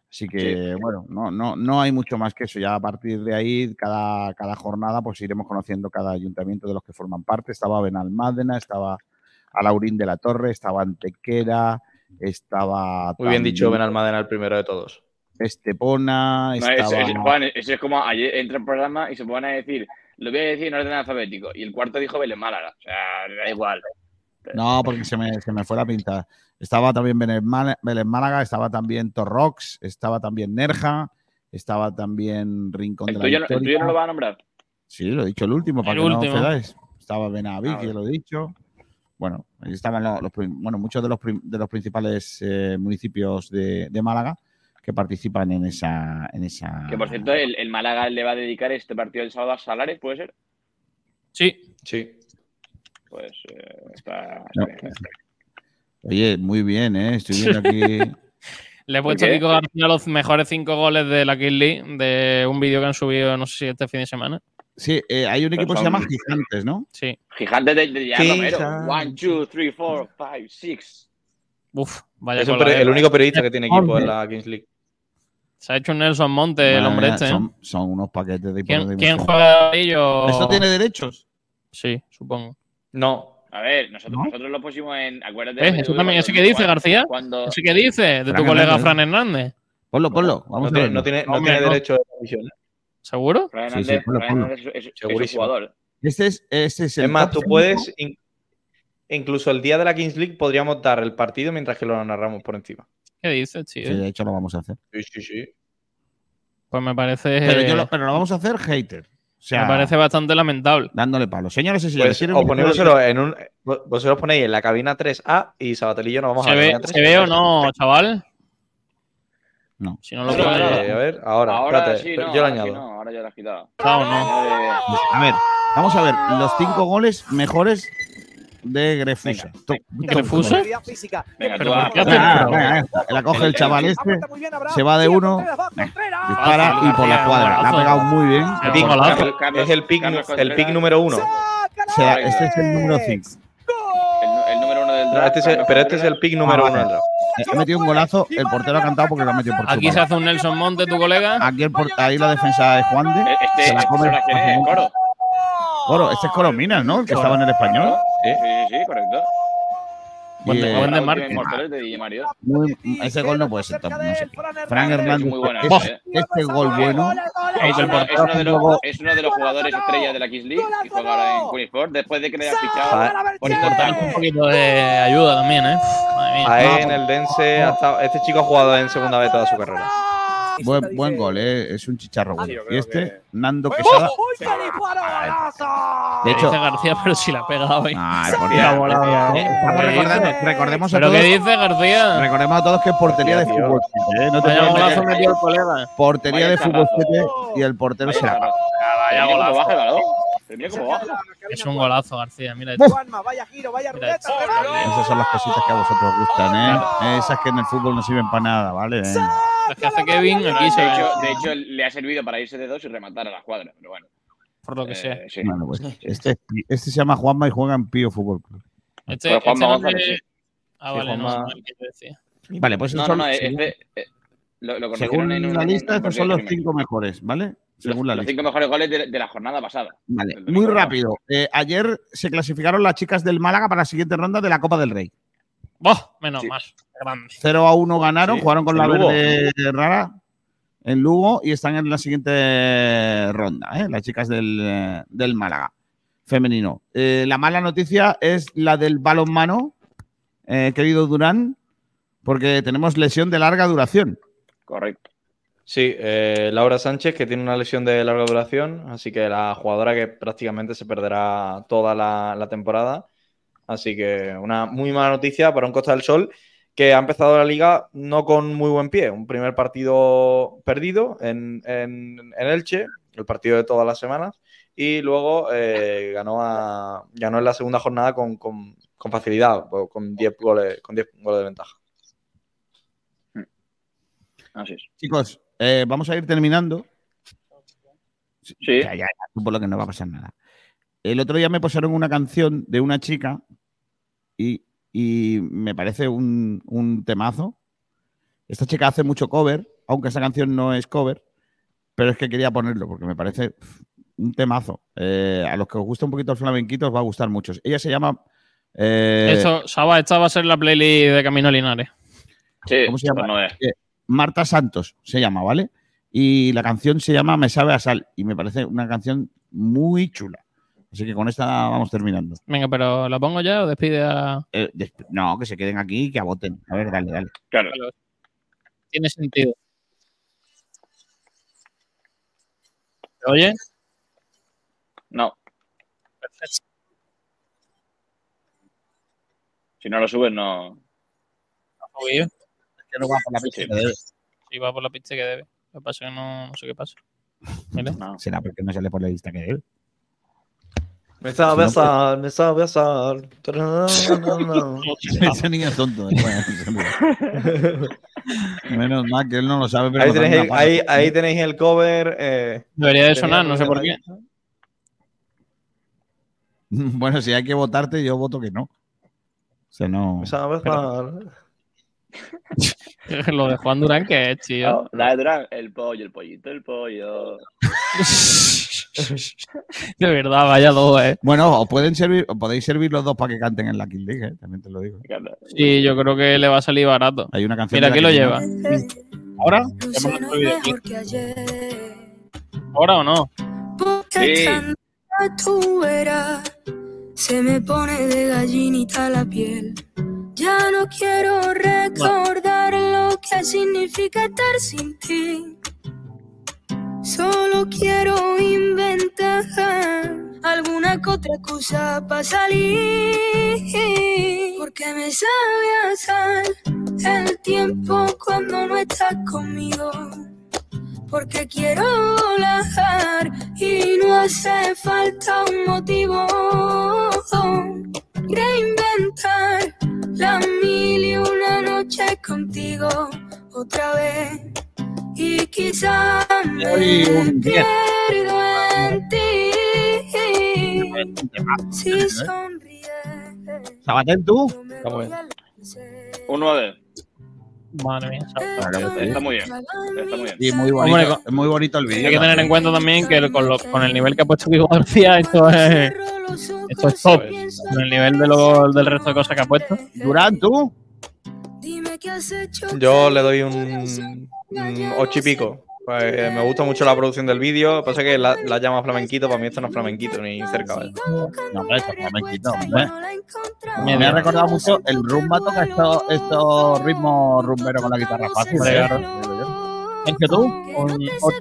Así que, bueno, no, no, no hay mucho más que eso. Ya a partir de ahí, cada, cada jornada, pues iremos conociendo cada ayuntamiento de los que forman parte. Estaba Benalmádena, estaba Alaurín de la Torre, estaba Antequera, estaba. Muy bien dicho, Benalmádena, el primero de todos. Estepona, No, Juan, eso es como ayer entra el programa y se ponen a decir, lo voy a decir en orden alfabético. Y el cuarto dijo Vélez Málaga. O sea, da igual. No, porque se me, se me fue la pinta. Estaba también Vélez Málaga, estaba también Torrox, estaba también Nerja, estaba también Rincón ¿El de la tuyo, el Victoria. tuyo no lo va a nombrar? Sí, lo he dicho el último, para El que último. no. Estaba Benaví, Ah, que lo he dicho. Bueno, ahí estaban los, los prim- bueno, muchos de los, de los principales eh, municipios de, de Málaga que participan en esa, en esa. Que por cierto, el, el Málaga le va a dedicar este partido del sábado a Salares, ¿puede ser? Sí. Sí. Pues eh, está. No. Oye, muy bien, ¿eh? Estoy viendo aquí. [LAUGHS] Le he puesto a? Kiko García los mejores cinco goles de la Kings League de un vídeo que han subido, no sé si este fin de semana. Sí, eh, hay un equipo que se llama Gigantes, ¿no? Sí. Gigante de, de Gerard Romero. Gigantes. One, two, three, four, five, six. Uf, vaya Es peri- el único periodista que tiene equipo en la Kings League. Se ha hecho un Nelson Monte el hombre este. ¿eh? son, son unos paquetes de ¿Quién, de quién juega ahí? Yo... ¿Esto tiene derechos? Sí, supongo. No. A ver, nosotros, ¿No? nosotros lo pusimos en. Acuérdate. De- Eso también, ¿ese qué dice, cuando- García? Cuando, ¿Ese qué dice? De tu Fran colega Hernández. Fran Hernández. Ponlo, ponlo. Vamos No a tiene, verlo. no tiene, no Hombre, tiene no. derecho de transmisión. ¿Seguro? Sí, sí, ponlo. Hernández es, es- es un Segurísimo. jugador. Este es, este es el Es más, tú puedes. in- incluso el día de la Kings League podríamos dar el partido mientras que lo narramos por encima. ¿Qué dice, tío? Sí, de hecho lo vamos a hacer. Sí, sí, sí. Pues me parece. Pero, yo lo, pero lo vamos a hacer hater. O sea, me parece bastante lamentable. dándole palo. Señores y señores, Pues ¿quieren os un ponéis juego de- vosotros en un. vos- Vosotros ponéis en la cabina 3A y Sabatelillo y yo nos vamos a ¿Se la ve, cabina 3. ¿Se ve o no, chaval? No. Si no lo puedo. Eh, a ver, ahora. Ahora espérate, sí, pero no, yo lo sí añado. no, ahora ya lo has quitado. No. A ver, vamos a ver los cinco goles mejores de Grefusa. ¿Grefusa? Venga, Pero tú ¿por a- qué hace Venga, esto? venga, venga. La coge el chaval este, se va de uno, dispara y por la cuadra. La ha pegado muy bien. Es el pick, el pick número uno. O sea, este es el número 5. el, número uno del draft. este pero este es el Contreras. pick número Ah, uno del draft. Ha metido un golazo, el portero ha cantado porque lo ha metido por Aquí se hace un Nelson Monte, tu colega. Aquí el ahí la defensa de Juan de. Este, se la este come. ¿sabes quién es? Coro. Coro, este es Corominas, ¿no? El que estaba en el español. Sí, sí, sí, correcto. Buen, de- eh, buen de muy- ese gol no puede ser top, no sé. Fran Hernández, muy bueno es- ese, ¿eh? este gol bueno. Es portero es uno de los, es uno de los jugadores estrella de la Kings League y juega ahora en Queen Sport después de que le hayan fichado Ah, por Importante un poquito de ayuda también, ¿eh? Madre mía. Jaén, el Dense, ha estado- este chico ha jugado en segunda vez toda su carrera. Buen, buen gol, ¿eh? es un chicharro bueno. yo Y este, Nando Quesada. De hecho, Dice García, pero si la ha pegado hoy. Ay, por La Dios. bola- Eh, recordando, recordemos a ¿Pero todos, qué dice García? recordemos a todos que es portería de fútbol. ¿eh? No te portería de fútbol chalazo. 7 y el portero se la. Vaya golazo. Mira cómo baja. Es un golazo, García. Mira esto. Mira esto. Esas son las cositas que a vosotros os gustan, ¿eh? Esas que en el fútbol no sirven para nada, ¿vale? Las que hace Kevin aquí se De ve. hecho, de hecho, le ha servido para irse de dos y rematar a la cuadra. Pero bueno. Por lo que eh, sea. sí. Bueno, pues este, este se llama Juanma y juega en Pío Fútbol Club. Este, Juanma este González, sí. Ah, Sí, vale, Juanma- no. Vale, pues No, no, son, no. según, Este, eh, lo, lo conocieron según en un- la en lista, estos son los cinco mejores, ¿vale? Según la Los lista. cinco mejores goles de, de la jornada pasada. Vale, muy rápido. Eh, ayer se clasificaron las chicas del Málaga para la siguiente ronda de la Copa del Rey. Menos Sí. mal. Grande. 0 a 1 ganaron, Sí, jugaron con en la Lugo. verde rara en Lugo y están en la siguiente ronda, ¿eh? las chicas del, eh, del Málaga femenino. Eh, la mala noticia es la del balonmano, eh, querido Durán, porque tenemos lesión de larga duración. Correcto. Sí, eh, Laura Sánchez, que tiene una lesión de larga duración, así que la jugadora que prácticamente se perderá toda la, la temporada. Así que una muy mala noticia para un Costa del Sol que ha empezado la liga no con muy buen pie. Un primer partido perdido en, en, en Elche, el partido de todas las semanas, y luego eh, ganó, a, ganó en la segunda jornada con, con- con facilidad, con 10 goles, con 10 goles de ventaja. Así es. Chicos, eh, vamos a ir terminando. Sí. Ya, ya, ya, tú por lo que no va a pasar nada. el otro día me pusieron una canción de una chica y, y me parece un, un temazo. Esta chica hace mucho cover, aunque esa canción no es cover, pero es que quería ponerlo porque me parece un temazo. Eh, a los que os gusta un poquito el flamenquito os va a gustar mucho. Ella se llama... eh, Esto, Saba, esta va a ser la playlist de Camino Linares. Sí, ¿Cómo se llama? pues no es. Marta Santos se llama, ¿vale? Y la canción se llama Me sabe a sal y me parece una canción muy chula. Así que con esta vamos terminando. Venga, pero ¿la pongo ya o despide a.? Eh, no, que se queden aquí y que voten. A ver, dale, dale. Claro. Tiene sentido. ¿Se oye? No. Perfecto. Si no lo subes, no. Es que no va por la pista Sí. que debe. sí, va por la pista que debe. Lo que pasa es que no, no sé qué pasa. No. Será porque no sale por la lista que debe. Me sabe a Si no, sal, me sabe a sal. [LAUGHS] Ese niño es tonto. después, Menos mal que él no lo sabe, pero Ahí tenéis, el, ahí, ahí tenéis el cover. eh, Debería de sonar, no sé por qué. [LAUGHS] Bueno, si hay que votarte, yo voto que no. O sea, no. Me sabe a sal. [LAUGHS] Lo de Juan Durán, que es, tío. No, la de Durán, el pollo, el pollito, el pollo. [LAUGHS] de verdad, vaya dos, eh. Bueno, os pueden servir, os podéis servir los dos para que canten en la Kill League, ¿eh? también te lo digo. Sí, yo creo que le va a salir barato. Hay una canción. Mira, aquí lo lleva. ¿Ahora? ¿Ahora o no? Porque Sí. tú verás, se me pone de gallinita la piel. Ya no quiero recordar lo que significa estar sin ti. Solo quiero inventar alguna que otra excusa para salir. Porque me sabe a el tiempo cuando no estás conmigo porque quiero volar y no hace falta un motivo. Reinventar las mil y una noches contigo otra vez y quizás me Hoy un diez. pierdo en ti. Si sonríes, Sabatel, tú. bien. a lanzar. Un 9. Madre mía. Está muy bien. Está muy bien. Y muy bonito, Hombre, es muy bonito el vídeo. Hay que tener en cuenta también que con, lo- con el nivel que ha puesto Vigo García, esto es, esto es top. Con el nivel de lo- del resto de cosas que ha puesto. Durán, tú. Dime qué has hecho Yo le doy un, un ocho y pico. Pues, eh, me gusta mucho la producción del vídeo. Lo que pasa es que la, la llama flamenquito. Para mí esto no es flamenquito ni cerca. ¿vale? No, esto es flamenquito, hombre. Me ha recordado mucho el rumba toca estos ritmos rumberos con la guitarra fácil. ¿eh? claro. ¿En que tú? Un ocho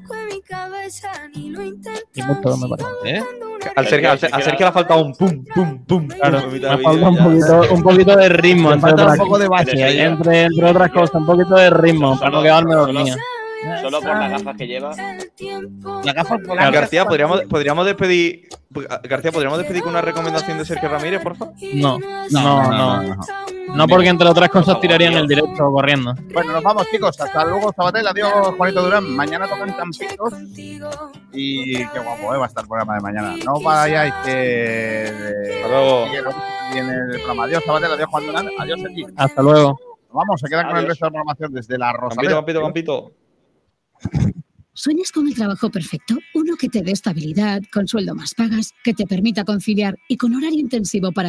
y mucho, me parece. ¿Eh? Al Sergio, al, al Sergio le ha faltado un pum, pum, pum. Claro, me falta un poquito, un poquito de ritmo. Me falta un poco de base. ¿eh? entre, entre otras cosas, un poquito de ritmo para no quedarme dormido. Solo por las gafas que lleva. La gafa Ah, polacas. García, ¿podríamos, podríamos despedir. García, ¿podríamos despedir con una recomendación de Sergio Ramírez, por favor? No, no, no. No, porque entre otras cosas tirarían el directo corriendo. Bueno, nos vamos, chicos. Hasta luego, Sabatel. Adiós, Juanito Durán. Mañana tocan Tampitos. Y qué guapo, ¿eh? va a estar el programa de mañana. No vayáis que. Hasta luego. Viene el programa. Adiós, Sabatel. Adiós, Juan Durán. Adiós, Sergi. Hasta luego. Vamos, se quedan con el resto de la programación desde la Campito, Rosaleda. campito, campito. ¿Sueñas con el trabajo perfecto? Uno que te dé estabilidad, con sueldo más pagas, que te permita conciliar y con horario intensivo para.